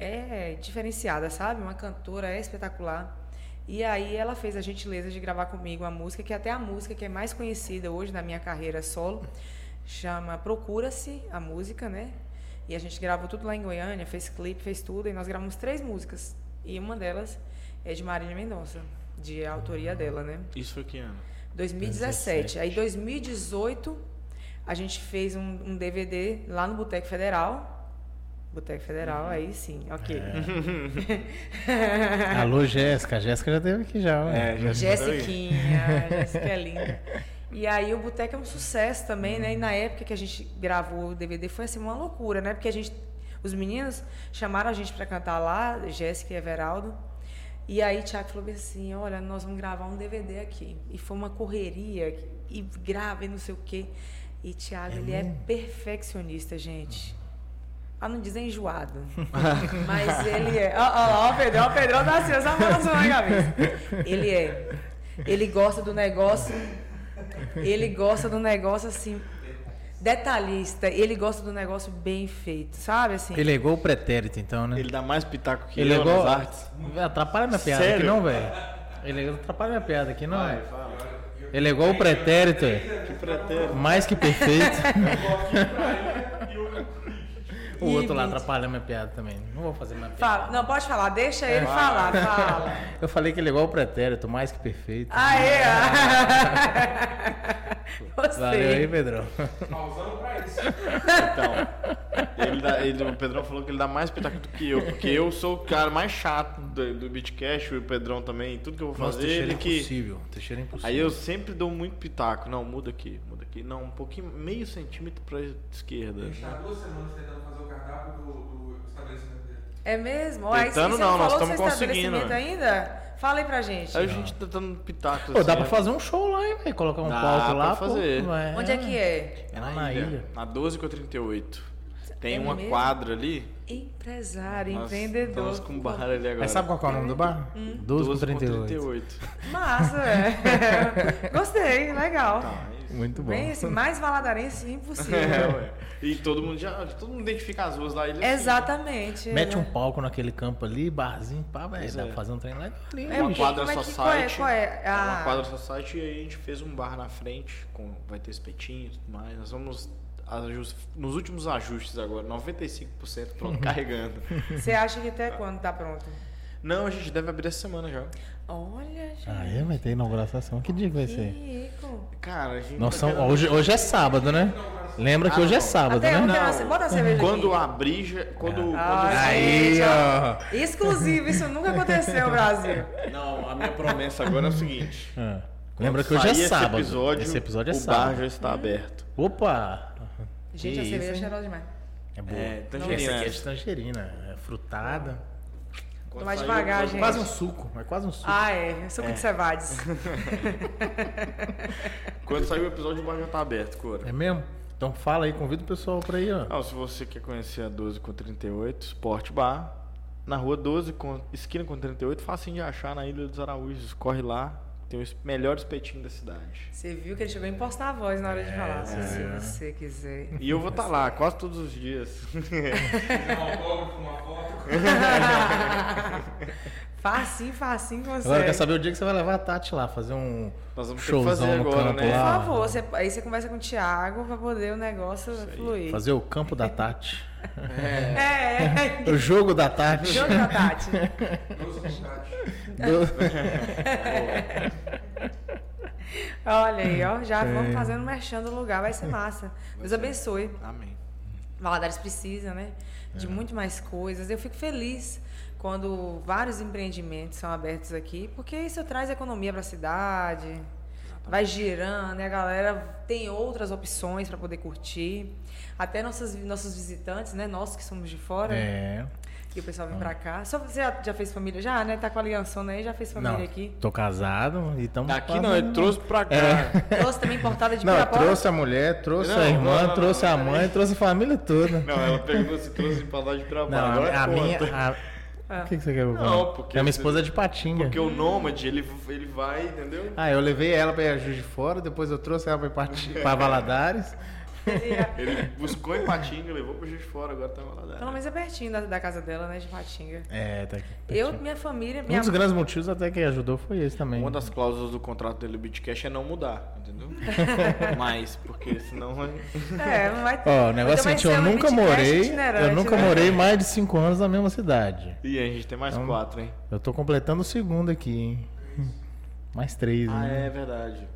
Speaker 3: é diferenciada, sabe? Uma cantora espetacular. E aí ela fez a gentileza de gravar comigo uma música que até a música que é mais conhecida hoje na minha carreira solo chama Procura-se a música, né? E a gente gravou tudo lá em Goiânia, fez clipe, fez tudo, e nós gravamos três músicas. E uma delas é de Marília Mendonça, de autoria dela, né?
Speaker 1: Isso foi que ano?
Speaker 3: 2017. Aí 2018 a gente fez um, um DVD lá no Boteco Federal. Boteco Federal, aí sim, ok. (laughs)
Speaker 2: Alô, Jéssica. A Jéssica já teve aqui já.
Speaker 1: É, já
Speaker 3: Jéssiquinha, Jéssica é linda. E aí o Boteco é um sucesso também, né? E na época que a gente gravou o DVD foi assim uma loucura, né? Porque a gente, os meninos chamaram a gente para cantar lá, Jéssica e Everaldo. E aí Thiago falou assim, olha, nós vamos gravar um DVD aqui. E foi uma correria, e grava e não sei o quê. E Thiago, ele é perfeccionista, gente. Ah, não dizer enjoado. (laughs) Mas ele é. Ó, ó, ó, o Pedrão, o Pedrão tá assim, só balançando na cabeça. Ele é. Ele gosta do negócio. Ele gosta do negócio assim. Detalhista. Ele gosta do negócio bem feito, sabe? Assim.
Speaker 2: Ele é igual o pretérito, então, né?
Speaker 1: Ele dá mais pitaco que
Speaker 2: Ele é
Speaker 1: eu
Speaker 2: igual.
Speaker 1: nas artes.
Speaker 2: Atrapalha minha piada
Speaker 1: Sério?
Speaker 2: aqui, não, velho. Ele atrapalha minha piada aqui, não.
Speaker 1: Vai, fala.
Speaker 2: Ele é igual o pretérito, é.
Speaker 1: Que pretérito.
Speaker 2: mais que perfeito. (laughs) o
Speaker 3: Ih,
Speaker 2: outro lá atrapalha minha piada também. Não vou fazer minha piada.
Speaker 3: Fala. Não, pode falar, deixa ele falar, (laughs) fala.
Speaker 2: Eu falei que ele é igual o pretérito, mais que perfeito.
Speaker 3: Aê! (laughs) Gostei.
Speaker 2: Valeu aí, Pedrão.
Speaker 4: Pausando pra isso.
Speaker 1: Então, ele dá- ele- o Pedrão falou que ele dá mais pitaco do que eu, porque eu sou o cara mais chato do, do Beatcast, o Pedrão também, tudo que eu vou
Speaker 2: Nossa,
Speaker 1: fazer,
Speaker 2: Teixeira
Speaker 1: ele que...
Speaker 2: impossível. Teixeira impossível.
Speaker 1: Aí eu sempre dou muito pitaco. Não, muda aqui, muda aqui. Não, um pouquinho, meio centímetro pra esquerda.
Speaker 4: A gente tá duas semanas tentando fazer o cardápio do, do estabelecimento.
Speaker 3: É mesmo? Ó, aí
Speaker 1: Tentando
Speaker 3: você
Speaker 1: não, nós estamos
Speaker 3: seu
Speaker 1: conseguindo,
Speaker 3: estabelecimento ainda? Fala aí pra gente.
Speaker 1: Aí a gente tá dando pitaco.
Speaker 2: Pô, dá
Speaker 1: assim,
Speaker 2: pra fazer um show lá, hein, velho? Colocar um
Speaker 1: Dá
Speaker 2: palco lá.
Speaker 1: pra fazer.
Speaker 2: Pô, é.
Speaker 3: Onde é que é?
Speaker 2: É lá na ilha.
Speaker 1: Na 12 com a 38. Tem
Speaker 3: É
Speaker 1: uma
Speaker 3: mesmo?
Speaker 1: quadra ali.
Speaker 3: Empresário,
Speaker 1: Nós
Speaker 3: empreendedor.
Speaker 1: Estamos com bar ali agora.
Speaker 2: Mas sabe qual é o nome do bar? 12 com 38.
Speaker 1: 38.
Speaker 3: Massa, é. (laughs) Gostei, legal.
Speaker 1: Tá.
Speaker 2: Muito bom.
Speaker 3: Bem, assim, mais valadarense impossível. (laughs)
Speaker 1: É, ué. E todo mundo já. Todo mundo identifica as ruas da ilha. assim.
Speaker 3: Exatamente.
Speaker 2: Mete um
Speaker 3: né?
Speaker 2: palco naquele campo ali, barzinho, pá, velho. Dá
Speaker 1: é.
Speaker 2: pra fazer um trem legal ali.
Speaker 3: É,
Speaker 1: Uma quadra
Speaker 3: é que-
Speaker 1: society.
Speaker 3: qual é- qual é?
Speaker 1: Uma quadra society e aí a gente fez um bar na frente. Com, vai ter espetinho e tudo mais. Nós vamos. Nos últimos ajustes agora, 95% pronto, (laughs) carregando.
Speaker 3: Você acha que até quando tá pronto?
Speaker 1: Não, a gente deve abrir essa semana já.
Speaker 3: Olha, gente.
Speaker 2: Ah, é? Vai ter inauguração. Que dia que vai
Speaker 3: que
Speaker 2: ser?
Speaker 3: rico.
Speaker 1: Cara, a gente.
Speaker 2: Nossa,
Speaker 1: tá
Speaker 2: hoje, hoje é sábado, né? Lembra que
Speaker 1: Ah,
Speaker 2: hoje é sábado,
Speaker 3: Até
Speaker 2: né?
Speaker 1: Não.
Speaker 3: você bota a cerveja
Speaker 1: Quando
Speaker 3: aqui.
Speaker 1: abrir, quando.
Speaker 3: Ah,
Speaker 1: quando-
Speaker 2: Aí, ó.
Speaker 3: Exclusivo, isso nunca aconteceu no (laughs) Brasil.
Speaker 1: Não, a minha promessa agora é o seguinte.
Speaker 2: Ah, Lembra que hoje é sábado.
Speaker 1: Esse episódio,
Speaker 2: Esse episódio é
Speaker 1: o bar
Speaker 2: sábado.
Speaker 1: já está aberto.
Speaker 2: Opa!
Speaker 3: Gente,
Speaker 2: Que
Speaker 3: a cerveja é cheirosa demais.
Speaker 2: É boa.
Speaker 1: É,
Speaker 2: Essa
Speaker 1: tangerina.
Speaker 2: aqui é de tangerina. É frutada.
Speaker 1: Quando
Speaker 3: mais devagar, gente.
Speaker 2: Quase um suco. É quase um suco.
Speaker 3: Ah, é. Suco de cevades. (laughs)
Speaker 1: Quando sair o episódio, o bar já está aberto, Cora.
Speaker 2: É mesmo? Então fala aí, convida o pessoal pra ir, ó.
Speaker 1: Não, se você quer conhecer a 12 com 38, Sport Bar, na rua 12, com, esquina com 38, facinho de achar na Ilha dos Araújos. Corre lá, tem o melhor espetinho da cidade.
Speaker 3: Você viu que ele chegou a impostar a voz na hora de falar. Se
Speaker 2: é.
Speaker 3: você quiser.
Speaker 1: E eu vou estar lá quase todos os dias.
Speaker 4: Um autógrafo, uma foto. (laughs)
Speaker 3: Facinho, facinho com você.
Speaker 2: Agora quer saber o dia que você vai levar a Tati lá, fazer um
Speaker 1: Nós vamos
Speaker 2: showzão
Speaker 1: fazer
Speaker 2: no
Speaker 1: agora,
Speaker 2: campo
Speaker 1: né?
Speaker 3: Por
Speaker 2: lá.
Speaker 3: favor, você, aí você conversa com o Thiago pra poder o negócio fluir.
Speaker 2: Fazer o campo da Tati.
Speaker 3: É, é.
Speaker 2: O jogo da Tati.
Speaker 3: Jogo da Tati.
Speaker 4: Doce vontade.
Speaker 3: Olha aí, ó. Já
Speaker 2: É.
Speaker 3: vamos fazendo merchan do lugar. Vai ser massa. Deus abençoe.
Speaker 1: Amém.
Speaker 3: Valadares precisa, né? De
Speaker 2: É.
Speaker 3: muito mais coisas. Eu fico feliz quando vários empreendimentos são abertos aqui, porque isso traz economia para a cidade, vai girando e a galera tem outras opções para poder curtir. Até nossas, nossos visitantes, né? Nós que somos de fora,
Speaker 2: É.
Speaker 3: que o pessoal vem para cá. Só, você já, já fez família? Já, né? Tá com a aliançona aí, já fez família
Speaker 2: Não,
Speaker 3: aqui.
Speaker 2: tô casado e estamos
Speaker 1: Daqui não, ele trouxe pra cá. (laughs)
Speaker 3: Trouxe também importada de
Speaker 2: Não,
Speaker 3: Pirapora.
Speaker 2: trouxe a mulher, trouxe
Speaker 1: Não,
Speaker 2: a irmã,
Speaker 1: não, não,
Speaker 2: trouxe
Speaker 1: não,
Speaker 2: a mãe,
Speaker 1: não.
Speaker 2: trouxe a família toda.
Speaker 1: Não, ela perguntou se trouxe empadada de Pirapora.
Speaker 2: Não,
Speaker 1: Agora
Speaker 2: a, a
Speaker 1: conta.
Speaker 2: minha. a-
Speaker 3: Ah.
Speaker 2: O que, que você quer que eu
Speaker 1: Não, porque
Speaker 2: A minha
Speaker 1: você-
Speaker 2: esposa é de Patinga.
Speaker 1: Porque o Nômade, ele, ele vai, entendeu?
Speaker 2: Ah, eu levei ela pra Juiz de Fora, depois eu trouxe ela pra, pra Valadares. (laughs) (laughs)
Speaker 1: Ele buscou em Patinga, levou pro Juiz de Fora, agora tá em
Speaker 3: Pelo menos é pertinho da, da casa dela, né? De Patinga.
Speaker 2: É, tá aqui.
Speaker 3: Eu,
Speaker 2: pertinho.
Speaker 3: minha família,
Speaker 2: Um
Speaker 3: minha
Speaker 2: dos grandes motivos até que ajudou foi esse também.
Speaker 1: Uma das cláusulas do contrato dele do Bitcash é não mudar, entendeu? (laughs) Mas, porque senão.
Speaker 3: É, não vai (laughs)
Speaker 2: Ó, o negócio é o
Speaker 3: Então
Speaker 2: seguinte,
Speaker 3: ser
Speaker 2: eu
Speaker 3: um
Speaker 2: nunca
Speaker 3: podcast
Speaker 2: morei, eu nunca
Speaker 3: né?
Speaker 2: morei mais de cinco anos na mesma cidade.
Speaker 1: E a gente tem mais
Speaker 2: Então-
Speaker 1: quatro, hein?
Speaker 2: Eu tô completando o segundo aqui, hein? Mais três,
Speaker 1: Ah,
Speaker 2: né?
Speaker 1: é verdade.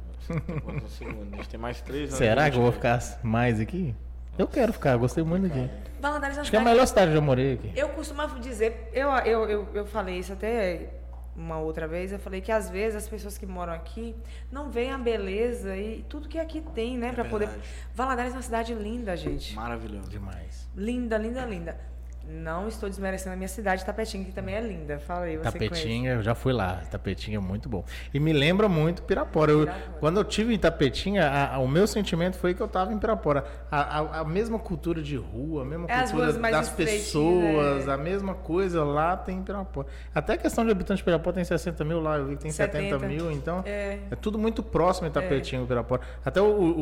Speaker 1: Quanto segundo? A gente tem mais três anos.
Speaker 2: Será que eu vou ficar mais aqui? Eu quero ficar, gostei muito aqui.
Speaker 3: Valadares é uma
Speaker 2: Acho que é a melhor cidade que eu morei aqui.
Speaker 3: Eu costumava dizer, eu, eu, eu, eu falei isso até uma outra vez, eu falei que às vezes as pessoas que moram aqui não veem a beleza e tudo que aqui tem, né? pra poder.
Speaker 1: É verdade.
Speaker 3: Valadares é uma cidade linda, gente.
Speaker 1: Maravilhoso.
Speaker 2: Demais.
Speaker 3: Linda, linda, linda. Não estou desmerecendo a minha cidade, Tapetinga, que também é linda. Fala aí, você conhece.
Speaker 2: Tapetinga, eu já fui lá. Tapetinga é muito bom. E me lembra muito Pirapora. Eu-
Speaker 3: Pirapora.
Speaker 2: quando eu tive em Tapetinga, a- a- o meu sentimento foi que eu estava em Pirapora. A, a- mesma cultura de rua, a mesma
Speaker 3: É,
Speaker 2: cultura das pessoas,
Speaker 3: é.
Speaker 2: a mesma coisa lá tem em Pirapora. Até a questão de habitantes de Pirapora tem 60 mil lá, eu vi que tem 70,
Speaker 3: 70.
Speaker 2: mil, então
Speaker 3: É.
Speaker 2: é tudo muito próximo em Tapetinga e Pirapora. Até o, o,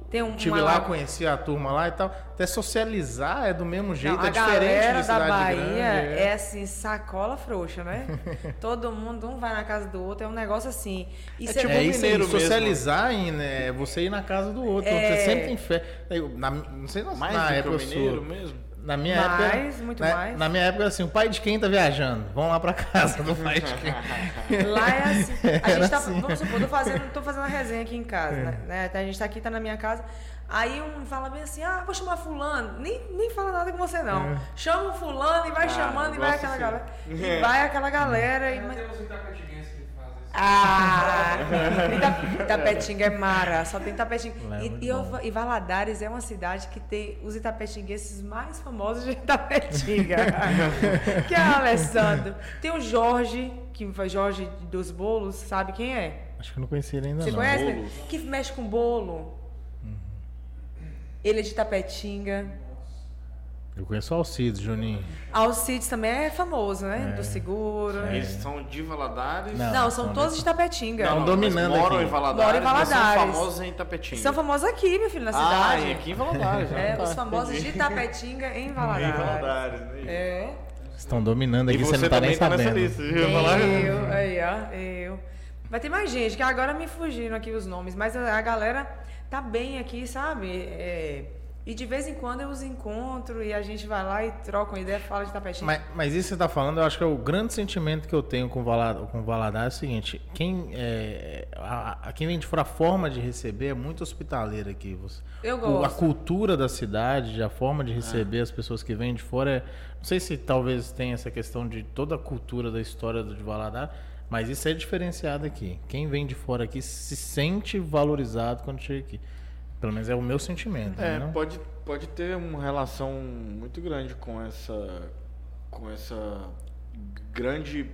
Speaker 2: o-
Speaker 3: Tem um-
Speaker 2: tive lá,
Speaker 3: lá-
Speaker 2: conheci a turma lá e tal. Até socializar é do mesmo jeito,
Speaker 3: Não,
Speaker 2: é diferente
Speaker 3: galera
Speaker 2: de
Speaker 3: da Bahia
Speaker 2: grande,
Speaker 3: é. assim, sacola frouxa, né? (laughs) Todo mundo, um vai na casa do outro, é um negócio assim. E
Speaker 1: É tipo
Speaker 2: É
Speaker 1: mineiro mesmo.
Speaker 2: socializar em, né, você ir na casa do outro.
Speaker 3: É.
Speaker 2: Você sempre tem fé. Na- não sei na,
Speaker 1: Mais
Speaker 2: na
Speaker 1: do que
Speaker 2: época
Speaker 1: mineiro
Speaker 2: sou.
Speaker 1: mesmo?
Speaker 2: Na minha
Speaker 3: Mais,
Speaker 2: época.
Speaker 3: muito
Speaker 2: na,
Speaker 3: mais.
Speaker 2: Na minha época, assim, o pai de quem tá viajando? Vamos lá pra casa do pai de quem. (laughs)
Speaker 3: Lá é assim. A (laughs)
Speaker 2: Era
Speaker 3: gente tá,
Speaker 2: assim.
Speaker 3: vamos supor, tô fazendo, tô fazendo uma resenha aqui em casa, né? né? A gente tá aqui, tá na minha casa. Aí um fala bem assim, ah, vou chamar fulano. Nem, nem fala nada com você, não. Chama o fulano e vai
Speaker 1: Ah,
Speaker 3: chamando e vai aquela
Speaker 1: assim.
Speaker 3: galera. E vai aquela galera e...
Speaker 4: Que fazem isso.
Speaker 3: Ah! Ita- Itapetinga é mara, só tem Itapetinga.
Speaker 2: É
Speaker 3: E, e, eu- e Valadares é uma cidade que tem os itapetinguenses mais famosos de (laughs) Itapetinga. (laughs) que é o Alessandro. Tem o Jorge, que foi Jorge dos Bolos, sabe quem é?
Speaker 2: Acho que eu não conhecia ele ainda
Speaker 3: Você
Speaker 2: não.
Speaker 3: conhece?
Speaker 1: Bolos.
Speaker 3: Que mexe com bolo. Ele é de Itapetinga.
Speaker 2: Eu conheço o Alcides, Juninho.
Speaker 3: Alcides também é famoso, né?
Speaker 2: É.
Speaker 3: Do seguro.
Speaker 1: Eles são de Valadares.
Speaker 2: Não.
Speaker 3: Não, são
Speaker 2: são
Speaker 3: todos de Itapetinga.
Speaker 2: Não,
Speaker 1: mas
Speaker 2: dominando
Speaker 1: moram
Speaker 2: aqui.
Speaker 1: em Valadares,
Speaker 3: Moram em Valadares.
Speaker 1: são famosos em Tapetinga.
Speaker 3: São famosos aqui, meu filho, na
Speaker 1: Ah,
Speaker 3: cidade.
Speaker 1: e aqui em Valadares.
Speaker 3: É,
Speaker 1: ah, tá,
Speaker 3: os famosos
Speaker 1: entendi.
Speaker 3: de Tapetinga em
Speaker 1: Em
Speaker 3: Valadares.
Speaker 1: Valadares, né?
Speaker 3: É.
Speaker 2: Estão dominando
Speaker 1: E
Speaker 2: aqui,
Speaker 1: você,
Speaker 2: você não tá nem
Speaker 1: também tá nessa
Speaker 2: sabendo.
Speaker 1: lista, viu? Falar-
Speaker 3: Eu, aí, ó, eu. Vai ter mais gente, que agora me fugiram aqui os nomes, mas a galera tá bem aqui, sabe? É, E de vez em quando eu os encontro e a gente vai lá e troca uma ideia, fala de tapetinho.
Speaker 2: Mas, mas isso que você está falando, eu acho que é o grande sentimento que eu tenho com o Valadares, com o Valadares é o seguinte: quem, é, a, a- quem vem de fora, a forma de receber é muito hospitaleira aqui. Você,
Speaker 3: Eu
Speaker 2: o- a
Speaker 3: gosto.
Speaker 2: cultura da cidade, a forma de receber as pessoas que vêm de fora é. Não sei se talvez tenha essa questão de toda a cultura da história do de Valadares, mas isso é diferenciado aqui. Quem vem de fora aqui se sente valorizado quando chega aqui. Pelo menos é o meu sentimento.
Speaker 1: É,
Speaker 2: né?
Speaker 1: pode, pode ter uma relação muito grande com essa, com essa grande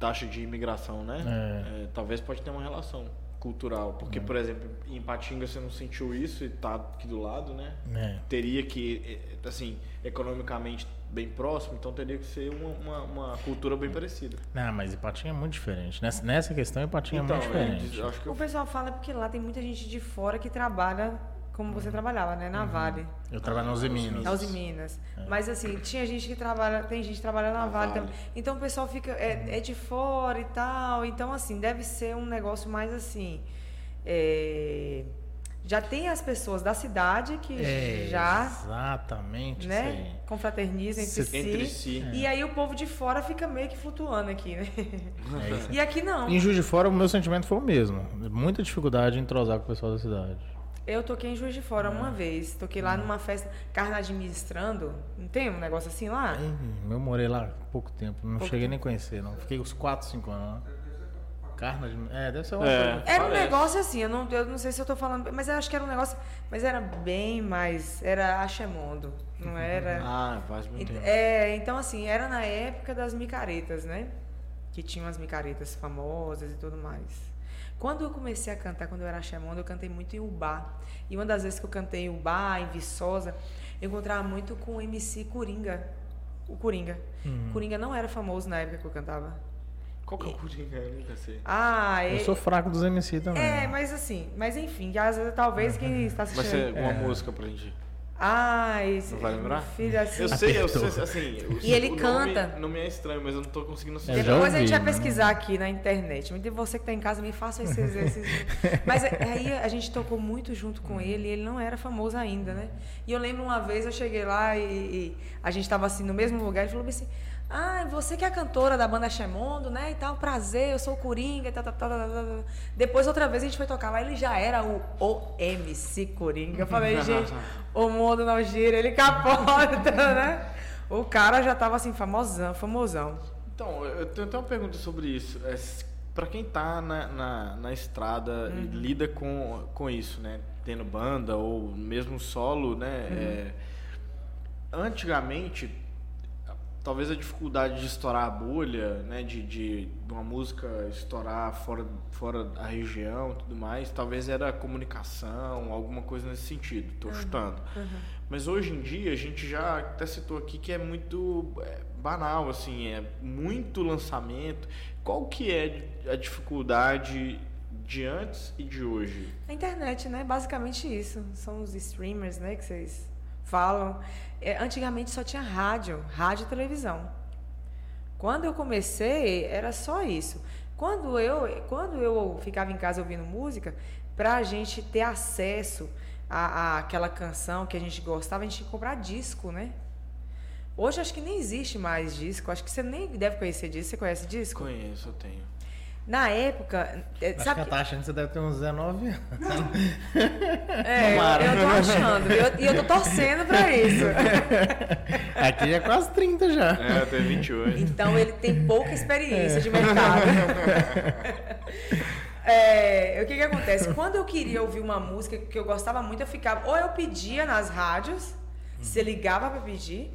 Speaker 1: taxa de imigração, né?
Speaker 2: É.
Speaker 1: É, talvez pode ter uma relação cultural, porque, por exemplo, em Patinga você não sentiu isso e tá aqui do lado, né?
Speaker 2: É.
Speaker 1: Teria que, eh, assim, economicamente bem próximo, então teria que ser uma, uma, uma cultura bem parecida.
Speaker 2: Não, mas Ipatinga é muito diferente. Nessa, nessa questão, Ipatinga
Speaker 1: então,
Speaker 2: é muito
Speaker 1: eu
Speaker 2: diferente.
Speaker 1: acho que
Speaker 3: O
Speaker 1: eu
Speaker 3: pessoal fala porque lá tem muita gente de fora que trabalha como você trabalhava, né? Na Vale.
Speaker 2: Eu trabalho na Uzi Minas.
Speaker 3: Na Uzi Minas. Mas assim, tinha gente que trabalha, tem gente que trabalha na
Speaker 1: Na
Speaker 3: Vale,
Speaker 1: Vale.
Speaker 3: também. Então o pessoal fica, é, é de fora e tal. Então, assim, deve ser um negócio mais assim. é, já tem as pessoas da cidade que
Speaker 2: É,
Speaker 3: já
Speaker 2: exatamente
Speaker 3: né, confraternizam entre si.
Speaker 1: entre si.
Speaker 3: E aí o povo de fora fica meio que flutuando aqui, né?
Speaker 2: É.
Speaker 3: E aqui não.
Speaker 2: Em Juiz de Fora, o meu sentimento foi o mesmo. Muita dificuldade em entrosar com o pessoal da cidade.
Speaker 3: Eu toquei em Juiz de Fora uma vez. Toquei lá numa festa, carna administrando. Não tem um negócio assim lá?
Speaker 2: Eu morei lá há pouco tempo, não
Speaker 3: Pouco
Speaker 2: cheguei
Speaker 3: tempo.
Speaker 2: nem a conhecer, não. Fiquei uns 4, 5 anos lá. É, deve ser uma
Speaker 1: É.
Speaker 2: coisa.
Speaker 3: Era um
Speaker 1: Parece.
Speaker 3: negócio assim, eu não, eu não sei se eu tô falando, mas eu acho que era um negócio, mas era bem mais, era achemondo, não era... (laughs)
Speaker 1: Ah, faz muito tempo.
Speaker 3: É, então assim, era na época das micaretas, né? Que tinham as micaretas famosas e tudo mais. Quando eu comecei a cantar, quando eu era achemondo, eu cantei muito em Ubá. E uma das vezes que eu cantei em Ubá, em Viçosa, eu encontrava muito com o MC Coringa. O Coringa. Coringa não era famoso na época que eu cantava.
Speaker 1: Qual que é o Coringa? Eu nunca sei.
Speaker 3: Ah,
Speaker 2: Eu
Speaker 3: ele-
Speaker 2: sou fraco dos MC também.
Speaker 3: É,
Speaker 2: né?
Speaker 3: mas assim, mas enfim, às vezes, talvez quem está
Speaker 1: Vai
Speaker 3: assistindo.
Speaker 1: ser uma música pra gente.
Speaker 3: Ai, esse-
Speaker 1: Não vai lembrar?
Speaker 3: Filho, assim.
Speaker 1: Eu sei, eu sei, assim.
Speaker 3: E ele
Speaker 1: o
Speaker 3: canta.
Speaker 1: Nome, nome é estranho, mas eu não tô conseguindo associar.
Speaker 2: já
Speaker 3: Depois a gente
Speaker 2: ouvi,
Speaker 3: vai
Speaker 2: né?
Speaker 3: pesquisar aqui na internet. E você que está em casa, me faça esse (laughs) exercício. Mas é- aí a gente tocou muito junto com ele e ele não era famoso ainda, né? E eu lembro uma vez, eu cheguei lá e, e a gente estava assim no mesmo lugar. Ele falou assim: Ah, você que é a cantora da banda Chemondo, né? E tal, prazer, eu sou o Coringa. E tal, tal, tal, tal, tal. Depois, outra vez, a gente foi tocar lá, ele já era o OMC Coringa. Eu falei, (laughs) gente, o mundo não gira, ele capota, (laughs) né? O cara já tava assim, famosão, famosão.
Speaker 1: Então, eu tenho até uma pergunta sobre isso. É, pra quem tá na, na, na estrada e lida com, com isso, né? Tendo banda ou mesmo solo, né? é, antigamente, talvez a dificuldade de estourar a bolha, né? De, de, uma música estourar fora, fora da região e tudo mais, talvez era a comunicação, alguma coisa nesse sentido. Tô chutando. Mas hoje em dia a gente já até citou aqui que é muito é, banal, assim, é muito lançamento. Qual que é a dificuldade de antes e de hoje?
Speaker 3: A internet, né? Basicamente isso. São os streamers, né? Que vocês falam. É, antigamente só tinha rádio, rádio e televisão. Quando eu comecei, era só isso. Quando eu, quando eu ficava em casa ouvindo música, para a gente ter acesso à, àquela canção que a gente gostava, a gente tinha que comprar disco, né? Hoje acho que nem existe mais disco. Acho que você nem deve conhecer disco. Você conhece disco?
Speaker 1: Conheço, eu tenho.
Speaker 3: Na época, é,
Speaker 2: Acho
Speaker 3: sabe
Speaker 2: que a taxa você deve ter uns 19 anos.
Speaker 3: É,
Speaker 2: Tomara.
Speaker 3: eu, eu tô achando. E eu, eu tô torcendo pra isso. (laughs)
Speaker 2: Aqui é quase 30 já.
Speaker 1: É, eu tenho 28.
Speaker 3: Então ele tem pouca experiência de mercado. (laughs) É, o que que acontece? Quando eu queria ouvir uma música que eu gostava muito, eu ficava. Ou eu pedia nas rádios, você ligava pra pedir,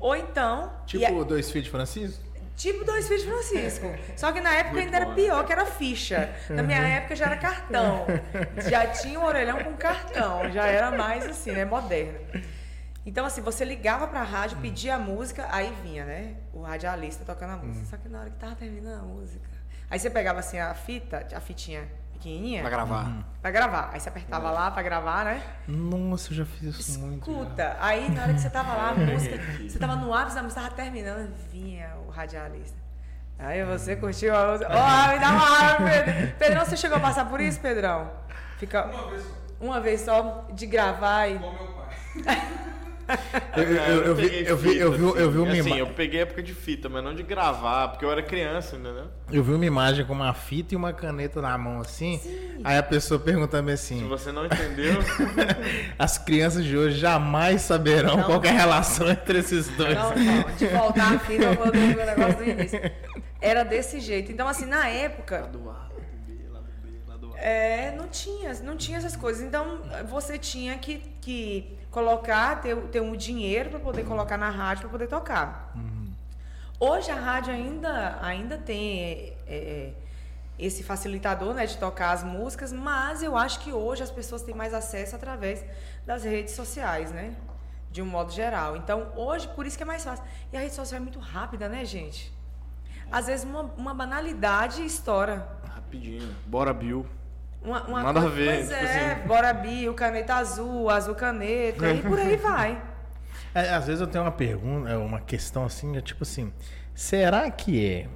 Speaker 3: ou então. e a-
Speaker 2: Tipo dois filhos de Francisco?
Speaker 3: Tipo dois filhos de Francisco. Só que na época
Speaker 1: Muito
Speaker 3: ainda era
Speaker 1: bom.
Speaker 3: pior, que era ficha. Na minha
Speaker 2: Uhum.
Speaker 3: época já era cartão. Já tinha um orelhão com cartão. Já era mais assim, né? Moderno. Então, assim, você ligava pra rádio, pedia a música, aí vinha, né? O radialista tocando a
Speaker 2: Uhum.
Speaker 3: música. Só que na hora que tava terminando a música. Aí você pegava assim a fita, a fitinha pequenininha,
Speaker 1: Pra gravar.
Speaker 2: Uhum.
Speaker 3: pra gravar. Aí você apertava lá pra gravar, né?
Speaker 2: Nossa, eu já fiz isso muito. já.
Speaker 3: Escuta, aí na hora que você tava lá, a (laughs) música, você tava no ápice da música, tava terminando, vinha o radialista. Aí você curtiu a música. Ó, me dá uma raiva, Pedro. Pedrão, você chegou a passar por isso, Pedrão? Fica
Speaker 4: Uma vez só,
Speaker 3: uma vez só de gravar e.
Speaker 4: com meu pai. (laughs)
Speaker 2: Eu, eu- eu vi, eu, vi, eu, vi, eu vi uma
Speaker 1: assim, assim,
Speaker 2: ima-
Speaker 1: eu peguei época de fita, mas não de gravar, porque eu era criança, entendeu?
Speaker 2: eu vi uma imagem com uma fita e uma caneta na mão assim. Aí a pessoa perguntando
Speaker 1: Se
Speaker 2: assim:
Speaker 1: você não entendeu, (laughs)
Speaker 2: as crianças de hoje jamais saberão
Speaker 3: Não.
Speaker 2: qual é a relação entre esses dois.
Speaker 3: Não, não, de voltar a fita, eu vou ver o negócio do início. (laughs) Era desse jeito. Então, assim, na época,
Speaker 1: lá do A, lá do B, lá do B, lá do A.
Speaker 3: É, não tinha, não tinha essas coisas. Então, você tinha que, que colocar, ter, ter um dinheiro para poder colocar na rádio para poder tocar. Hoje a rádio ainda, ainda tem é, é, esse facilitador né, de tocar as músicas, mas eu acho que hoje as pessoas têm mais acesso através das redes sociais, né? De um modo geral. Então, hoje, por isso que é mais fácil. E a rede social é muito rápida, né, gente? Às vezes uma, uma banalidade estoura.
Speaker 1: Rapidinho. Bora, Bill.
Speaker 3: Uma, uma
Speaker 1: Nada
Speaker 3: coisa-
Speaker 1: a ver,
Speaker 3: Pois
Speaker 1: tipo
Speaker 3: é,
Speaker 1: assim.
Speaker 3: bora bio, caneta azul, azul caneta, e por aí (laughs) vai.
Speaker 2: É, às vezes eu tenho uma pergunta, é, uma questão assim, é tipo assim, será que é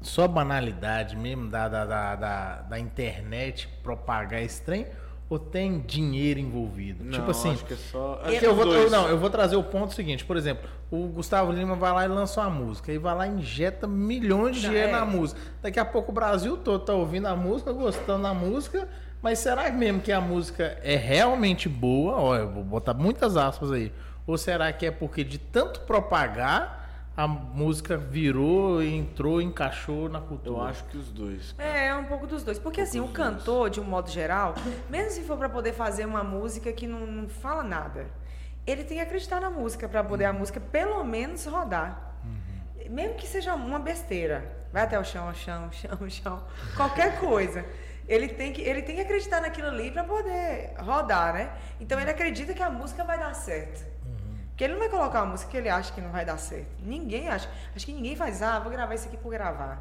Speaker 2: só banalidade mesmo da, da, da, da, da internet propagar esse trem? Ou tem dinheiro envolvido?
Speaker 1: Não,
Speaker 2: tipo assim,
Speaker 1: acho que é só.
Speaker 2: É
Speaker 1: acho
Speaker 2: eu vou, eu, não, eu vou trazer o ponto seguinte, por exemplo, o Gustavo Lima vai lá e lança uma música, e vai lá e injeta milhões de dinheiro
Speaker 3: é.
Speaker 2: na música. Daqui a pouco o Brasil todo tá ouvindo a música, gostando da música, mas será mesmo que a música é realmente boa? Ó, eu vou botar muitas aspas aí. Ou será que é porque de tanto propagar, a música virou, entrou, encaixou na cultura?
Speaker 1: Eu acho que os dois.
Speaker 3: É, é um pouco dos dois. Porque assim, o cantor, de um modo geral, mesmo se for para poder fazer uma música que não, não fala nada, ele tem que acreditar na música para poder a música pelo menos rodar. Mesmo que seja uma besteira. Vai até o chão, chão, (laughs) chão, chão. Qualquer coisa. Ele tem que, ele tem que acreditar naquilo ali para poder rodar, né? Então ele acredita que a música vai dar certo. Porque ele não vai colocar uma música que ele acha que não vai dar certo. Ninguém acha. Acho que ninguém faz, ah, vou gravar isso aqui por gravar.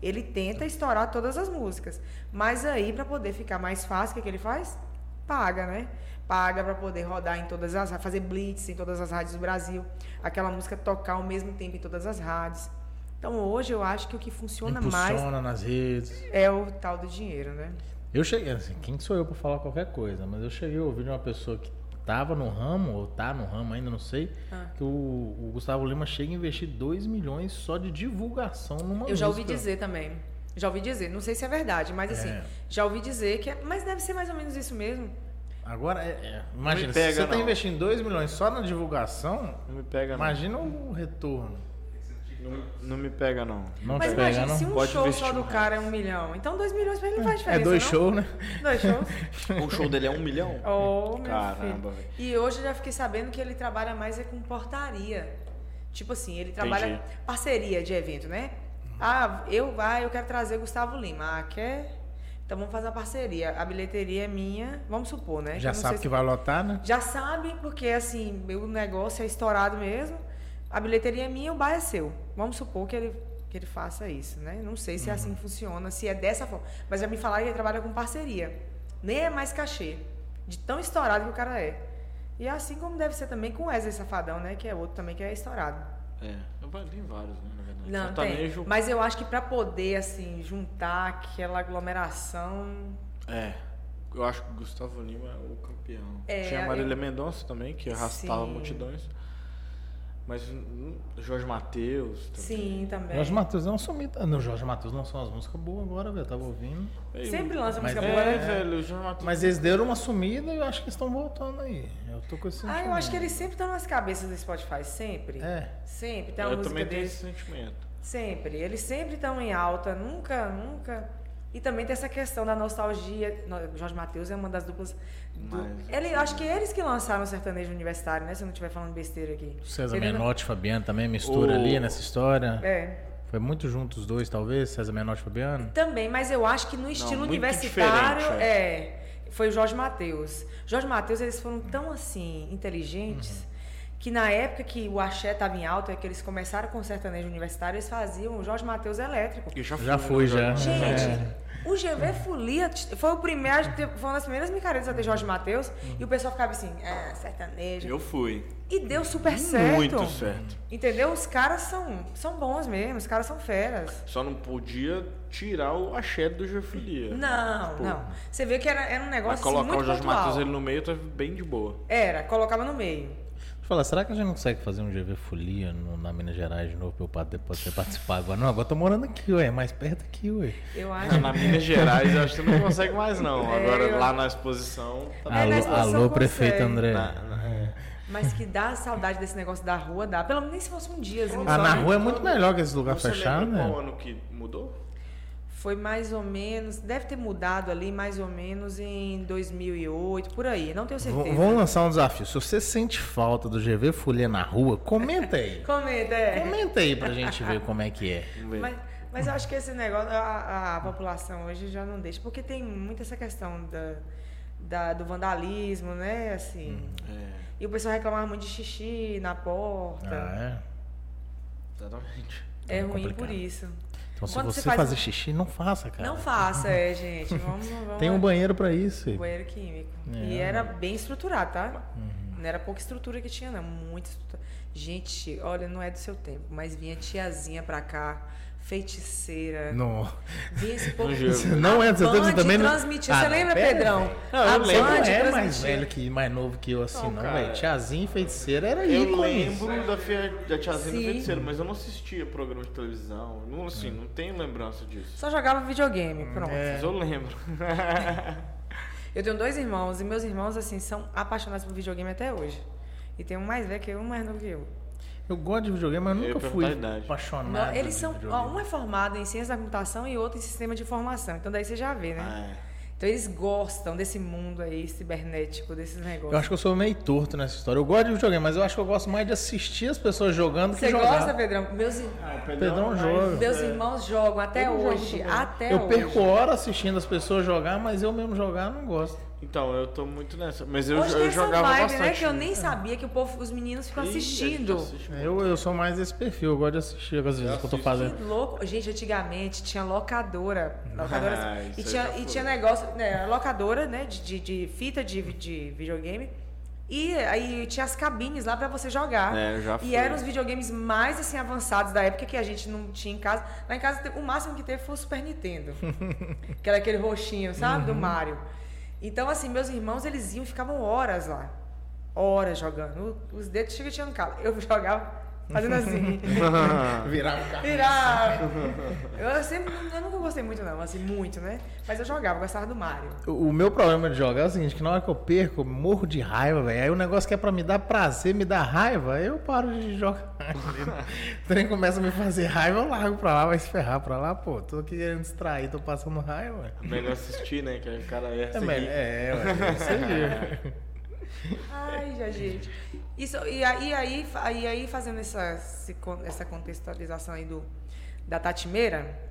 Speaker 3: Ele tenta estourar todas as músicas. Mas aí, para poder ficar mais fácil, o que, que ele faz? Paga, né? Paga para poder rodar em todas as fazer blitz em todas as rádios do Brasil. Aquela música tocar ao mesmo tempo em todas as rádios. Então hoje eu acho que o que funciona mais
Speaker 2: Impulsiona nas redes.
Speaker 3: é o tal do dinheiro, né?
Speaker 2: Eu cheguei, assim, quem sou eu pra falar qualquer coisa, mas eu cheguei a ouvir de uma pessoa que tava no ramo, ou tá no ramo ainda, não sei,
Speaker 3: Ah.
Speaker 2: que o, o Gustavo Lima chega a investir 2 milhões só de divulgação numa
Speaker 3: Eu já ouvi
Speaker 2: música.
Speaker 3: dizer também. Já ouvi dizer, não sei se é verdade, mas assim,
Speaker 2: É.
Speaker 3: já ouvi dizer que é, mas deve ser mais ou menos isso mesmo.
Speaker 2: Agora, é, é, imagina,
Speaker 1: me
Speaker 2: se
Speaker 1: pega,
Speaker 2: você tá
Speaker 1: não.
Speaker 2: investindo 2 milhões só na divulgação,
Speaker 1: Não me pega, não.
Speaker 2: imagina o retorno.
Speaker 1: Não, não me pega, não.
Speaker 2: Não
Speaker 3: Mas
Speaker 2: te pega,
Speaker 3: imagina
Speaker 2: não?
Speaker 3: se um
Speaker 1: Pode
Speaker 3: show só do cara é um milhão. Então dois milhões pra ele não faz
Speaker 2: É
Speaker 3: diferença.
Speaker 2: dois
Speaker 3: não?
Speaker 2: shows, né?
Speaker 3: Dois shows.
Speaker 1: O (laughs) show dele é um milhão?
Speaker 3: Oh, meu
Speaker 1: Caramba,
Speaker 3: filho. E hoje eu já fiquei sabendo que ele trabalha mais é com portaria. Tipo assim, ele trabalha
Speaker 1: Entendi.
Speaker 3: parceria de evento, né? Ah, eu vai, eu quero trazer Gustavo Lima. Ah, quer? Então vamos fazer uma parceria. A bilheteria é minha, vamos supor, né?
Speaker 2: Já sabe
Speaker 3: sei
Speaker 2: que
Speaker 3: se-
Speaker 2: vai lotar, né?
Speaker 3: Já sabe, porque assim, meu negócio é estourado mesmo. A bilheteria é minha, o bar é seu. Vamos supor que ele, que ele faça isso, né? Não sei se é assim que funciona, se é dessa forma. Mas já me falaram que ele trabalha com parceria. Nem é mais cachê. De tão estourado que o cara é. E é assim como deve ser também com o Wesley Safadão, né? Que é outro também que é estourado.
Speaker 1: É. Tem vários, né, na verdade.
Speaker 3: Não,
Speaker 1: Sertanejo,
Speaker 3: tem. Mas eu acho que pra poder, assim, juntar aquela aglomeração.
Speaker 1: É. Eu acho que o Gustavo Lima é o campeão.
Speaker 3: É,
Speaker 1: Tinha a
Speaker 3: eu-
Speaker 1: Marília Mendonça também, que arrastava
Speaker 3: Sim.
Speaker 1: multidões. Mas hum, Jorge Matheus também.
Speaker 3: Sim, também.
Speaker 2: Jorge Matheus não sumiu. Não, Jorge Matheus lançou umas músicas boas agora, velho. Tava ouvindo.
Speaker 3: Sempre lança
Speaker 2: Mas
Speaker 3: música
Speaker 1: É,
Speaker 3: boa, né?
Speaker 1: velho, o Jorge Matheus.
Speaker 2: Mas eles deram uma sumida e eu acho que eles estão voltando aí. Eu tô com esse
Speaker 3: Ah, eu acho que
Speaker 2: sentimento.
Speaker 3: eles sempre estão nas cabeças do Spotify, sempre.
Speaker 2: É.
Speaker 3: Sempre. Tem
Speaker 1: eu também tenho
Speaker 3: deles.
Speaker 1: esse sentimento.
Speaker 3: Sempre. Eles sempre estão em alta, nunca, nunca. E também tem essa questão da nostalgia. No- Jorge Matheus é uma das duplas. Do...
Speaker 1: Mas-
Speaker 3: Ele, acho que eles que lançaram o sertanejo universitário, né? Se eu não estiver falando besteira aqui.
Speaker 2: César
Speaker 3: não-
Speaker 2: Menotti e Fabiano também mistura
Speaker 1: O-
Speaker 2: ali nessa história.
Speaker 3: É.
Speaker 2: Foi muito junto os dois, talvez, César Menotti e Fabiano.
Speaker 3: Também, mas eu acho que no estilo
Speaker 1: muito
Speaker 3: universitário,
Speaker 1: diferente,
Speaker 3: é. Foi o Jorge Matheus. Jorge Matheus, eles foram tão assim, inteligentes, que na época que o axé estava em alta, que eles começaram com o sertanejo universitário, eles faziam o Jorge Matheus elétrico.
Speaker 1: Eu já fui,
Speaker 2: Já
Speaker 1: né,
Speaker 2: foi,
Speaker 1: no
Speaker 2: já.
Speaker 3: Gente.
Speaker 2: É.
Speaker 3: O GV Folia foi o primeiro, foi uma das primeiras micaretas a ter Jorge Matheus. E o pessoal ficava assim, ah, sertanejo.
Speaker 1: Eu fui.
Speaker 3: E deu super certo.
Speaker 1: Muito certo.
Speaker 3: Entendeu? Os caras são, são bons mesmo, os caras são feras.
Speaker 1: Só não podia tirar o axé do Geofilia.
Speaker 3: Não,
Speaker 1: Pô.
Speaker 3: não. Você vê que era, era um
Speaker 1: Mas
Speaker 3: negócio assim,
Speaker 1: colocar
Speaker 3: muito
Speaker 1: o Jorge
Speaker 3: pontual.
Speaker 1: Matheus ele no meio tá bem de boa.
Speaker 3: Era, colocava no meio.
Speaker 2: Falar, será que a gente não consegue fazer um GV Folia no- na Minas Gerais de novo pra eu depois você participar agora? Não, agora eu tô morando aqui, ué, mais perto aqui, ué.
Speaker 3: Eu acho.
Speaker 1: Na Minas Gerais eu acho que você não consegue mais não.
Speaker 3: É,
Speaker 1: Agora
Speaker 3: eu-
Speaker 1: lá na exposição. Tá
Speaker 3: É, na
Speaker 2: alô,
Speaker 3: exposição
Speaker 2: alô prefeito. André.
Speaker 1: na- na-
Speaker 3: Mas que dá saudade desse negócio da rua, dá. Pelo menos nem se fosse um dia. assim,
Speaker 2: Ah, na rua é muito melhor que esse lugar
Speaker 1: Você
Speaker 2: fechado, né?
Speaker 1: qual ano que mudou?
Speaker 3: Foi mais ou menos, deve ter mudado ali mais ou menos em 2008, por aí, não tenho
Speaker 2: V-
Speaker 3: certeza.
Speaker 2: Vamos lançar um desafio. Se você sente falta do GV Folia na rua, comenta aí. (laughs)
Speaker 3: Comenta, é.
Speaker 2: Comenta aí pra gente ver como é que é.
Speaker 3: Mas, mas eu acho que esse negócio, a, a população hoje já não deixa, porque tem muito essa questão da, da- do vandalismo, né? Assim.
Speaker 1: É,
Speaker 3: E o pessoal reclamava muito de xixi na porta.
Speaker 2: Ah,
Speaker 1: exatamente.
Speaker 3: é
Speaker 2: é
Speaker 3: ruim
Speaker 2: complicado.
Speaker 3: por isso.
Speaker 2: Então se
Speaker 3: Quando
Speaker 2: você
Speaker 3: você faz-
Speaker 2: fazer xixi, não faça, cara.
Speaker 3: Não faça, é, gente. Vamos, (laughs) vamos
Speaker 2: Tem um banheiro pra isso.
Speaker 3: um banheiro químico.
Speaker 2: É.
Speaker 3: E era bem estruturado, tá?
Speaker 2: Uhum.
Speaker 3: Não era pouca estrutura que tinha, não. Muita estrutura. Gente, olha, não é do seu tempo, mas vinha tiazinha pra cá, feiticeira. (laughs)
Speaker 2: Não.
Speaker 3: Vinha esse povo.
Speaker 1: No jogo.
Speaker 2: Não é você
Speaker 3: Band
Speaker 2: também não-
Speaker 3: transmitia.
Speaker 2: Ah,
Speaker 3: Você
Speaker 2: não,
Speaker 3: lembra,
Speaker 2: pera,
Speaker 3: Pedrão?
Speaker 1: Não, eu
Speaker 3: a
Speaker 1: lembro.
Speaker 2: Não
Speaker 3: Band
Speaker 2: é mais velho que mais novo que eu assim,
Speaker 1: Não,
Speaker 2: não, velho. Tiazinha e feiticeira era
Speaker 1: Eu
Speaker 2: ícone.
Speaker 1: lembro da, fia, da tiazinha do
Speaker 3: Sim.
Speaker 1: feiticeiro, mas eu não assistia programa de televisão. Não, assim, não tenho lembrança disso.
Speaker 3: Só jogava videogame, pronto.
Speaker 2: É.
Speaker 1: Mas eu lembro. (laughs)
Speaker 3: Eu tenho dois irmãos e meus irmãos, assim, são apaixonados por videogame até hoje. E tem um mais velho que eu e um mais novo que eu.
Speaker 2: Eu gosto de videogame, mas
Speaker 1: Eu
Speaker 2: nunca fui apaixonado.
Speaker 3: Não, eles são. Ó, um é formado em ciência da computação e outro em sistema de informação. Então daí você já vê, né?
Speaker 1: Ah, é.
Speaker 3: Então eles gostam desse mundo aí cibernético, desses negócios.
Speaker 2: Eu acho que eu sou meio torto nessa história. Eu gosto de videogame, mas eu acho que eu gosto mais de assistir as pessoas jogando
Speaker 3: Você
Speaker 2: que jogar.
Speaker 3: gosta, Pedrão? Meus,
Speaker 1: Ah, o
Speaker 2: Pedrão
Speaker 1: mais-
Speaker 2: joga.
Speaker 3: meus irmãos jogam até
Speaker 1: Eu
Speaker 3: hoje. Até
Speaker 2: eu
Speaker 3: hoje.
Speaker 2: perco hora assistindo as pessoas jogar, mas eu mesmo jogar não gosto.
Speaker 1: Então, eu tô muito nessa. Mas eu,
Speaker 3: Hoje
Speaker 1: eu
Speaker 3: essa
Speaker 1: jogava
Speaker 3: vibe,
Speaker 1: bastante.
Speaker 3: né? Que eu nem sabia que o povo, os meninos ficam
Speaker 1: Ih,
Speaker 3: assistindo.
Speaker 1: assiste.
Speaker 2: Eu, eu sou mais desse perfil, eu gosto de assistir as vezes que eu tô fazendo.
Speaker 3: Que louco. Gente, antigamente tinha locadora. locadora (laughs)
Speaker 1: Ah,
Speaker 3: e, tinha, e tinha negócio, né? Locadora, né? De, de, de fita de, de videogame. E aí tinha as cabines lá pra você jogar.
Speaker 1: É, eu já fui.
Speaker 3: E eram os videogames mais assim avançados da época que a gente não tinha em casa. Lá em casa o máximo que teve foi o Super Nintendo. (laughs) que era aquele roxinho, sabe?
Speaker 1: Uhum.
Speaker 3: Do Mario. Então, assim, meus irmãos, eles iam ficavam horas lá. Horas jogando. Os dedos chegam calo. Eu (laughs) jogava fazendo assim. (laughs)
Speaker 2: Virar um carro.
Speaker 3: Virar. Eu sempre, eu nunca gostei muito não, assim, muito, né? Mas eu jogava, eu gostava do Mario.
Speaker 2: O o meu problema de jogar é o seguinte, que na hora que eu perco, eu morro de raiva, velho. Aí o negócio que é pra me dar prazer, me dá raiva, eu paro de jogar. (laughs) o trem começa a me fazer raiva, eu largo pra lá, vai se ferrar pra lá, pô. Tô aqui querendo distrair, tô passando raiva.
Speaker 1: Melhor assistir, né? Que o cara é
Speaker 2: É, melhor, é, ué, é isso aí.
Speaker 3: Ai, já, gente. Isso, e aí, aí, aí fazendo essa, essa contextualização aí do, da Tatimeira,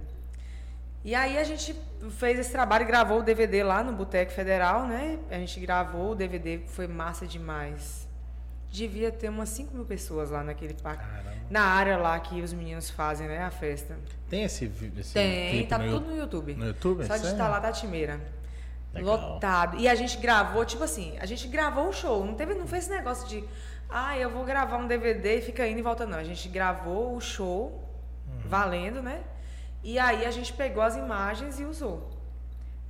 Speaker 3: e aí a gente fez esse trabalho e gravou o DVD lá no Boteco Federal, né? A gente gravou o DVD, foi massa demais. Devia ter umas 5 mil pessoas lá naquele parque. Na área lá que os meninos fazem, né? A festa.
Speaker 2: Tem esse vídeo?
Speaker 3: Tem, tá
Speaker 2: no
Speaker 3: tudo no YouTube.
Speaker 2: no YouTube?
Speaker 3: Só digitar lá Tatimeira.
Speaker 2: Legal.
Speaker 3: Lotado. E a gente gravou, tipo assim, a gente gravou o show. Não, teve, não foi esse negócio de, ah, eu vou gravar um DVD e fica indo e volta, não. A gente gravou o show,
Speaker 2: Uhum.
Speaker 3: valendo, né? E aí a gente pegou as imagens e usou.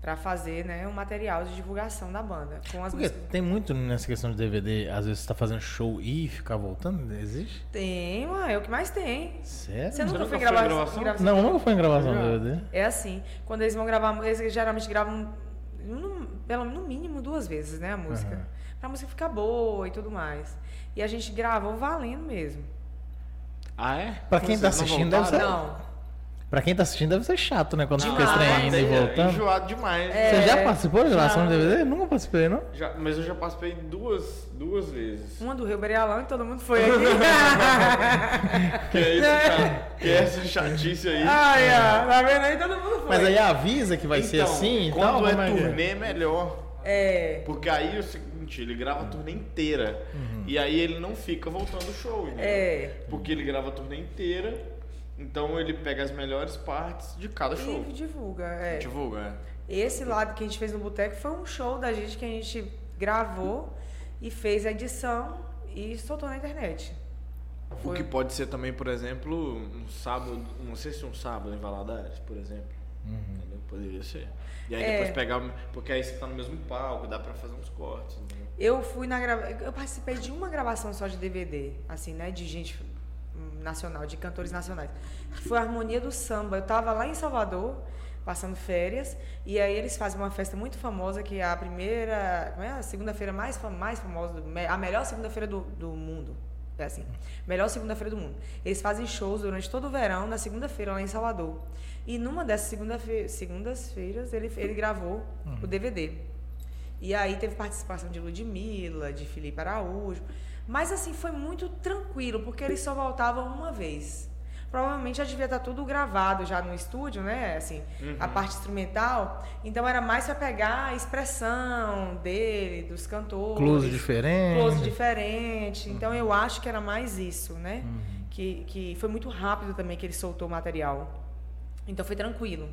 Speaker 3: Pra fazer, né, um material de divulgação da banda. Com as
Speaker 2: Porque
Speaker 3: músicas.
Speaker 2: tem muito nessa questão de DVD, às vezes você tá fazendo show e ficar voltando, existe?
Speaker 3: Tem, ué, é o que mais tem.
Speaker 2: Sério?
Speaker 3: Você nunca
Speaker 1: nunca
Speaker 3: foi em
Speaker 1: foi em
Speaker 3: grava-
Speaker 1: gravação?
Speaker 3: gravação?
Speaker 2: Não, nunca foi em gravação do DVD.
Speaker 3: É assim, quando eles vão gravar, eles geralmente gravam pelo no mínimo duas vezes, né, a música.
Speaker 2: Aham.
Speaker 3: Pra música ficar boa e tudo mais. E a gente gravou valendo mesmo.
Speaker 1: Ah, é?
Speaker 2: Pra quem tá
Speaker 1: Vocês não
Speaker 2: assistindo, deve
Speaker 1: voltaram?
Speaker 2: ser-
Speaker 3: Não.
Speaker 2: Pra quem tá assistindo deve ser chato, né? Quando fica estranhando e
Speaker 1: É
Speaker 2: voltando.
Speaker 1: enjoado demais.
Speaker 3: É.
Speaker 2: Você já participou de gravação de DVD? Nunca participei, não?
Speaker 1: Já- mas eu já participei duas, duas vezes.
Speaker 3: Uma do Rio Berealão e todo mundo foi aqui. (laughs)
Speaker 1: Que é, esse (laughs) cha- que é essa chatice aí.
Speaker 3: Ai, ó, tá vendo aí? Todo mundo foi.
Speaker 2: Mas aí avisa que vai ser
Speaker 1: Então,
Speaker 2: assim e
Speaker 1: quando
Speaker 2: tal?
Speaker 1: é turnê é melhor.
Speaker 3: É.
Speaker 1: Porque aí é o seguinte, ele grava a turnê inteira. E aí ele não fica voltando o show, entendeu?
Speaker 3: É.
Speaker 1: Porque ele grava a turnê inteira. Então ele pega as melhores partes de cada show.
Speaker 3: E divulga, é.
Speaker 1: Divulga, é.
Speaker 3: Esse lado que a gente fez no Boteco foi um show da gente que a gente gravou e fez a edição e soltou na internet.
Speaker 1: O
Speaker 3: Foi-
Speaker 1: que pode ser também, por exemplo, um sábado, não sei se um sábado em Valadares, por exemplo. Entendeu? Poderia ser. E aí
Speaker 3: É.
Speaker 1: depois pegar, porque aí você tá no mesmo palco, dá pra fazer uns cortes. entendeu?
Speaker 3: Eu fui na grava... eu participei de uma gravação só de DVD, assim, né, de gente nacional, de cantores nacionais, que foi a Harmonia do Samba. Eu tava lá em Salvador, passando férias, e aí eles fazem uma festa muito famosa que é a primeira, como é a segunda-feira mais fam- mais famosa, do, a melhor segunda-feira do, do mundo. É assim, melhor segunda-feira do mundo. Eles fazem shows durante todo o verão, na segunda-feira lá em Salvador. E numa dessas segunda-fe- segundas-feiras ele, ele gravou o DVD. E aí teve participação de Ludmilla, de Felipe Araújo. Mas assim, foi muito tranquilo, porque eles só voltavam uma vez. Provavelmente já devia estar tudo gravado já no estúdio, né? Assim, a parte instrumental. Então era mais para pegar a expressão dele, dos cantores.
Speaker 2: Close diferente.
Speaker 3: Close diferente. Então eu acho que era mais isso, né? Que, que foi muito rápido também que ele soltou o material. Então foi tranquilo.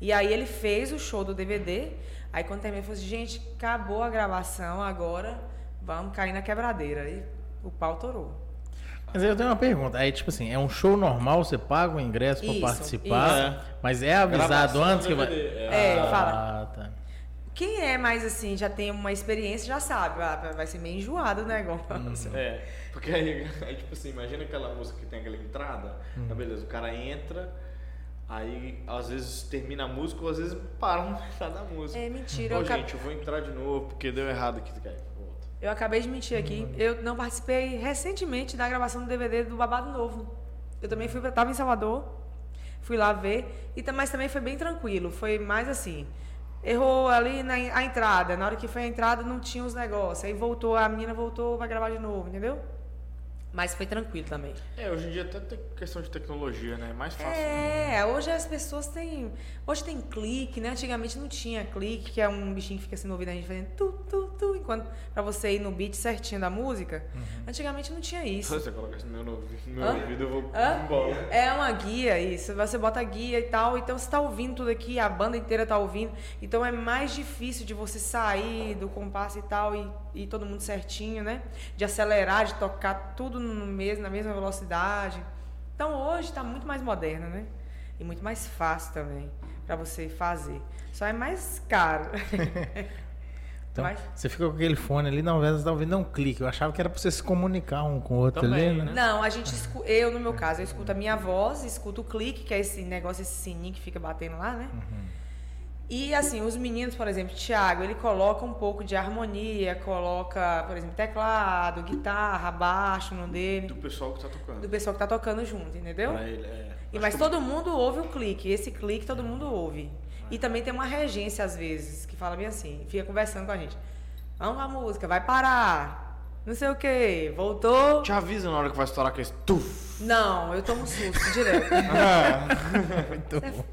Speaker 3: E aí ele fez o show do DVD. Aí quando terminou, ele falou assim, gente, acabou a gravação, agora vamos cair na quebradeira. E o pau torou.
Speaker 2: Mas aí eu tenho uma pergunta. Aí, tipo assim, é um show normal, você paga o ingresso pra
Speaker 3: Isso,
Speaker 2: participar,
Speaker 1: isso.
Speaker 2: mas é avisado antes que vai.
Speaker 1: DVD,
Speaker 3: É,
Speaker 2: ah,
Speaker 3: fala.
Speaker 2: tá.
Speaker 3: Quem é mais assim, já tem uma experiência, já sabe. ah, vai ser meio enjoado o negócio.
Speaker 1: É, porque aí, (laughs) aí, tipo assim, imagina aquela música que tem aquela entrada,
Speaker 2: Hum.
Speaker 1: tá beleza, o cara entra, aí às vezes termina a música ou às vezes para no metade da música.
Speaker 3: É mentira.
Speaker 1: Ô,
Speaker 3: eu, acab-
Speaker 1: gente, eu vou entrar de novo porque deu errado aqui, cara.
Speaker 3: Eu acabei de mentir aqui. Eu não participei recentemente da gravação do DVD do Babado Novo. Eu também fui, pra- tava em Salvador, fui lá ver, e, mas também foi bem tranquilo. Foi mais assim. Errou ali na a entrada. Na hora que foi a entrada, não tinha os negócios. Aí voltou, a menina voltou, vai gravar de novo, entendeu? Mas foi tranquilo também.
Speaker 1: É, hoje em dia até tem questão de tecnologia, né? É mais fácil. né?
Speaker 3: É, hoje as pessoas têm. Hoje tem clique, né? Antigamente não tinha clique, que é um bichinho que fica assim no ouvido a gente fazendo tu, tu, tu, enquanto pra você ir no beat certinho da música. Antigamente não tinha isso.
Speaker 1: Se você colocar isso no meu, ouvido- no meu ouvido, eu vou
Speaker 3: Hã?
Speaker 1: embora.
Speaker 3: É uma guia isso. Você bota a guia e tal. Então você tá ouvindo tudo aqui, a banda inteira tá ouvindo. Então é mais difícil de você sair do compasso e tal e, e todo mundo certinho, né? De acelerar, de tocar tudo no mesmo, na mesma velocidade. Então hoje tá muito mais moderno, né? E muito mais fácil também para você fazer. Só é mais caro. (laughs)
Speaker 2: Então,
Speaker 3: Mas-
Speaker 2: você fica com aquele fone ali, não, você tá ouvindo um clique. Eu achava que era pra você se comunicar um com o outro
Speaker 1: Também,
Speaker 2: ali, né?
Speaker 1: né?
Speaker 3: Não, a gente escu... eu no meu caso, eu escuto a minha voz, escuto o clique, que é esse negócio, esse sininho que fica batendo lá, né? E assim, os meninos, por exemplo, Thiago, ele coloca um pouco de harmonia, coloca, por exemplo, teclado, guitarra, baixo no dele,
Speaker 1: Do pessoal que tá tocando.
Speaker 3: do pessoal que tá tocando junto, entendeu?
Speaker 1: Pra ele, é.
Speaker 3: E, mas
Speaker 1: que-
Speaker 3: todo mundo ouve o clique, esse clique todo mundo ouve. E também tem uma regência às vezes, que fala bem assim, fica conversando com a gente. Vamos a música, vai parar. Não sei o que, voltou.
Speaker 1: Te avisa na hora que vai estourar com esse tuf.
Speaker 3: Não, eu tomo susto direto. (laughs)
Speaker 2: Muito bom.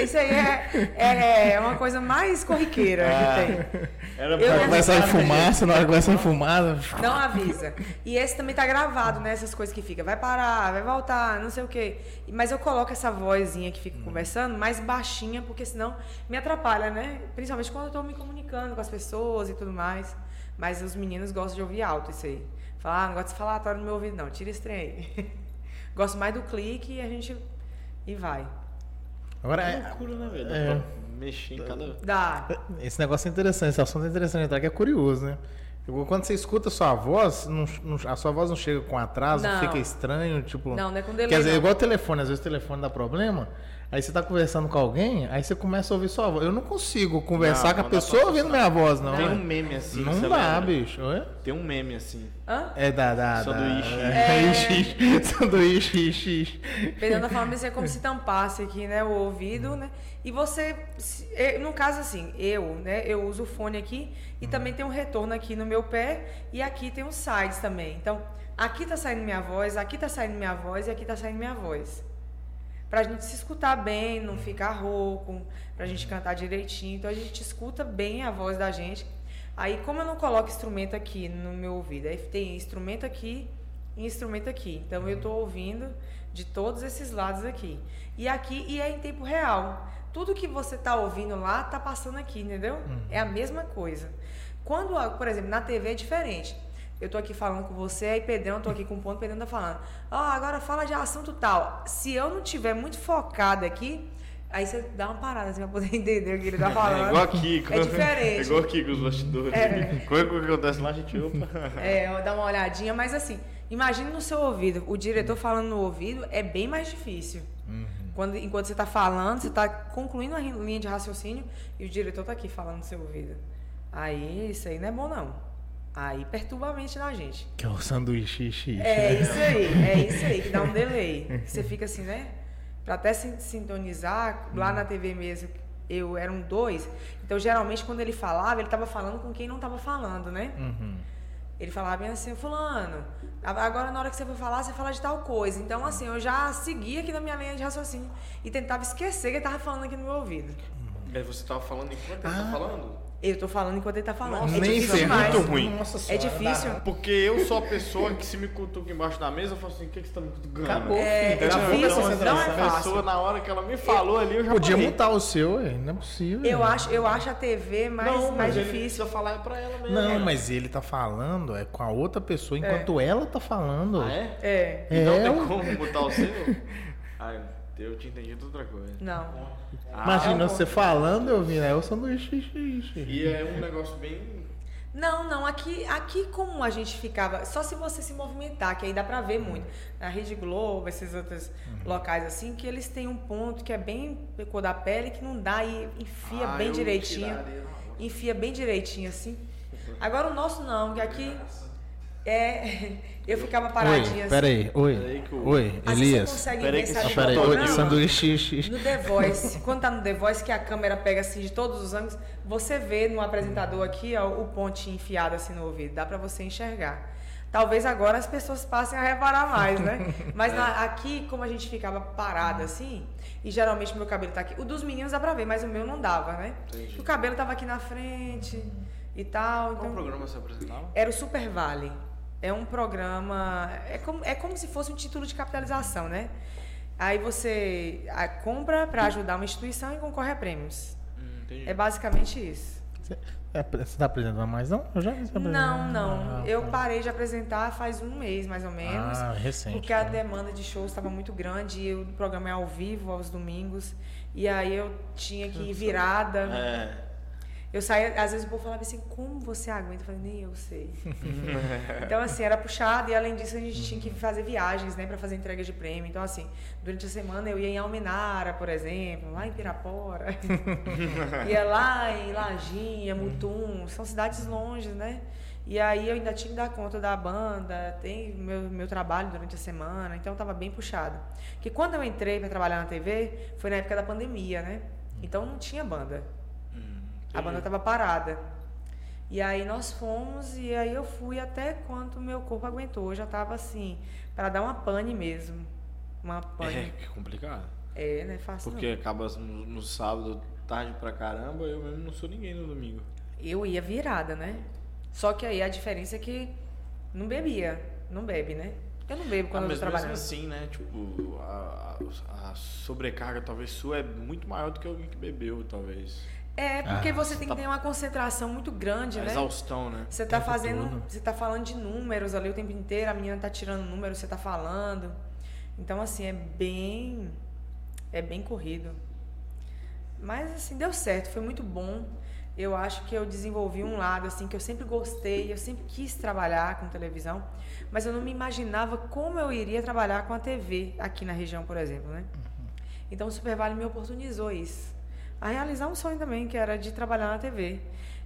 Speaker 3: Isso aí é, é, é uma coisa mais corriqueira que tem.
Speaker 1: Era pra-
Speaker 2: Vai sair fumaça, na hora que vai sair fumaça.
Speaker 3: Não avisa. E esse também tá gravado, né? Essas coisas que fica. Vai parar, vai voltar, não sei o quê. E- Mas eu coloco essa vozinha que fica conversando mais baixinha, porque senão me atrapalha, né? Principalmente quando eu tô me comunicando com as pessoas e tudo mais. Mas os meninos gostam de ouvir alto isso aí. Falar, ah, não gosto de falatório no meu ouvido, não. Tira esse trem aí. (laughs) Gosto mais do clique e a gente. E vai.
Speaker 2: Agora,
Speaker 1: É
Speaker 2: é,
Speaker 1: loucura, né, velho? Dá
Speaker 2: É.
Speaker 1: pra mexer em cada.
Speaker 3: Dá.
Speaker 2: esse negócio é interessante, esse assunto é interessante entrar, que é curioso, né? Quando você escuta a sua voz, não- não- a sua voz não chega com atraso,
Speaker 3: Não.
Speaker 2: fica estranho, tipo...
Speaker 3: Não, não é com delay,
Speaker 2: Quer dizer,
Speaker 3: não.
Speaker 2: igual o telefone, às vezes o telefone dá problema, aí você tá conversando com alguém, aí você começa a ouvir sua voz. Eu não consigo conversar
Speaker 1: Não,
Speaker 2: com a pessoa ouvindo minha voz, não.
Speaker 1: Tem
Speaker 2: é?
Speaker 1: um meme assim.
Speaker 2: Não dá,
Speaker 1: lembra?
Speaker 2: bicho. é?
Speaker 1: Tem um meme assim.
Speaker 3: Hã?
Speaker 2: É da. da, da
Speaker 1: Sanduíche.
Speaker 2: É, (laughs) ixi, sanduíche, ixi.
Speaker 3: Dependendo da forma, isso é como se tampasse aqui, né, o ouvido, né? E você, se- eh, no caso assim, eu, né, eu uso o fone aqui e também tem um retorno aqui no meu pé e aqui tem os sides também. Então, aqui tá saindo minha voz, aqui tá saindo minha voz e aqui tá saindo minha voz. Pra gente se escutar bem, não ficar rouco, pra gente cantar direitinho. Então a gente escuta bem a voz da gente. Aí, como eu não coloco instrumento aqui no meu ouvido, aí tem instrumento aqui e instrumento aqui. Então eu tô ouvindo de todos esses lados aqui. E aqui e é em tempo real. Tudo que você tá ouvindo lá tá passando aqui, entendeu? É a mesma coisa. Quando, por exemplo, na TV é diferente. Eu tô aqui falando com você, aí Pedrão, tô aqui com o ponto, Pedrão tá falando. Ó, agora fala de assunto tal. Se eu não tiver muito focada aqui, aí você dá uma parada assim pra poder (laughs) entender o que ele tá falando.
Speaker 1: É igual aqui.
Speaker 3: É diferente. (laughs)
Speaker 1: É igual aqui com os bastidores.
Speaker 3: É.
Speaker 1: Quando que acontece lá, a gente opa.
Speaker 3: É, dar uma olhadinha, mas assim, imagine no seu ouvido. O diretor falando no ouvido é bem mais difícil. Quando, enquanto você está falando, você está concluindo a linha de raciocínio e o diretor está aqui falando no seu ouvido. Aí, isso aí não é bom, não. Aí perturba a mente da gente.
Speaker 2: Que é o sanduíche xixi.
Speaker 3: É isso aí, é isso aí, que dá um delay. Você fica assim, né? Pra até sin- sintonizar, lá na TV mesmo, eu eram dois. Então, geralmente, quando ele falava, ele tava falando com quem não tava falando, né?
Speaker 2: Uhum.
Speaker 3: Ele falava bem assim, fulano, agora na hora que você for falar, você fala de tal coisa. Então, assim, eu já seguia aqui na minha linha de raciocínio e tentava esquecer que ele tava falando aqui no meu ouvido.
Speaker 1: Aí você tava falando enquanto ele tá falando?
Speaker 3: Eu tô falando enquanto ele tá falando.
Speaker 1: Nossa,
Speaker 3: é
Speaker 2: Nem
Speaker 3: difícil demais.
Speaker 1: muito ruim.
Speaker 2: Nossa
Speaker 3: É
Speaker 2: senhora,
Speaker 3: difícil.
Speaker 2: dá-
Speaker 1: Porque eu sou a pessoa que se me cutuca embaixo da mesa, eu falo assim, o que, que você tá me cutucando?
Speaker 2: Acabou.
Speaker 3: É, é difícil,
Speaker 2: concentração.
Speaker 3: não é
Speaker 1: A
Speaker 3: fácil.
Speaker 1: pessoa, na hora que ela me falou ali, eu já
Speaker 2: Podia
Speaker 1: parei.
Speaker 2: mutar o seu. Não é possível.
Speaker 3: Eu acho, eu acho a TV mais,
Speaker 1: não,
Speaker 3: mais difícil.
Speaker 1: precisa falar é pra ela mesmo.
Speaker 2: Não, mas ele tá falando é com a outra pessoa enquanto ela tá falando.
Speaker 1: Ah, é?
Speaker 3: É.
Speaker 1: E não
Speaker 2: É,
Speaker 1: tem
Speaker 2: ué.
Speaker 1: como botar o seu? (laughs) Ai, eu tinha entendido outra coisa.
Speaker 3: Não.
Speaker 1: Ah,
Speaker 2: Imagina
Speaker 3: é
Speaker 2: você falando, eu vi, né? É o sanduíche xixi.
Speaker 1: E é um negócio bem...
Speaker 3: Não, não, aqui, aqui como a gente ficava, só se você se movimentar, que aí dá pra ver muito. Na Rede Globo, esses outros locais assim, que eles têm um ponto que é bem cor da pele, que não dá e enfia
Speaker 1: Ah,
Speaker 3: bem
Speaker 1: eu
Speaker 3: direitinho.
Speaker 1: tiraria.
Speaker 3: Enfia bem direitinho assim. Agora o nosso não, que aqui é. (laughs) Eu ficava paradinha
Speaker 2: Oi,
Speaker 3: assim.
Speaker 2: peraí. Oi.
Speaker 1: Peraí que o-
Speaker 2: Oi,
Speaker 3: Assim,
Speaker 2: Elias.
Speaker 3: Você consegue
Speaker 1: Peraí
Speaker 3: ver
Speaker 1: que
Speaker 2: Peraí,
Speaker 3: é
Speaker 2: oi,
Speaker 3: programa?
Speaker 2: sanduíche.
Speaker 3: No The Voice, quando tá no The Voice, que a câmera pega assim de todos os ângulos, você vê no apresentador aqui, ó, o pontinho enfiado assim no ouvido, dá pra você enxergar. Talvez agora as pessoas passem a reparar mais, né? (laughs) Mas na- aqui, como a gente ficava parada assim, e geralmente meu cabelo tá aqui, o dos meninos dá pra ver, mas o meu não dava, né?
Speaker 1: Entendi.
Speaker 3: O cabelo tava aqui na frente e tal.
Speaker 1: Qual
Speaker 3: Então,
Speaker 1: programa você apresentava?
Speaker 3: era o Super Vale. É um programa. É como, é como se fosse um título de capitalização, né? Aí você compra para ajudar uma instituição e concorre a prêmios.
Speaker 1: Hum.
Speaker 3: É basicamente isso.
Speaker 2: Você é, você tá apresentando mais não? Eu já.
Speaker 3: Não, não.
Speaker 2: Ah,
Speaker 3: Eu
Speaker 2: tá.
Speaker 3: parei de apresentar faz um mês, mais ou menos.
Speaker 2: Ah, recente.
Speaker 3: Porque a
Speaker 2: né?
Speaker 3: demanda de shows estava muito grande e o programa é ao vivo, aos domingos. E aí eu tinha que ir virada.
Speaker 1: É.
Speaker 3: Eu saía, às vezes o povo falava assim, como você aguenta? Eu falei, nem eu sei. (laughs) então, assim, era puxado e além disso a gente tinha que fazer viagens, né, para fazer entrega de prêmio. Então, assim, durante a semana eu ia em Almenara, por exemplo, lá em Pirapora. (laughs) ia lá em Lajinha, Mutum, são cidades longe, né? E aí eu ainda tinha que dar conta da banda, tem meu, meu trabalho durante a semana, então tava bem puxado. Porque quando eu entrei para trabalhar na TV, foi na época da pandemia, né? Então não tinha banda. A banda estava parada. E aí nós fomos e aí eu fui até quanto meu corpo aguentou. Eu já tava assim, para dar uma pane mesmo. Uma
Speaker 1: É,
Speaker 3: pane.
Speaker 1: que complicado.
Speaker 3: É, não é fácil
Speaker 1: Porque acaba no, no sábado, tarde pra caramba, eu mesmo não sou ninguém no domingo.
Speaker 3: não. Eu ia virada, né? Só que aí a diferença é que não bebia. Não bebe, né? Eu não bebo quando
Speaker 1: Ah,
Speaker 3: eu
Speaker 1: mas
Speaker 3: tô
Speaker 1: mesmo
Speaker 3: trabalhando.
Speaker 1: assim, né? Tipo, a- a sobrecarga talvez sua é muito maior do que alguém que bebeu, talvez.
Speaker 3: É, porque
Speaker 2: Ah,
Speaker 3: você tem que
Speaker 1: tá-
Speaker 3: ter uma concentração muito grande,
Speaker 1: A
Speaker 3: né?
Speaker 1: exaustão, né?
Speaker 3: Você tá
Speaker 2: tempo
Speaker 3: fazendo,
Speaker 2: todo.
Speaker 3: você tá falando de números ali o tempo inteiro, a menina tá tirando números, você tá falando. Então assim, é bem é bem corrido. Mas assim, deu certo, foi muito bom. Eu acho que eu desenvolvi um lado assim que eu sempre gostei, eu sempre quis trabalhar com televisão, mas eu não me imaginava como eu iria trabalhar com a TV aqui na região, por exemplo, né? Então o Super Vale me oportunizou isso. A realizar um sonho também, que era de trabalhar na TV.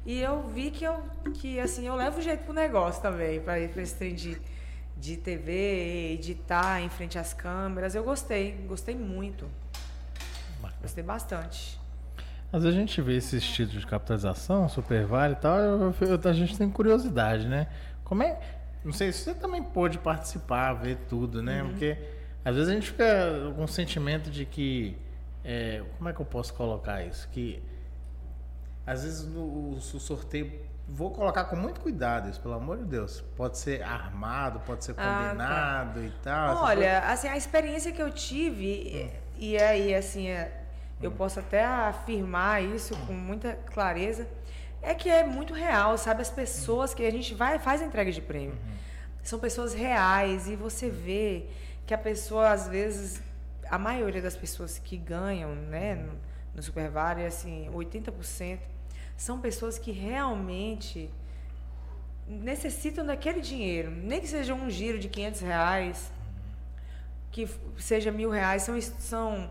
Speaker 3: E eu vi que eu que assim, eu levo jeito pro negócio também, para esse trem de, de TV, editar em frente às câmeras. Eu gostei, gostei muito. Gostei bastante.
Speaker 2: Às vezes a gente vê esses títulos de capitalização, super vale e tal, eu- eu- a gente tem curiosidade, né? Como é. Não sei se você também pôde participar, ver tudo, né? Porque às vezes a gente fica com um sentimento de que. É, como é que eu posso colocar isso? Que às vezes no, o, sorteio vou colocar com muito cuidado isso, pelo amor de Deus. Pode ser armado, pode ser
Speaker 3: Ah, tá.
Speaker 2: combinado e tal.
Speaker 3: Olha, assim, a experiência que eu tive, e aí, assim, é, eu posso até afirmar isso com muita clareza, é que é muito real, sabe? As pessoas que a gente vai faz a entrega de prêmio. São pessoas reais e você vê que a pessoa, às vezes, a maioria das pessoas que ganham, né, no, no Super Vale, assim, 80%, são pessoas que realmente necessitam daquele dinheiro. Nem que seja um giro de 500 reais, que seja mil reais, são, são,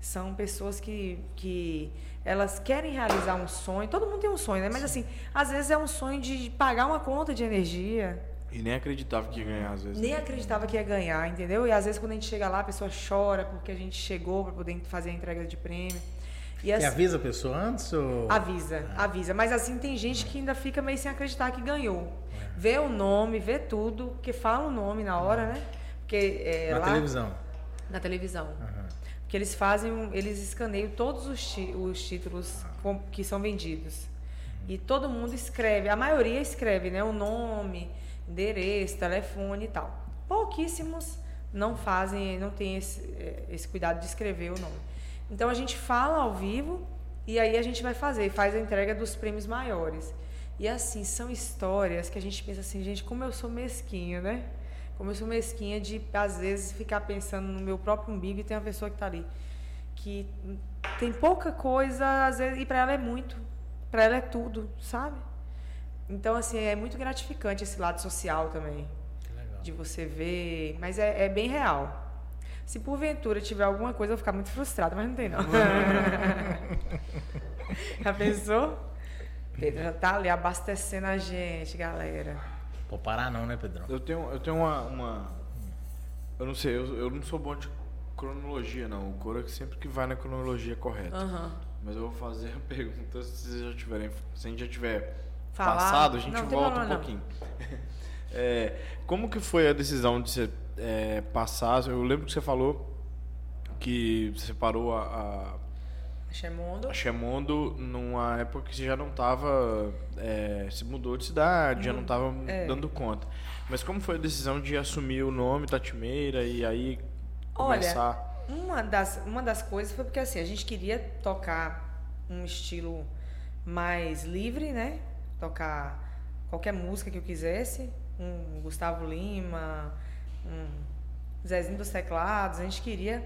Speaker 3: são pessoas que, que elas querem realizar um sonho. Todo mundo tem um sonho, né? Mas assim, às vezes é um sonho de pagar uma conta de energia.
Speaker 1: E nem acreditava que ia ganhar, às vezes.
Speaker 3: Nem acreditava que ia ganhar, entendeu? E às vezes quando a gente chega lá, a pessoa chora porque a gente chegou para poder fazer a entrega de prêmio. E
Speaker 2: E
Speaker 3: assim,
Speaker 2: avisa a pessoa antes ou.
Speaker 3: Avisa, avisa. Mas assim, tem gente que ainda fica meio sem acreditar que ganhou. Vê o nome, vê tudo, porque fala o nome na hora, né? Porque é,
Speaker 2: Na
Speaker 3: lá
Speaker 2: televisão.
Speaker 3: na televisão.
Speaker 2: Aham.
Speaker 3: Porque eles fazem, eles escaneiam todos os, os títulos com- que são vendidos. E todo mundo escreve, a maioria escreve, né? O nome, endereço, telefone e tal. Pouquíssimos não fazem, não tem esse, eh, esse cuidado de escrever o nome. Então a gente fala ao vivo e aí a gente vai fazer, faz a entrega dos prêmios maiores. E assim, são histórias que a gente pensa assim, gente, como eu sou mesquinho, né? Como eu sou mesquinha de, às vezes, ficar pensando no meu próprio umbigo e tem uma pessoa que tá ali. Que tem pouca coisa, às vezes, e para ela é muito. Para ela é tudo, sabe? Então, assim, é muito gratificante esse lado social também.
Speaker 2: Que legal.
Speaker 3: De você ver. Mas é, é bem real. Se porventura tiver alguma coisa, eu vou ficar muito frustrada, mas não tem não. (laughs) já pensou? Pedro já tá ali abastecendo a gente, galera.
Speaker 2: Pô, parar não, né, Pedrão?
Speaker 1: Eu tenho, eu tenho uma, uma- Eu não sei, eu, eu não sou bom de cronologia, não. O Coro é que sempre que vai na cronologia correta.
Speaker 3: Aham.
Speaker 1: Mas eu vou fazer a (laughs) pergunta se vocês já tiverem. Se a gente já tiver
Speaker 3: Falar?
Speaker 1: passado, a gente
Speaker 3: Não,
Speaker 1: volta um
Speaker 3: problema, não.
Speaker 1: pouquinho. (laughs) É, como que foi a decisão de você é, passar? Eu lembro que você falou que você separou a, a, a Chemondo numa época que você já não estava. se mudou de cidade, já não estava
Speaker 3: é.
Speaker 1: dando conta. Mas como foi a decisão de assumir o nome Tatimeira e aí
Speaker 3: Olha,
Speaker 1: começar?
Speaker 3: Uma das, uma das coisas foi porque assim, a gente queria tocar um estilo mais livre, né? Tocar qualquer música que eu quisesse. Um Gustavo Lima, um Zezinho dos Teclados. A gente queria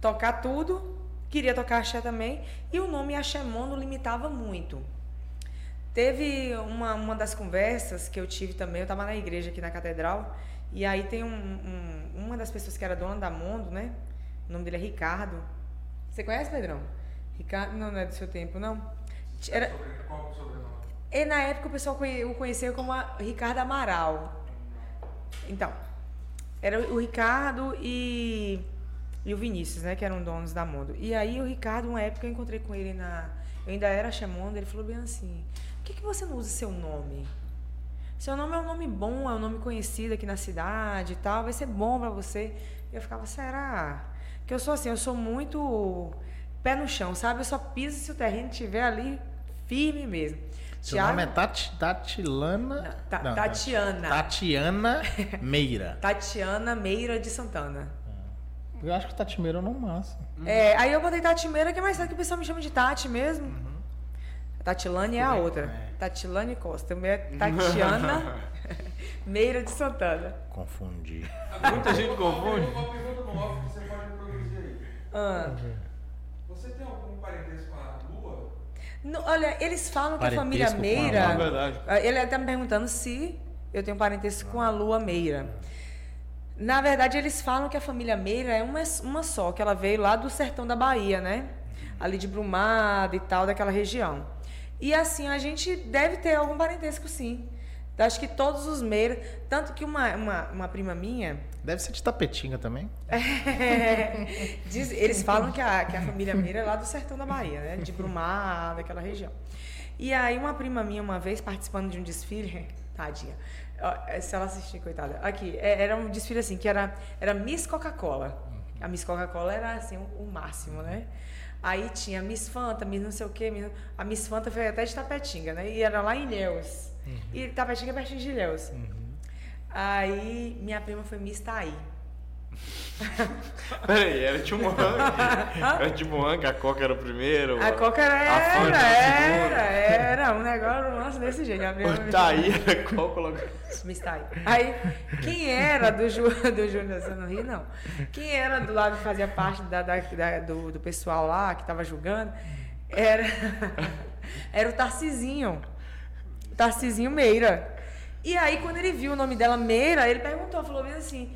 Speaker 3: tocar tudo, queria tocar axé também. E o nome Axémono limitava muito. Teve uma, uma das conversas que eu tive também, eu estava na igreja aqui na catedral, e aí tem um, um- uma das pessoas que era dona da Mondo, né? O nome dele é Ricardo. Você conhece, Pedrão? Ricardo, não, não é do seu tempo, não. Era,
Speaker 4: sobrenome?
Speaker 3: E na época o pessoal o conheceu como Ricardo Amaral. Então, era o Ricardo e, e o Vinícius, né? Que eram donos da Mondo. E aí o Ricardo, uma época eu encontrei com ele na. Eu ainda era Chamondo, ele falou bem assim: por que, que você não usa seu nome? Seu nome é um nome bom, é um nome conhecido aqui na cidade e tal, vai ser bom pra você. E eu ficava, será? Que eu sou assim, eu sou muito pé no chão, sabe? Eu só piso se o terreno estiver ali firme mesmo.
Speaker 2: Seu
Speaker 3: Thiago-
Speaker 2: nome é Tati, Tatilana.
Speaker 3: Não, Ta-
Speaker 2: não,
Speaker 3: Tatiana.
Speaker 2: Tatiana (laughs) Meira.
Speaker 3: Tatiana Meira de Santana.
Speaker 2: Eu acho que Tati Meira é nome massa.
Speaker 3: É, aí eu botei Tati Meira, que é mais tarde que o pessoal me chama de Tati mesmo.
Speaker 2: Uhum.
Speaker 3: Tatilane é a outra. Tatilane Costa. É Tatiana (laughs) Meira de Santana.
Speaker 2: Confundi.
Speaker 1: Muita gente confunde.
Speaker 4: Uma pergunta no off que você pode produzir aí.
Speaker 3: Ah.
Speaker 4: Você tem algum parentesco com a Lua?
Speaker 3: Não, olha, eles falam que a família
Speaker 2: com a
Speaker 3: Meira.
Speaker 2: Lua.
Speaker 1: É verdade.
Speaker 3: Ah, Ele até me perguntando se eu tenho parentesco com a Lua Meira. Na verdade, eles falam que a família Meira é uma, uma só, que ela veio lá do sertão da Bahia, né? Ali de Brumado e tal, daquela região. E assim, a gente deve ter algum parentesco, sim. Acho que todos os Meira. Tanto que uma, uma, uma prima minha.
Speaker 2: Deve ser de Tapetinga também.
Speaker 3: É, (laughs) diz- eles falam que a, que a família Meira é lá do sertão da Bahia, né? De Brumado, daquela região. E aí uma prima minha, uma vez, participando de um desfile, (laughs) tadinha, se ela assistir, coitada, aqui, é- era um desfile assim, que era, era Miss Coca-Cola. A Miss Coca-Cola era assim, o, o máximo, né? Aí tinha Miss Fanta, Miss não sei o quê. Miss- A Miss Fanta foi até de Tapetinga, né? E era lá em Ilhéus. E Tapetinga é pertinho de Ilhéus. Aí minha prima foi Miss (laughs) Taí.
Speaker 1: Peraí, era de Moanga. Era de Moanga, a Coca era o primeiro.
Speaker 3: A Coca era,
Speaker 1: a
Speaker 3: era, era, era um negócio, lance desse jeito.
Speaker 1: O Taí era qual colocar?
Speaker 3: Miss Taí. Aí, quem era do, Ju, (laughs) do Júnior, você não ri, não. Quem era do lado que fazia parte da, da- da- do, do pessoal lá, que tava julgando, era, (laughs) era o Tarcizinho. O Tarcizinho Meira. E aí, quando ele viu o nome dela, Meira, ele perguntou, falou bem assim,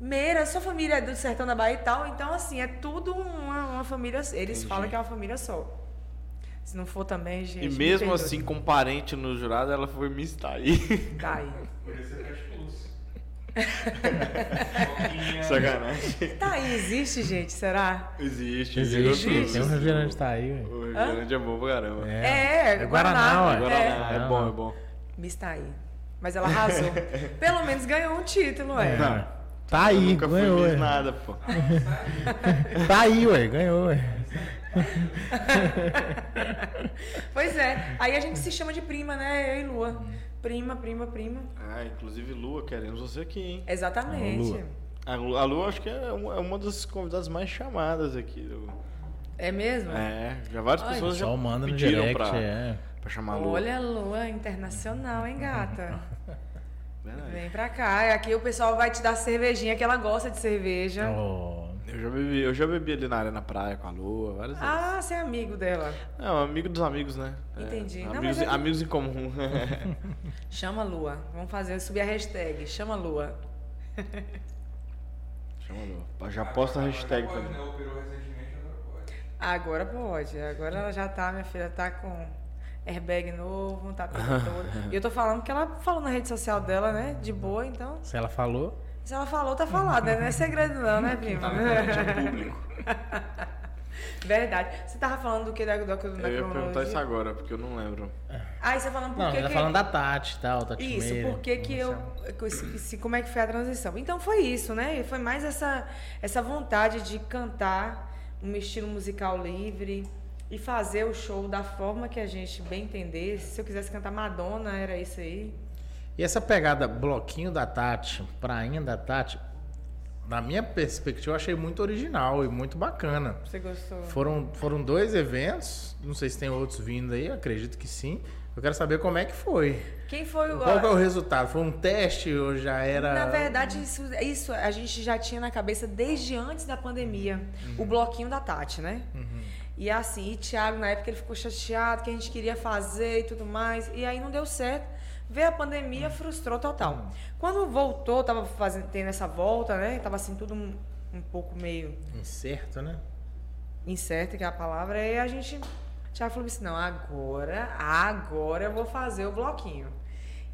Speaker 3: Meira, sua família é do sertão da Bahia e tal, então assim, é tudo uma, uma família, eles
Speaker 1: Entendi.
Speaker 3: falam que é uma família só. Se não for também, gente.
Speaker 1: E
Speaker 3: me
Speaker 1: mesmo assim, com parente no jurado, ela foi Miss Taí.
Speaker 3: Tá aí.
Speaker 4: Por isso.
Speaker 1: Sacanagem.
Speaker 3: Tá aí, existe, gente, será?
Speaker 1: Existe,
Speaker 2: Existe,
Speaker 1: gostoso.
Speaker 2: tem um refrigerante tá aí, ué.
Speaker 1: O refrigerante é bom pra caramba.
Speaker 3: É,
Speaker 2: É Guaraná, ué.
Speaker 1: Guaraná, é,
Speaker 2: É.
Speaker 1: bom, é bom.
Speaker 3: Miss tá aí. Mas ela arrasou. (laughs) Pelo menos ganhou um título, é.
Speaker 2: É. Tá
Speaker 1: Eu
Speaker 2: aí,
Speaker 1: nunca fui
Speaker 2: ganhou,
Speaker 1: Miss
Speaker 2: ué.
Speaker 1: nada, pô. (laughs)
Speaker 2: Tá aí, ué, ganhou, ué. (laughs)
Speaker 3: Pois é. Aí a gente se chama de prima, né? Eu e Lua. Prima, prima, prima.
Speaker 1: Ah, inclusive Lua, queremos você aqui, hein?
Speaker 3: Exatamente.
Speaker 2: Lua.
Speaker 1: A Lu, a Lu acho que é uma, é uma das convidadas mais chamadas aqui. do-
Speaker 3: É mesmo?
Speaker 1: É, já várias
Speaker 3: Ai,
Speaker 1: pessoas já
Speaker 2: Só manda
Speaker 1: pediram
Speaker 2: direct,
Speaker 1: pra,
Speaker 2: é.
Speaker 1: pra chamar a Lu.
Speaker 3: Olha, Lua, internacional, hein, gata? (laughs) Vem pra cá. Aqui o pessoal vai te dar cervejinha, que ela gosta de cerveja.
Speaker 2: Oh,
Speaker 1: Eu já bebi, eu já bebi ali na arena praia com a Lua, várias vezes.
Speaker 3: Ah, você é amigo dela.
Speaker 1: É, um amigo dos amigos, né? É,
Speaker 3: Entendi. Não,
Speaker 1: amigos,
Speaker 3: é que-
Speaker 1: amigos em comum. (laughs)
Speaker 3: Chama Lua. Vamos fazer, subir a hashtag. Chama Lua. (laughs)
Speaker 1: Chama a Lua. Já posta a hashtag
Speaker 4: Agora
Speaker 1: também.
Speaker 4: pode, né? Operou recentemente, agora pode.
Speaker 3: Agora pode. Agora ela já tá, minha filha, tá com airbag novo, tá toda. (laughs) E eu tô falando que ela falou na rede social dela, né? De boa, então.
Speaker 2: se ela falou,
Speaker 3: Se ela falou, tá falado, né? Não é segredo não, né, prima?
Speaker 1: Tá no público. (laughs)
Speaker 3: Verdade. Você tava falando do que da, do, da
Speaker 1: Eu ia perguntar isso agora, porque eu não lembro.
Speaker 3: Ah, e você falando por
Speaker 2: não,
Speaker 3: que
Speaker 2: ela tá falando da Tati e tal, Tati
Speaker 3: Isso,
Speaker 2: Meira,
Speaker 3: por que que eu...
Speaker 2: não
Speaker 3: se- Como é que foi a transição? Então foi isso, né? E Foi mais essa, essa vontade de cantar um estilo musical livre e fazer o show da forma que a gente bem entendesse. Se eu quisesse cantar Madonna, era isso aí.
Speaker 2: E essa pegada bloquinho da Tati, prainha da Tati, na minha perspectiva, eu achei muito original e muito bacana.
Speaker 3: Você gostou?
Speaker 2: Foram, foram dois eventos, não sei se tem outros vindo aí, acredito que sim. Eu quero saber como é que foi.
Speaker 3: Quem foi o...
Speaker 2: Qual que é o resultado? Foi um teste ou já era.
Speaker 3: Na verdade, isso, isso a gente já tinha na cabeça desde antes da pandemia. O bloquinho da Tati, né? E assim, e Thiago, na época, ele ficou chateado que a gente queria fazer e tudo mais. E aí não deu certo. Veio a pandemia, frustrou total. Quando voltou, tava fazendo, tendo essa volta, né? Tava assim, tudo um, um pouco meio
Speaker 2: Incerto, né?
Speaker 3: incerto que é a palavra, aí a gente. Thiago falou assim, não, agora, agora eu vou fazer o bloquinho.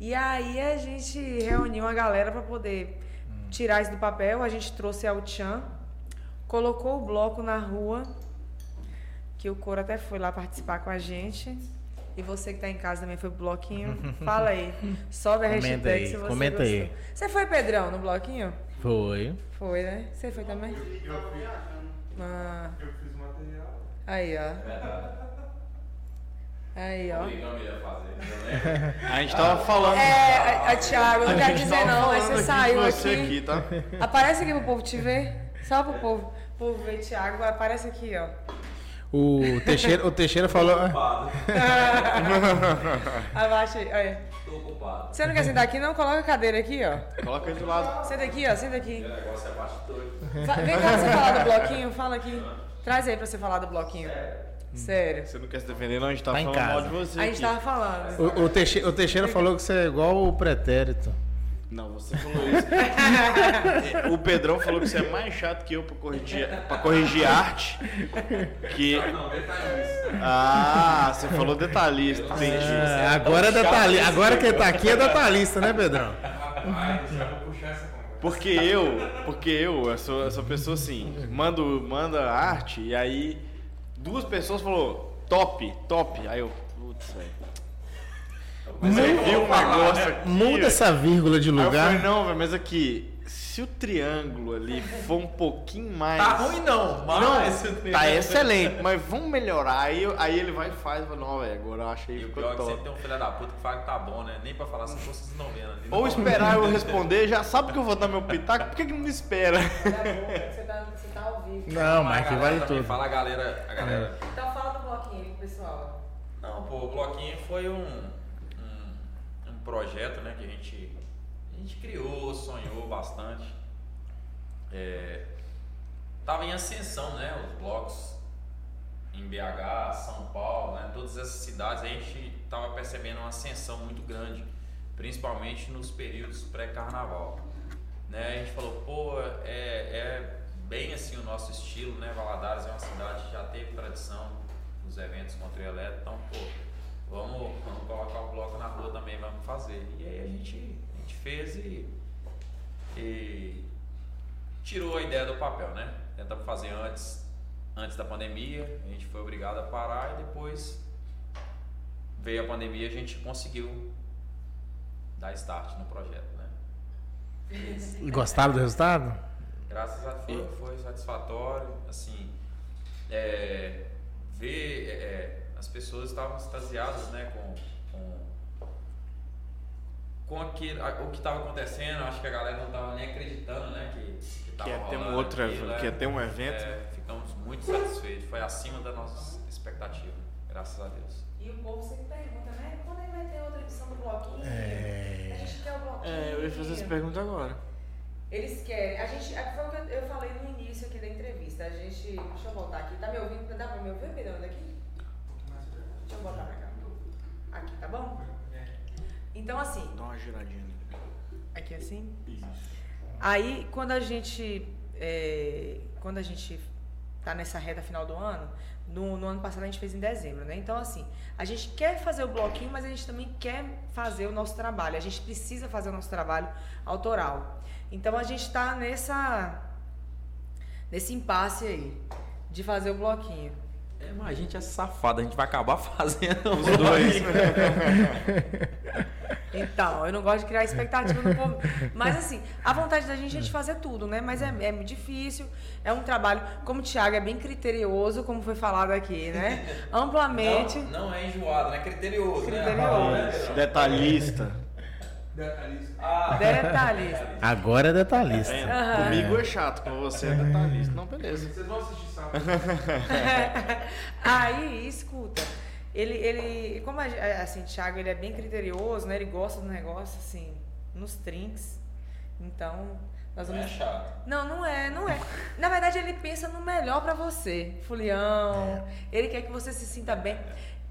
Speaker 3: E aí a gente reuniu a galera para poder tirar isso do papel, a gente trouxe a Chan, colocou o bloco na rua, que o Coro até foi lá participar com a gente. E você que tá em casa também foi pro bloquinho. (laughs) Fala aí. Sobe a
Speaker 2: Comenta
Speaker 3: hashtag
Speaker 2: aí,
Speaker 3: se você
Speaker 2: comenta
Speaker 3: gostou.
Speaker 2: aí.
Speaker 3: Você foi, Pedrão, no bloquinho?
Speaker 2: Foi.
Speaker 3: Foi, né? Você foi também?
Speaker 4: Eu fiz,
Speaker 3: Ah,
Speaker 4: eu fiz material.
Speaker 3: aí, ó. Aí, ó. (laughs)
Speaker 1: A gente tava falando.
Speaker 3: É, a, a Thiago, não
Speaker 1: a
Speaker 3: quero
Speaker 1: gente
Speaker 3: dizer não, aí
Speaker 1: falando
Speaker 3: você
Speaker 1: aqui
Speaker 3: saiu
Speaker 1: você
Speaker 3: aqui.
Speaker 1: aqui, tá?
Speaker 3: Aparece aqui pro povo te ver. Só pro povo. Povo ver Thiago, aparece aqui, ó.
Speaker 2: O Teixeira, o Teixeira falou. (laughs)
Speaker 3: Abaixa aí, olha.
Speaker 5: Tô ocupado.
Speaker 3: Você não quer sentar aqui, não? Coloca a cadeira aqui, ó.
Speaker 1: Coloca aí do lado.
Speaker 3: Senta aqui, ó, senta aqui.
Speaker 5: O negócio é bastidor.
Speaker 3: Fa- Vem cá pra você falar do bloquinho, fala aqui. Traz aí pra você falar do bloquinho. Sério.
Speaker 1: Você não quer se defender, não? A gente tava
Speaker 2: Tá em
Speaker 1: falando mal de você.
Speaker 3: A gente
Speaker 1: aqui.
Speaker 3: tava falando.
Speaker 2: O, o Teixeira, o Teixeira falou que você é igual o pretérito.
Speaker 1: Não, você falou isso. (laughs) o Pedrão falou que você é mais chato que eu pra corrigir, pra corrigir arte. Que.
Speaker 4: Não, detalhista.
Speaker 1: Ah, você falou detalhista, entendi.
Speaker 2: É, agora é detalhista. Agora quem tá aqui é detalhista, né, Pedrão?
Speaker 4: Rapaz, já vou puxar essa conversa.
Speaker 1: Porque eu, porque eu, eu sou essa pessoa assim, mando, manda arte e aí duas pessoas falou top, top. Aí eu, putz, velho. Mas aí viu um negócio aqui.
Speaker 2: Muda essa vírgula de
Speaker 1: Aí eu
Speaker 2: lugar.
Speaker 1: falei, não, velho, mas aqui, se o triângulo ali for um pouquinho mais.
Speaker 5: Tá ruim não, mas...
Speaker 1: Não, tá excelente, (laughs) mas vamos melhorar. Aí, eu- aí ele vai e faz, fala, não, velho, agora eu achei
Speaker 5: E
Speaker 1: que
Speaker 5: o
Speaker 1: ficou
Speaker 5: pior é que sempre tem um filho da puta que fala que tá bom, né? Nem pra falar pô, vocês não vendo ali.
Speaker 1: Ou esperar eu responder, já sabe que eu vou dar meu pitaco, por que, que não me espera?
Speaker 3: Tá bom, você tá, você tá ao vivo.
Speaker 2: Não,
Speaker 5: Mas galera
Speaker 2: vale
Speaker 5: também
Speaker 2: tudo.
Speaker 5: Fala a galera, a galera.
Speaker 3: Então fala do bloquinho aí pro pessoal.
Speaker 5: Não, pô, o bloquinho foi um projeto, né, que a gente, a gente criou, sonhou bastante. É, tava em ascensão, né, os blocos em BH, São Paulo, né, todas essas cidades, a gente tava percebendo uma ascensão muito grande, principalmente nos períodos pré-carnaval. Né, a gente falou, pô, é, é bem assim o nosso estilo, né, Valadares é uma cidade que já teve tradição nos eventos com trio elétrico, então, pô, vamos, vamos colocar o bloco na rua também, vamos fazer. E aí a gente, a gente fez e, e tirou a ideia do papel, né? Tentamos fazer antes, antes da pandemia, a gente foi obrigado a parar e depois veio a pandemia e a gente conseguiu dar start no projeto, né?
Speaker 2: E gostaram do resultado?
Speaker 5: Graças a Deus foi, foi satisfatório, assim, é, ver, é, é, as pessoas estavam extasiadas, né, com, com, com aquilo, a- o que estava acontecendo, acho que a galera não estava nem acreditando, né, que, que
Speaker 1: Que ia ter um outro
Speaker 5: aquilo, é.
Speaker 1: que ia ter um evento.
Speaker 5: É, ficamos muito satisfeitos, foi acima da nossa expectativa, graças a Deus.
Speaker 3: E o povo sempre pergunta, né? Quando é que vai ter outra edição do bloquinho?
Speaker 2: É.
Speaker 3: A gente quer o bloquinho.
Speaker 1: É, eu ia fazer essa pergunta agora.
Speaker 3: Eles querem. A gente. é, Foi o que eu- falei no início aqui da entrevista. A gente. Deixa eu voltar aqui. Tá me ouvindo? Dá pra me ouvir, Pedrão, daqui? Deixa eu voltar pra cá. Aqui, tá bom? Então, assim,
Speaker 1: Dá uma giradinha.
Speaker 3: Aqui assim? Aí, quando a gente. é, quando a gente tá nessa reta final do ano, no, no ano passado a gente fez em dezembro, né? Então, assim, a gente quer fazer o bloquinho, mas a gente também quer fazer o nosso trabalho. A gente precisa fazer o nosso trabalho autoral. Então, a gente tá nessa. nesse impasse aí, de fazer o bloquinho.
Speaker 5: É, mas a gente é safado, a gente vai acabar (laughs) fazendo
Speaker 1: Os dois. (laughs)
Speaker 3: Então, eu não gosto de criar expectativa no povo. Mas assim, a vontade da gente é de fazer tudo, né? Mas é, é difícil. É um trabalho, como o Thiago é bem criterioso, como foi falado aqui, né? (laughs) Amplamente.
Speaker 5: Não, não é enjoado, não é criterioso.
Speaker 3: Criterioso.
Speaker 5: Né?
Speaker 1: Detalhista.
Speaker 4: Detalhista.
Speaker 5: Ah,
Speaker 3: Detalhista.
Speaker 2: Agora é detalhista.
Speaker 1: É,
Speaker 3: Aham.
Speaker 1: Comigo é chato, com você é detalhista. Não, beleza.
Speaker 4: Vocês vão assistir sábado. (laughs)
Speaker 3: Aí, escuta. Ele, ele, como a, assim, Thiago, ele é bem criterioso, né? Ele gosta do negócio, assim, nos trinks. Então, nós
Speaker 5: não é
Speaker 3: vamos
Speaker 5: chato.
Speaker 3: Não, não é, não é. Na verdade, ele pensa no melhor pra você, Fulião. Ele quer que você se sinta bem.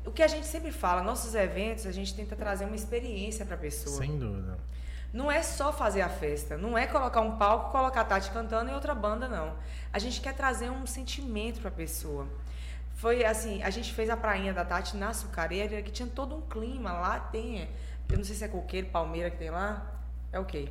Speaker 3: O que a gente sempre fala, nossos eventos, a gente tenta trazer uma experiência pra pessoa.
Speaker 2: Sem dúvida.
Speaker 3: Não é só fazer a festa, não é colocar um palco, colocar a Tati cantando e outra banda, não. A gente quer trazer um sentimento pra pessoa. Foi assim, a gente fez a prainha da Tati na Açucareira, que tinha todo um clima. Lá tem, eu não sei se é coqueiro, palmeira que tem lá. É o quê?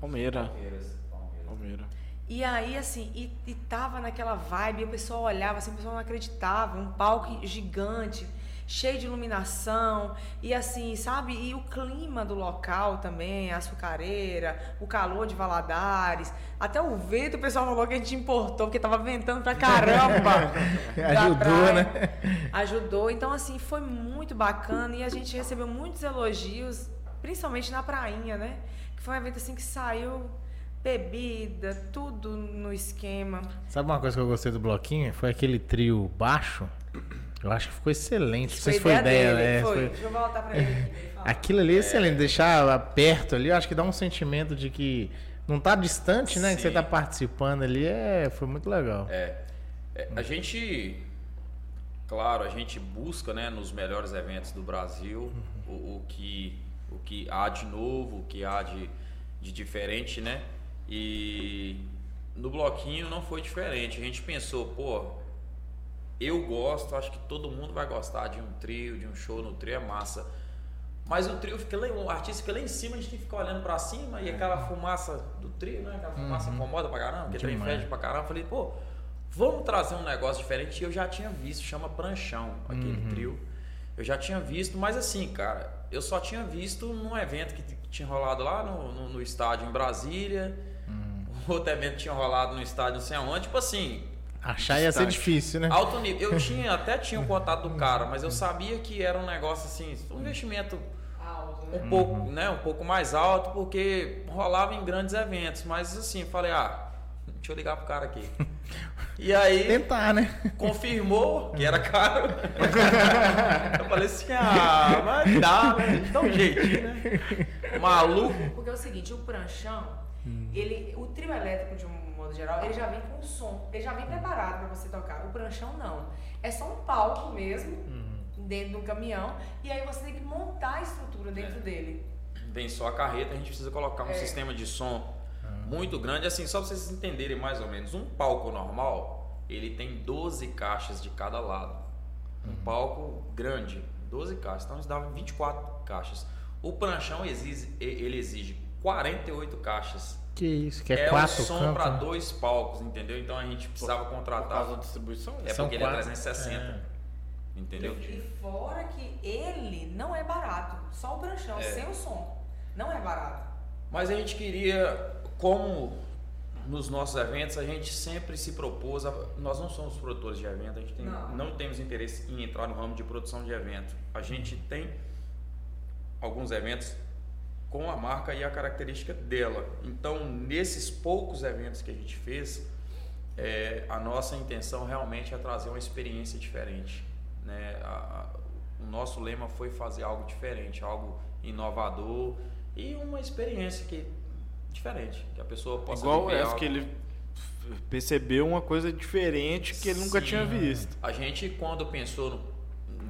Speaker 1: Palmeira.
Speaker 5: Palmeiras, Palmeiras.
Speaker 1: Palmeira.
Speaker 3: E aí, assim, e, e tava naquela vibe, e o pessoal olhava, assim, o pessoal não acreditava, um palco gigante, cheio de iluminação, e assim, sabe? E o clima do local também, a açucareira, o calor de Valadares, até o vento, o pessoal falou que a gente importou, porque tava ventando pra caramba. (laughs) da
Speaker 2: Ajudou,
Speaker 3: praia.
Speaker 2: né?
Speaker 3: Ajudou. Então, assim, foi muito bacana e a gente recebeu muitos elogios, principalmente na prainha, né? Que foi um evento assim que saiu bebida, tudo no esquema.
Speaker 2: Sabe uma coisa que eu gostei do bloquinho? Foi aquele trio baixo. Eu acho que ficou excelente. Não sei se foi ideia,
Speaker 3: dele.
Speaker 2: né?
Speaker 3: Foi.
Speaker 2: Foi-
Speaker 3: Deixa eu voltar pra ele aqui.
Speaker 2: Aquilo ali é excelente. Deixar perto ali, eu acho que dá um sentimento de que não tá distante, né? Que você
Speaker 5: Sim.
Speaker 2: tá participando ali. É, foi muito legal.
Speaker 5: É, é, a gente, claro, a gente busca, né, nos melhores eventos do Brasil o, o que o que há de novo, o que há de, de diferente, né? E no bloquinho não foi diferente. A gente pensou, pô, eu gosto, acho que todo mundo vai gostar de um trio, de um show no trio é massa. Mas o trio fica lá, o artista fica lá em cima, a gente tem que ficar olhando pra cima e aquela fumaça do trio, né? Aquela fumaça incomoda pra caramba, que trem fede pra caramba. Eu Falei, pô, vamos trazer um negócio diferente. E eu já tinha visto, chama Pranchão, aquele trio. Eu já tinha visto, mas assim, cara, eu só tinha visto num evento que tinha rolado lá no, no, no estádio em Brasília. Outro evento tinha rolado no estádio não sei aonde. Tipo assim,
Speaker 2: Achar ia ser difícil, né?
Speaker 5: alto nível. Eu (laughs) tinha, até tinha o contato do cara, mas eu sabia que era um negócio assim, um investimento
Speaker 3: né?
Speaker 5: um pouco, né, um pouco mais alto, porque rolava em grandes eventos. Mas assim, falei, ah, deixa eu ligar pro cara aqui. (laughs) E aí,
Speaker 2: Tentar, né?
Speaker 5: confirmou que era caro. (laughs) eu falei assim, ah, mas dá, né? Dá um jeitinho, né? Maluco.
Speaker 3: Porque é o seguinte, o pranchão, ele, o trio elétrico de um modo geral, ele já vem com som, ele já vem preparado para você tocar. O pranchão não. É só um palco mesmo, dentro de um caminhão, e aí você tem que montar a estrutura dentro dele.
Speaker 5: Vem só a carreta, a gente precisa colocar um
Speaker 3: É.
Speaker 5: sistema de som muito grande, assim, só pra vocês entenderem mais ou menos. Um palco normal, ele tem 12 caixas de cada lado. Um palco grande, 12 caixas. Então eles davam 24 caixas. O pranchão exige, ele exige 48 caixas.
Speaker 2: Que isso, que é,
Speaker 5: É, um
Speaker 2: quatro
Speaker 5: som
Speaker 2: cantos,
Speaker 5: para
Speaker 2: né?
Speaker 5: dois palcos, entendeu? Então a gente precisava
Speaker 1: Por
Speaker 5: contratar.
Speaker 1: causa da distribuição?
Speaker 5: É
Speaker 2: São
Speaker 5: porque ele é
Speaker 2: quatro.
Speaker 5: 360. Entendeu?
Speaker 3: E fora que ele não é barato, só o pranchão,
Speaker 5: É.
Speaker 3: sem o som. Não é barato.
Speaker 5: Mas a gente queria, como nos nossos eventos, a gente sempre se propôs. A, nós não somos produtores de evento, a gente tem-
Speaker 3: Não.
Speaker 5: não. temos interesse em entrar no ramo de produção de evento. A gente tem alguns eventos com a marca e a característica dela. Então, nesses poucos eventos que a gente fez, é, a nossa intenção realmente é trazer uma experiência diferente. Né? A- a- o nosso lema foi fazer algo diferente, algo inovador e uma experiência que diferente, que a pessoa possa
Speaker 1: Igual essa
Speaker 5: algo.
Speaker 1: que ele percebeu uma coisa diferente que ele nunca tinha visto.
Speaker 5: A gente, quando pensou no.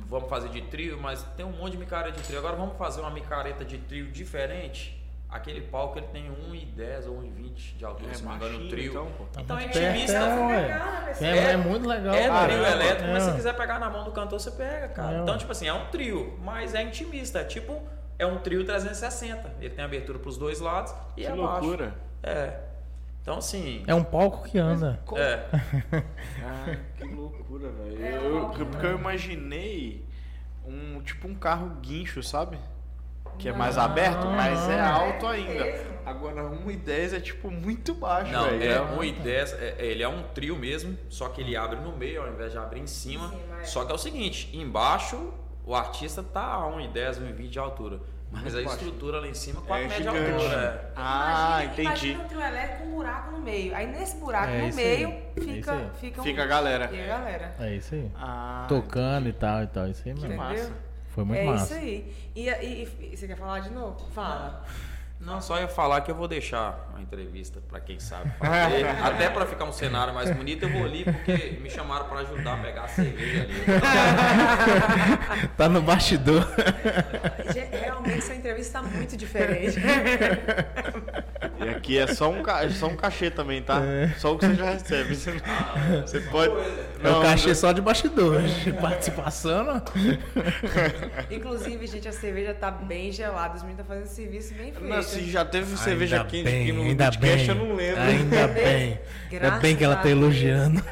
Speaker 5: Vamos fazer de trio, mas tem um monte de micareta de trio. Agora vamos fazer uma micareta de trio diferente. Aquele palco ele tem 1,10 ou 1,20 de altura,
Speaker 1: É
Speaker 5: se não me engano, trio.
Speaker 1: então, pô.
Speaker 2: Tá
Speaker 5: Então é
Speaker 2: muito perto,
Speaker 5: intimista.
Speaker 2: é,
Speaker 3: né?
Speaker 2: É, é muito legal.
Speaker 5: É
Speaker 2: cara.
Speaker 5: trio elétrico, mas
Speaker 2: É.
Speaker 5: se quiser pegar na mão do cantor, você pega, cara.
Speaker 2: É,
Speaker 5: então, tipo assim, é um trio, mas é intimista. É tipo, é um trio 360. Ele tem abertura pros dois lados e
Speaker 1: Que
Speaker 5: abaixo.
Speaker 1: loucura.
Speaker 5: É. Então, assim.
Speaker 2: É um palco que anda.
Speaker 5: É. (laughs)
Speaker 1: Ah, que loucura, velho.
Speaker 3: É,
Speaker 1: Eu-
Speaker 3: óbvio,
Speaker 1: porque eu imaginei um tipo um carro guincho, sabe? Que é mais aberto, mas é alto ainda. Agora 1,10 é tipo muito baixo,
Speaker 5: Não,
Speaker 1: velho.
Speaker 5: é
Speaker 1: um-
Speaker 5: 1,10, é, é, ele é um trio mesmo, só que ele abre no meio ao invés de abrir em cima.
Speaker 3: Sim, mas-
Speaker 5: Só que é o seguinte, embaixo o artista tá a 1,10, 1,20 de altura. Mas
Speaker 1: Muito
Speaker 5: a
Speaker 1: baixo.
Speaker 5: estrutura lá em cima, 4
Speaker 1: É
Speaker 5: metros de
Speaker 1: gigante.
Speaker 5: altura. é.
Speaker 1: Ah,
Speaker 3: Imagina-
Speaker 1: entendi.
Speaker 3: Imagina um trio elétrico com um buraco no meio. Aí nesse buraco
Speaker 2: É
Speaker 3: no
Speaker 2: aí.
Speaker 3: meio
Speaker 2: É
Speaker 3: fica,
Speaker 2: aí.
Speaker 3: fica, um-
Speaker 1: Fica a galera.
Speaker 3: Fica a galera.
Speaker 2: É isso aí.
Speaker 1: Ah,
Speaker 2: Tocando e tal e tal. Isso aí
Speaker 1: Que
Speaker 2: mesmo.
Speaker 3: Entendeu?
Speaker 1: massa.
Speaker 2: Foi muito
Speaker 3: é
Speaker 2: massa.
Speaker 3: isso aí. E, e- e- você quer falar de novo? Fala.
Speaker 5: Não, só ia falar que eu vou deixar uma entrevista pra quem sabe fazer. (laughs) Até pra ficar um cenário mais bonito, eu vou ali porque me chamaram pra ajudar a pegar a cerveja ali. (laughs)
Speaker 2: Tá no bastidor.
Speaker 3: Ge- Realmente essa entrevista tá muito diferente.
Speaker 1: E aqui é só um, ca... só um cachê também, tá? Só o que você já recebe. Você, você pode.
Speaker 2: É o cachê só de bastidor. (laughs) De participação, não. (laughs)
Speaker 3: Inclusive, gente, a cerveja tá bem gelada. Os meninos estão fazendo serviço bem feito.
Speaker 1: Não, se já teve cerveja
Speaker 2: Ainda
Speaker 1: quente
Speaker 2: bem,
Speaker 1: aqui no
Speaker 2: ainda
Speaker 1: podcast,
Speaker 2: bem.
Speaker 1: eu não lembro.
Speaker 2: Ainda bem. Ainda
Speaker 3: Graças
Speaker 2: bem que ela tá elogiando.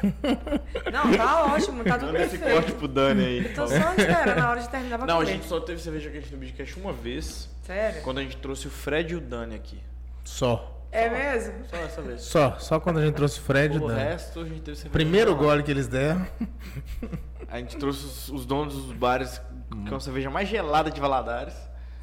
Speaker 3: Não, tá ótimo, tá tudo
Speaker 1: Manda esse corte
Speaker 3: perfeito.
Speaker 1: pro Dani aí.
Speaker 3: Eu tô só esperando a hora de terminar pra
Speaker 1: Não, a gente só teve cerveja quente no podcast uma vez,
Speaker 3: Sério?
Speaker 1: quando a gente trouxe o Fred e o Dani aqui.
Speaker 2: Só.
Speaker 3: É mesmo?
Speaker 1: Só essa vez.
Speaker 2: Só. Só quando a gente trouxe o Fred e o
Speaker 1: O
Speaker 2: Dan.
Speaker 1: resto a gente teve cerveja.
Speaker 2: Primeiro
Speaker 1: gelada.
Speaker 2: gole que eles deram.
Speaker 1: A gente trouxe os, os donos dos bares com a cerveja mais gelada de Valadares.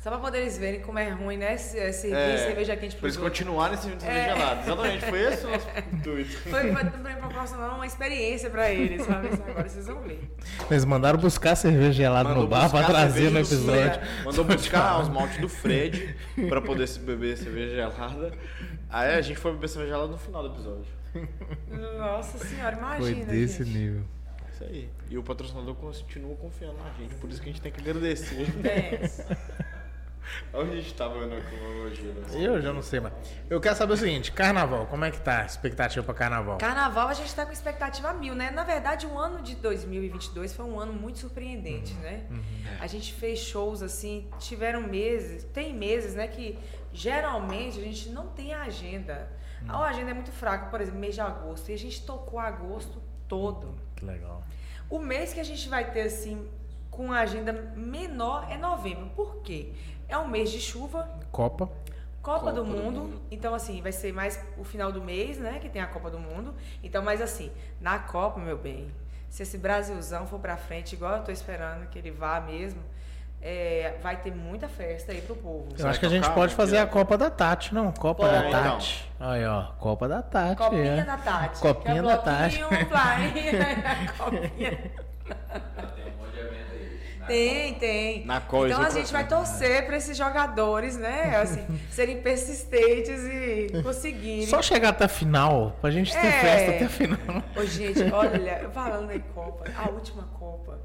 Speaker 3: Só pra poder eles verem como é ruim, né? se- Servir
Speaker 1: É,
Speaker 3: cerveja quente
Speaker 1: Pra
Speaker 3: pros
Speaker 1: eles continuarem servindo cerveja
Speaker 3: É.
Speaker 1: gelada. Exatamente, foi esse o nosso (laughs) intuito.
Speaker 3: Foi pra, pra proporcionar uma experiência pra eles, sabe? Agora vocês vão ver.
Speaker 2: Eles mandaram buscar cerveja gelada no bar pra trazer no episódio.
Speaker 1: Fred. Mandou buscar os maltes do Fred pra poder se beber cerveja gelada. Aí a gente foi beber cerveja gelada no final do episódio.
Speaker 3: Nossa senhora, imagina.
Speaker 2: Foi desse
Speaker 3: gente.
Speaker 2: nível.
Speaker 1: Isso aí. E o patrocinador continua confiando na gente, por isso que a gente tem que agradecer.
Speaker 3: Pensa. (laughs)
Speaker 1: Onde a gente tava na cronologia? né?
Speaker 2: Eu já não sei mais. Eu quero saber o seguinte: carnaval, como é que tá a expectativa pra carnaval?
Speaker 3: Carnaval a gente tá com expectativa mil, né? Na verdade, o ano de 2022 foi um ano muito surpreendente, né? A gente fez shows assim, tiveram meses, tem meses, né, que geralmente a gente não tem agenda. A agenda é muito fraca, por exemplo, mês de agosto, e a gente tocou agosto todo.
Speaker 2: Que legal.
Speaker 3: O mês que a gente vai ter, assim, com a agenda menor é novembro. Por quê? É um mês de chuva,
Speaker 2: Copa.
Speaker 3: Copa,
Speaker 1: Copa
Speaker 3: do,
Speaker 1: do
Speaker 3: mundo.
Speaker 1: Mundo.
Speaker 3: Então, assim, vai ser mais o final do mês, né? Que tem a Copa do Mundo. Então, mas assim, na Copa, meu bem, se esse Brasilzão for pra frente, igual eu tô esperando que ele vá mesmo, é, vai ter muita festa aí pro povo.
Speaker 2: Eu acho que a gente
Speaker 1: tocar,
Speaker 2: pode fazer a? Copa da Tati, não? Copa
Speaker 3: Pode.
Speaker 2: da Tati. Aí, ó. Copa da Tati.
Speaker 3: Copinha
Speaker 2: é.
Speaker 3: da Tati.
Speaker 2: Copinha
Speaker 3: que é
Speaker 2: da Tati. (laughs) (laughs)
Speaker 3: copinha.
Speaker 5: Tem um monte de evento aí. né?
Speaker 3: Tem, tem.
Speaker 1: Na coisa,
Speaker 3: então a gente vai
Speaker 1: confio.
Speaker 3: torcer para esses jogadores, né? (laughs) Assim, serem persistentes e conseguirem.
Speaker 2: Só chegar até a final, pra gente ter
Speaker 3: É.
Speaker 2: festa até a final.
Speaker 3: Ô, gente, olha, falando em Copa, a última Copa,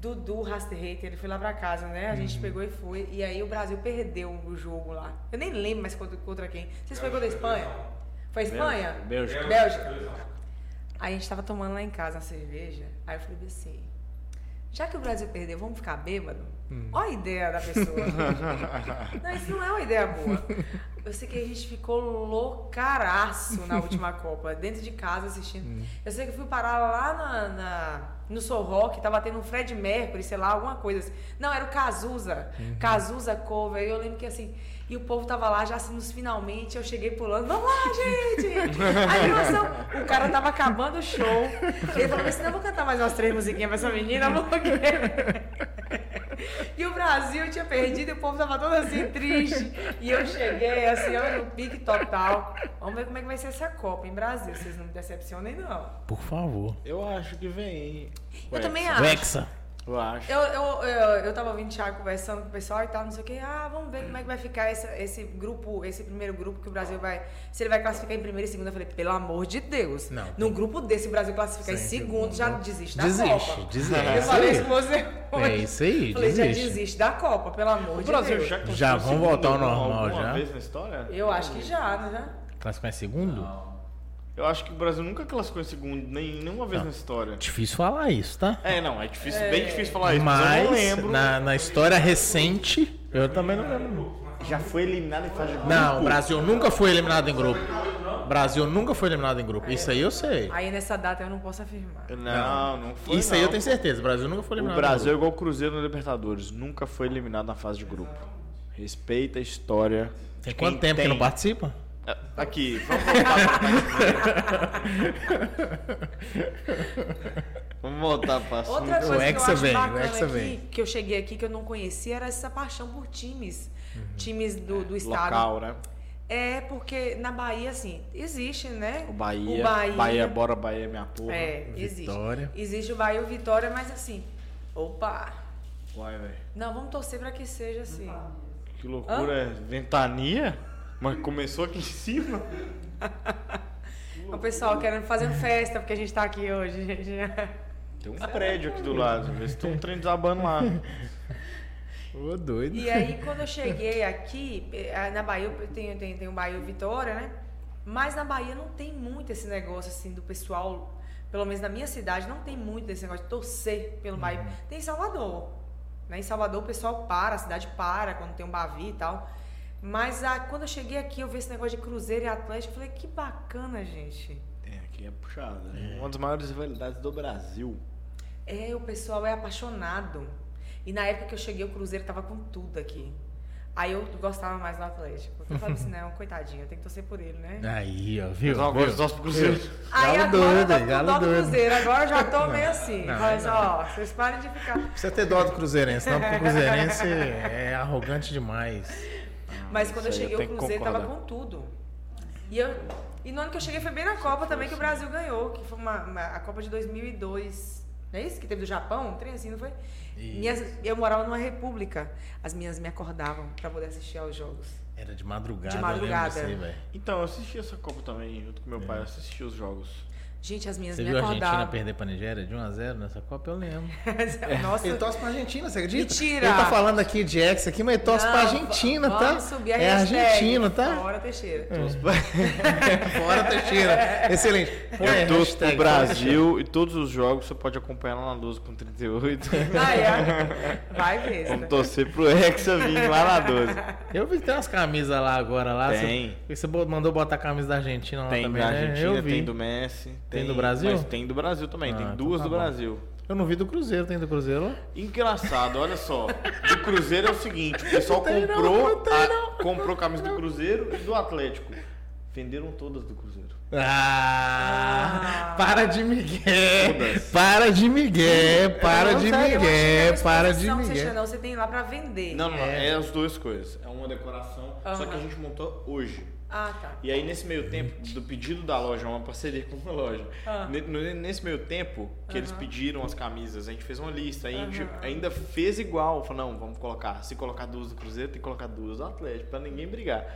Speaker 3: Dudu Rasterreiter, ele foi lá pra casa, né? A
Speaker 2: Uhum.
Speaker 3: gente pegou e foi. E aí o Brasil perdeu o jogo lá. Eu nem lembro mais contra, contra quem. Vocês foi contra a Espanha? Foi a Espanha?
Speaker 1: Bélgica.
Speaker 3: Bélgica. Aí a gente tava tomando lá em casa uma cerveja. Aí eu falei assim: já que o Brasil perdeu, vamos ficar bêbado?
Speaker 2: Hum.
Speaker 3: Olha a ideia da pessoa. (laughs) não, isso não é uma ideia boa. Eu sei que a gente ficou loucaraço na última (laughs) Copa, dentro de casa assistindo.
Speaker 2: Hum.
Speaker 3: Eu sei que eu fui parar lá na, na- no Soul Rock, tava tendo um Fred Mercury, sei lá, alguma coisa assim. Não, era o Cazuza.
Speaker 2: Uhum.
Speaker 3: Cazuza cover. Eu lembro que assim. E o povo tava lá já assim nos finalmente, eu cheguei pulando, vamos lá, gente! (laughs) Animação! O cara tava acabando o show. Ele falou assim: não, vou cantar mais umas três musiquinhas pra essa menina, porque. (laughs) (laughs) E o Brasil tinha perdido e o povo tava todo assim, triste. E eu cheguei assim, ó, no pique total. Vamos ver como é que vai ser essa Copa em Brasil. Vocês não me decepcionem, não.
Speaker 2: Por favor.
Speaker 1: Eu acho que vem.
Speaker 3: Eu também acho.
Speaker 2: Hexa.
Speaker 1: Eu acho.
Speaker 3: Eu, eu, eu, eu tava ouvindo o Thiago conversando com o pessoal e tal, não sei o que. Ah, vamos ver como é que vai ficar esse, esse grupo, esse primeiro grupo que o Brasil vai. Se ele vai classificar em primeiro e segundo. Eu falei, pelo amor de Deus.
Speaker 2: Não.
Speaker 3: Num grupo desse, o Brasil classificar em
Speaker 2: Sim,
Speaker 3: segundo, já desiste da
Speaker 2: Desiste,
Speaker 3: Copa.
Speaker 2: desiste.
Speaker 3: Eu
Speaker 2: É
Speaker 3: falei
Speaker 2: isso
Speaker 3: com você
Speaker 2: É (laughs)
Speaker 3: hoje.
Speaker 2: isso aí,
Speaker 3: Falei, já
Speaker 2: desiste.
Speaker 3: desiste da Copa, pelo amor
Speaker 1: O
Speaker 3: de
Speaker 1: Brasil
Speaker 3: Deus.
Speaker 1: já
Speaker 2: Já, vamos voltar ao normal, já?
Speaker 1: vez na história?
Speaker 3: Eu acho que já, já?
Speaker 2: Classificar em segundo?
Speaker 5: Não.
Speaker 1: Eu acho que o Brasil nunca classificou em segundo, nem nenhuma vez
Speaker 2: Não.
Speaker 1: na história.
Speaker 2: Difícil falar isso, tá?
Speaker 1: É, não, é difícil, bem difícil falar isso, mas, eu não
Speaker 2: Mas
Speaker 1: lembro.
Speaker 2: na, na história recente, eu também não lembro.
Speaker 1: Já foi eliminado em fase de grupo.
Speaker 2: Não, o Brasil nunca foi eliminado em grupo. O Brasil nunca foi eliminado em grupo. Isso aí eu sei.
Speaker 3: Aí nessa data eu não posso afirmar.
Speaker 1: Não, não foi.
Speaker 2: Isso aí eu
Speaker 1: não.
Speaker 2: tenho certeza. O Brasil nunca foi
Speaker 1: O
Speaker 2: eliminado.
Speaker 1: Brasil é
Speaker 2: em grupo.
Speaker 1: igual o Cruzeiro na Libertadores, nunca foi eliminado na fase de grupo. Respeita a história.
Speaker 2: Tem quanto tempo que
Speaker 1: tem.
Speaker 2: não participa?
Speaker 1: É, Aqui, vamos voltar pra Vamos voltar pra assunto.
Speaker 3: Outra coisa que eu
Speaker 2: Hexa
Speaker 3: acho
Speaker 2: vem, o
Speaker 3: bacana
Speaker 2: Hexa
Speaker 3: aqui,
Speaker 2: vem.
Speaker 3: que eu cheguei aqui que eu não conhecia, era essa paixão por times. Times do, do estado.
Speaker 1: Local, né?
Speaker 3: É, porque na Bahia, assim, existe, né?
Speaker 1: O Bahia.
Speaker 3: O Bahia.
Speaker 1: Bahia, bora Bahia, minha porra.
Speaker 3: É, existe.
Speaker 2: Vitória.
Speaker 3: Existe o Bahia e o Vitória, mas assim, opa,
Speaker 1: Uai, velho.
Speaker 3: não, vamos torcer pra que seja assim.
Speaker 1: Que loucura, é ventania? Mas começou aqui em cima? (laughs)
Speaker 3: O pessoal querendo fazer festa, porque a gente tá aqui hoje, gente.
Speaker 1: Tem um prédio aqui do lado, vê se tem um trem desabando lá.
Speaker 2: Ô, doido.
Speaker 3: E aí, quando eu cheguei aqui, eh, na Bahia, eu tenho, tenho, tenho Bahia Vitória, né? Mas na Bahia não tem muito esse negócio, assim, do pessoal, pelo menos na minha cidade, não tem muito esse negócio de torcer pelo Bahia. Tem em Salvador. Né? Em Salvador o pessoal para, a cidade para quando tem um Bavi e tal. Mas ah, quando eu cheguei aqui, eu vi esse negócio de Cruzeiro e Atlético, eu falei, que bacana, gente.
Speaker 1: Tem, aqui é puxado. né? Uma das maiores rivalidades do Brasil.
Speaker 3: É, o pessoal é apaixonado. E na época que eu cheguei, o Cruzeiro tava com tudo aqui. Aí eu gostava mais do Atlético. Eu falei assim, (laughs) não, coitadinho, eu tenho que torcer por ele, né?
Speaker 2: Aí, ó, viu?
Speaker 1: Gosta do nosso Cruzeiro.
Speaker 3: Aí
Speaker 2: Galo
Speaker 3: agora
Speaker 2: doido,
Speaker 3: eu tô com dó do. Cruzeiro, agora eu já tô meio assim.
Speaker 2: Não,
Speaker 3: Mas, ó, vocês parem de ficar.
Speaker 2: Precisa ter dó do Cruzeirense, não, porque o (laughs) Cruzeirense é arrogante demais.
Speaker 3: Mas quando eu
Speaker 1: aí eu
Speaker 3: cheguei, o Cruzeiro tava
Speaker 1: concordar.
Speaker 3: com tudo. E, eu, e no ano que eu cheguei foi bem na Copa também que o Brasil ganhou, que foi uma, uma- a Copa de 2002. Não é isso? Que teve do Japão? Um trem assim, não foi? Minhas, eu morava numa república. As minhas me acordavam pra poder assistir aos jogos.
Speaker 2: Era de madrugada,
Speaker 3: De madrugada.
Speaker 2: eu.
Speaker 1: Então, eu assisti essa Copa também, junto com meu pai, eu assisti os jogos.
Speaker 3: Gente, as minhas
Speaker 2: Você
Speaker 3: me
Speaker 2: viu a Argentina
Speaker 3: acordavam.
Speaker 2: perder pra Nigéria de 1x0 nessa Copa? Eu lembro. (laughs)
Speaker 3: Nossa,
Speaker 2: Ele torce pra Argentina, você acredita?
Speaker 3: Mentira!
Speaker 2: Ele tá falando aqui de ex aqui, mas ele torce
Speaker 3: Não,
Speaker 2: pra Argentina, tá?
Speaker 3: Vamos subir a
Speaker 2: é. Argentina, tá?
Speaker 3: Fora Teixeira. (laughs)
Speaker 2: Fora Teixeira. Excelente. Põe a
Speaker 1: Eu torço
Speaker 2: hashtag,
Speaker 1: pro Brasil e todos os jogos você pode acompanhar lá na 12 com 38.
Speaker 3: Ah, é? (laughs) Vai ver.
Speaker 1: Vamos
Speaker 3: né?
Speaker 1: torcer pro Hexa vir lá na 12.
Speaker 2: Teixeira. Eu vi que tem umas camisas lá agora. Lá.
Speaker 1: Tem.
Speaker 2: Você, você mandou botar a camisa da Argentina lá
Speaker 1: Tem
Speaker 2: também,
Speaker 1: da
Speaker 2: né?
Speaker 1: Argentina,
Speaker 2: Eu vi.
Speaker 1: tem do Messi.
Speaker 2: Tem do Brasil?
Speaker 1: Mas tem do Brasil também,
Speaker 2: Ah,
Speaker 1: tem
Speaker 2: então
Speaker 1: duas
Speaker 2: tá
Speaker 1: do
Speaker 2: bom.
Speaker 1: Brasil.
Speaker 2: Eu não vi do Cruzeiro, tem do Cruzeiro lá?
Speaker 1: Engraçado, olha só. Do Cruzeiro é o seguinte, o pessoal
Speaker 2: Não tem não,
Speaker 1: comprou,
Speaker 2: não
Speaker 1: a-
Speaker 2: não.
Speaker 1: comprou camisa do Cruzeiro e do Atlético. Venderam todas do Cruzeiro.
Speaker 2: Ah, para de Miguel.
Speaker 1: Todas.
Speaker 2: Para de Miguel, para
Speaker 1: Não,
Speaker 2: de Miguel, para de
Speaker 3: você
Speaker 2: Miguel.
Speaker 3: chama, você tem lá pra vender.
Speaker 1: Não, não,
Speaker 2: É.
Speaker 1: é. as duas coisas. É uma decoração, só que a gente montou hoje.
Speaker 3: Ah, tá.
Speaker 1: E aí nesse meio tempo, do pedido da loja, uma parceria (laughs) com uma loja.
Speaker 3: Ah.
Speaker 1: Nesse meio tempo que eles pediram as camisas, a gente fez uma lista, a gente ainda fez igual. Falou, não, vamos colocar. Se colocar duas do Cruzeiro, tem que colocar duas do Atlético, pra ninguém brigar.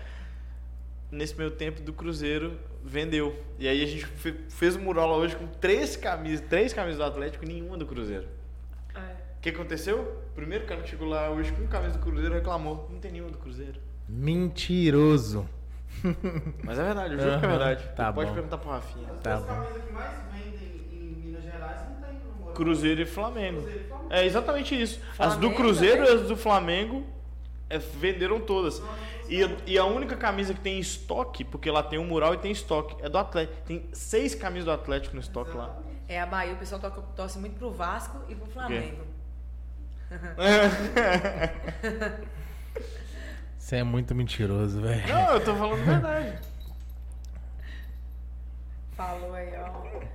Speaker 1: Nesse meio tempo do Cruzeiro, vendeu. E aí a gente fe- fez um mural hoje com três camisas, três camisas do Atlético e nenhuma do Cruzeiro.
Speaker 3: É.
Speaker 1: O que aconteceu? O primeiro cara que chegou lá hoje com camisa do Cruzeiro reclamou. Não tem nenhuma do Cruzeiro.
Speaker 2: Mentiroso. (laughs)
Speaker 1: Mas é verdade, eu juro que é verdade.
Speaker 2: tá
Speaker 1: Pode
Speaker 2: bom.
Speaker 1: perguntar pro Rafinha.
Speaker 2: Tá
Speaker 4: As
Speaker 2: bom.
Speaker 4: camisas que mais vendem em Minas Gerais não tem no.
Speaker 1: Cruzeiro e Flamengo.
Speaker 4: Cruzeiro e Flamengo.
Speaker 1: É exatamente isso. as do
Speaker 3: Flamengo
Speaker 1: Cruzeiro e
Speaker 3: também?
Speaker 1: as do Flamengo é, venderam todas. E, e a única camisa que tem em estoque, porque lá tem um mural e tem estoque, é do Atlético. Tem seis camisas do Atlético no estoque lá.
Speaker 3: É a Bahia, o pessoal toca- torce muito pro Vasco e pro Flamengo. (laughs) (laughs)
Speaker 2: Você é muito mentiroso, velho.
Speaker 1: Não, eu tô falando a verdade.
Speaker 3: Falou aí, ó.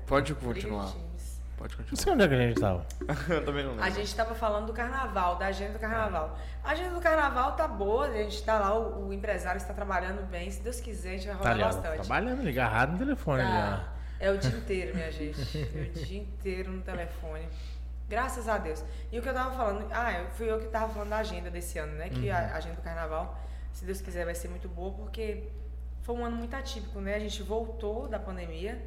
Speaker 1: Pode continuar. Pode
Speaker 2: Não
Speaker 1: continuar.
Speaker 2: sei onde é que a gente tava. (laughs)
Speaker 1: eu também não
Speaker 3: A
Speaker 1: lembro.
Speaker 3: gente estava falando do carnaval, da agenda do carnaval. A agenda do carnaval tá boa, a gente tá lá, o, o empresário está trabalhando bem. Se Deus quiser, a gente vai
Speaker 2: Tá
Speaker 3: rolar
Speaker 2: ali, ó,
Speaker 3: bastante.
Speaker 2: trabalhando, ali, agarrado no telefone ali,
Speaker 3: Tá. É o dia inteiro, minha gente. É o dia inteiro no telefone. Graças a Deus. E o que eu tava falando, ah, eu- fui eu que tava falando da agenda desse ano, né? Que a agenda do carnaval, se Deus quiser, vai ser muito boa, porque foi um ano muito atípico, né? A gente voltou da pandemia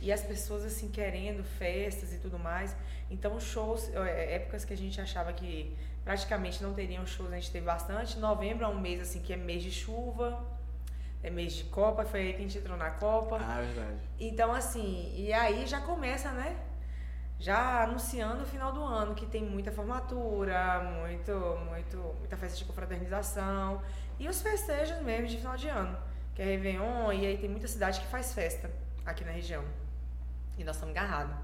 Speaker 3: e as pessoas, assim, querendo festas e tudo mais. Então, shows, é, épocas que a gente achava que praticamente não teriam shows, a gente teve bastante. Novembro é um mês, assim, que é mês de chuva, é mês de Copa, foi aí que a gente entrou na Copa.
Speaker 1: Ah, é verdade.
Speaker 3: Então, assim, e aí já começa, né? Já anunciando o final do ano, que tem muita formatura, muito, muito, muita festa de confraternização. E os festejos mesmo de final de ano, que é Réveillon, e aí tem muita cidade que faz festa aqui na região. E nós estamos agarrados.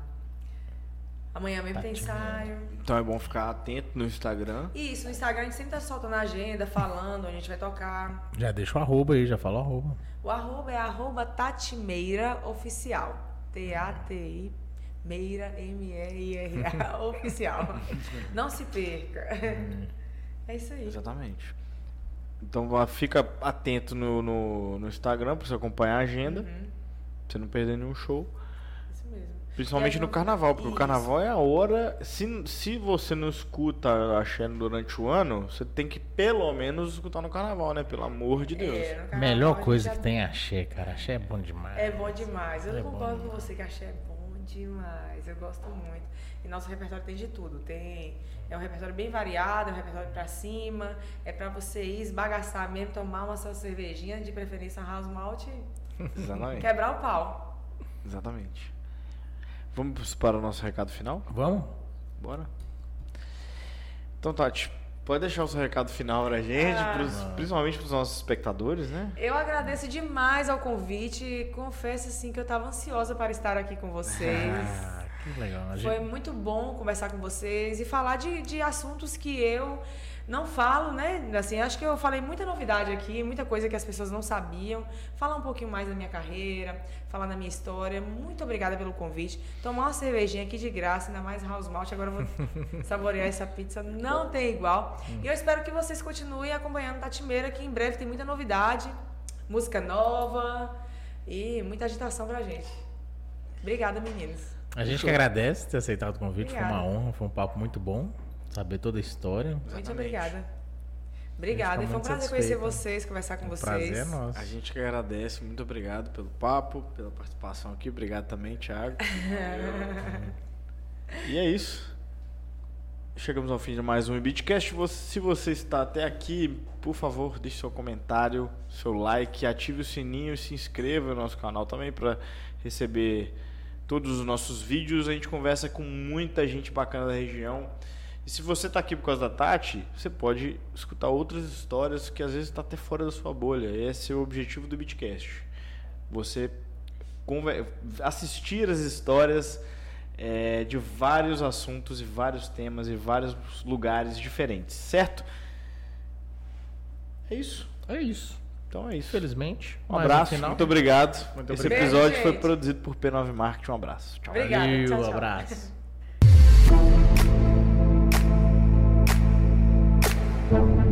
Speaker 3: Amanhã mesmo tem
Speaker 2: Tatiana.
Speaker 3: ensaio.
Speaker 1: Então é bom ficar atento no Instagram.
Speaker 3: Isso, no Instagram a gente sempre tá soltando a agenda, falando onde a gente vai tocar.
Speaker 2: Já deixa o arroba aí, já fala o arroba.
Speaker 3: O arroba é arroba Tatimeira Oficial. T-A-T-I Meira M-E-I-R-A (laughs) Oficial. Não se perca. É isso aí.
Speaker 1: Exatamente. Então fica atento no, no, no Instagram pra você acompanhar a agenda.
Speaker 3: Uhum,
Speaker 1: Pra você não perder nenhum show.
Speaker 3: isso mesmo.
Speaker 1: Principalmente
Speaker 3: E aí,
Speaker 1: no carnaval, porque o
Speaker 3: isso.
Speaker 1: carnaval é a hora. Se, se você não escuta a Xena durante o ano, você tem que pelo menos escutar no carnaval, né? Pelo amor de Deus.
Speaker 3: É, carnaval
Speaker 2: Melhor
Speaker 3: a gente
Speaker 2: coisa
Speaker 3: já-
Speaker 2: que tem é axé, cara. Axé é bom demais.
Speaker 3: É bom demais. Eu
Speaker 2: É
Speaker 3: concordo com você que axé é bom demais. Eu gosto muito. E nosso repertório tem de tudo. Tem é um repertório bem variado, é um repertório pra cima, é pra você ir esbagaçar mesmo, tomar uma sua cervejinha, de preferência uma house malt e
Speaker 1: Exatamente.
Speaker 3: quebrar o pau.
Speaker 1: Exatamente. Vamos para o nosso recado final?
Speaker 2: Vamos?
Speaker 1: Bora. Então, Tati, pode deixar o seu recado final pra gente,
Speaker 3: Ah.
Speaker 1: pros- principalmente pros nossos espectadores, né?
Speaker 3: Eu agradeço demais ao convite. Confesso assim que eu estava ansiosa para estar aqui com vocês. (laughs)
Speaker 2: Ah, que legal. A
Speaker 3: Foi
Speaker 2: gente-
Speaker 3: muito bom conversar com vocês e falar de, de assuntos que eu não falo, né? Assim, acho que eu falei muita novidade aqui, muita coisa que as pessoas não sabiam. Falar um pouquinho mais da minha carreira, falar da minha história. Muito obrigada pelo convite. Tomar uma cervejinha aqui de graça, ainda mais house malt. Agora eu vou (laughs) saborear essa pizza. Não tem igual. E eu espero que vocês continuem acompanhando Tatimeira, que em breve tem muita novidade, música nova e muita agitação pra gente. Obrigada, meninos.
Speaker 2: A gente que agradece ter aceitado o convite, foi uma
Speaker 3: Obrigada.
Speaker 2: honra, foi um papo muito bom. Saber toda a história.
Speaker 3: Muito
Speaker 1: Exatamente.
Speaker 3: obrigada. Obrigada.
Speaker 2: A gente
Speaker 3: E foi um
Speaker 2: muito
Speaker 3: prazer conhecer vocês, conversar com
Speaker 2: O
Speaker 3: vocês.
Speaker 2: prazer é nosso.
Speaker 1: A gente que agradece, muito obrigado pelo papo, pela participação aqui. Obrigado também, Thiago. (laughs) e é isso. Chegamos ao fim de mais um Beatcast. Você- Se você está até aqui, por favor, deixe seu comentário, seu like, ative o sininho e se inscreva no nosso canal também para receber todos os nossos vídeos. A gente conversa com muita gente bacana da região. E se você está aqui por causa da Tati, você pode escutar outras histórias que às vezes está até fora da sua bolha. Esse é o objetivo do Beatcast. Você assistir as histórias é, de vários assuntos e vários temas e vários lugares diferentes, certo? É isso.
Speaker 2: É isso.
Speaker 1: Então é isso.
Speaker 2: Infelizmente.
Speaker 1: Um abraço,
Speaker 2: final.
Speaker 1: muito obrigado.
Speaker 2: Muito
Speaker 1: Esse
Speaker 2: obrigado.
Speaker 1: episódio
Speaker 3: Beijo,
Speaker 1: foi
Speaker 3: gente.
Speaker 1: produzido por P9 Marketing. Um abraço. Tchau.
Speaker 3: Obrigada.
Speaker 2: Valeu,
Speaker 3: Tchau, tchau.
Speaker 2: abraço. Thank you.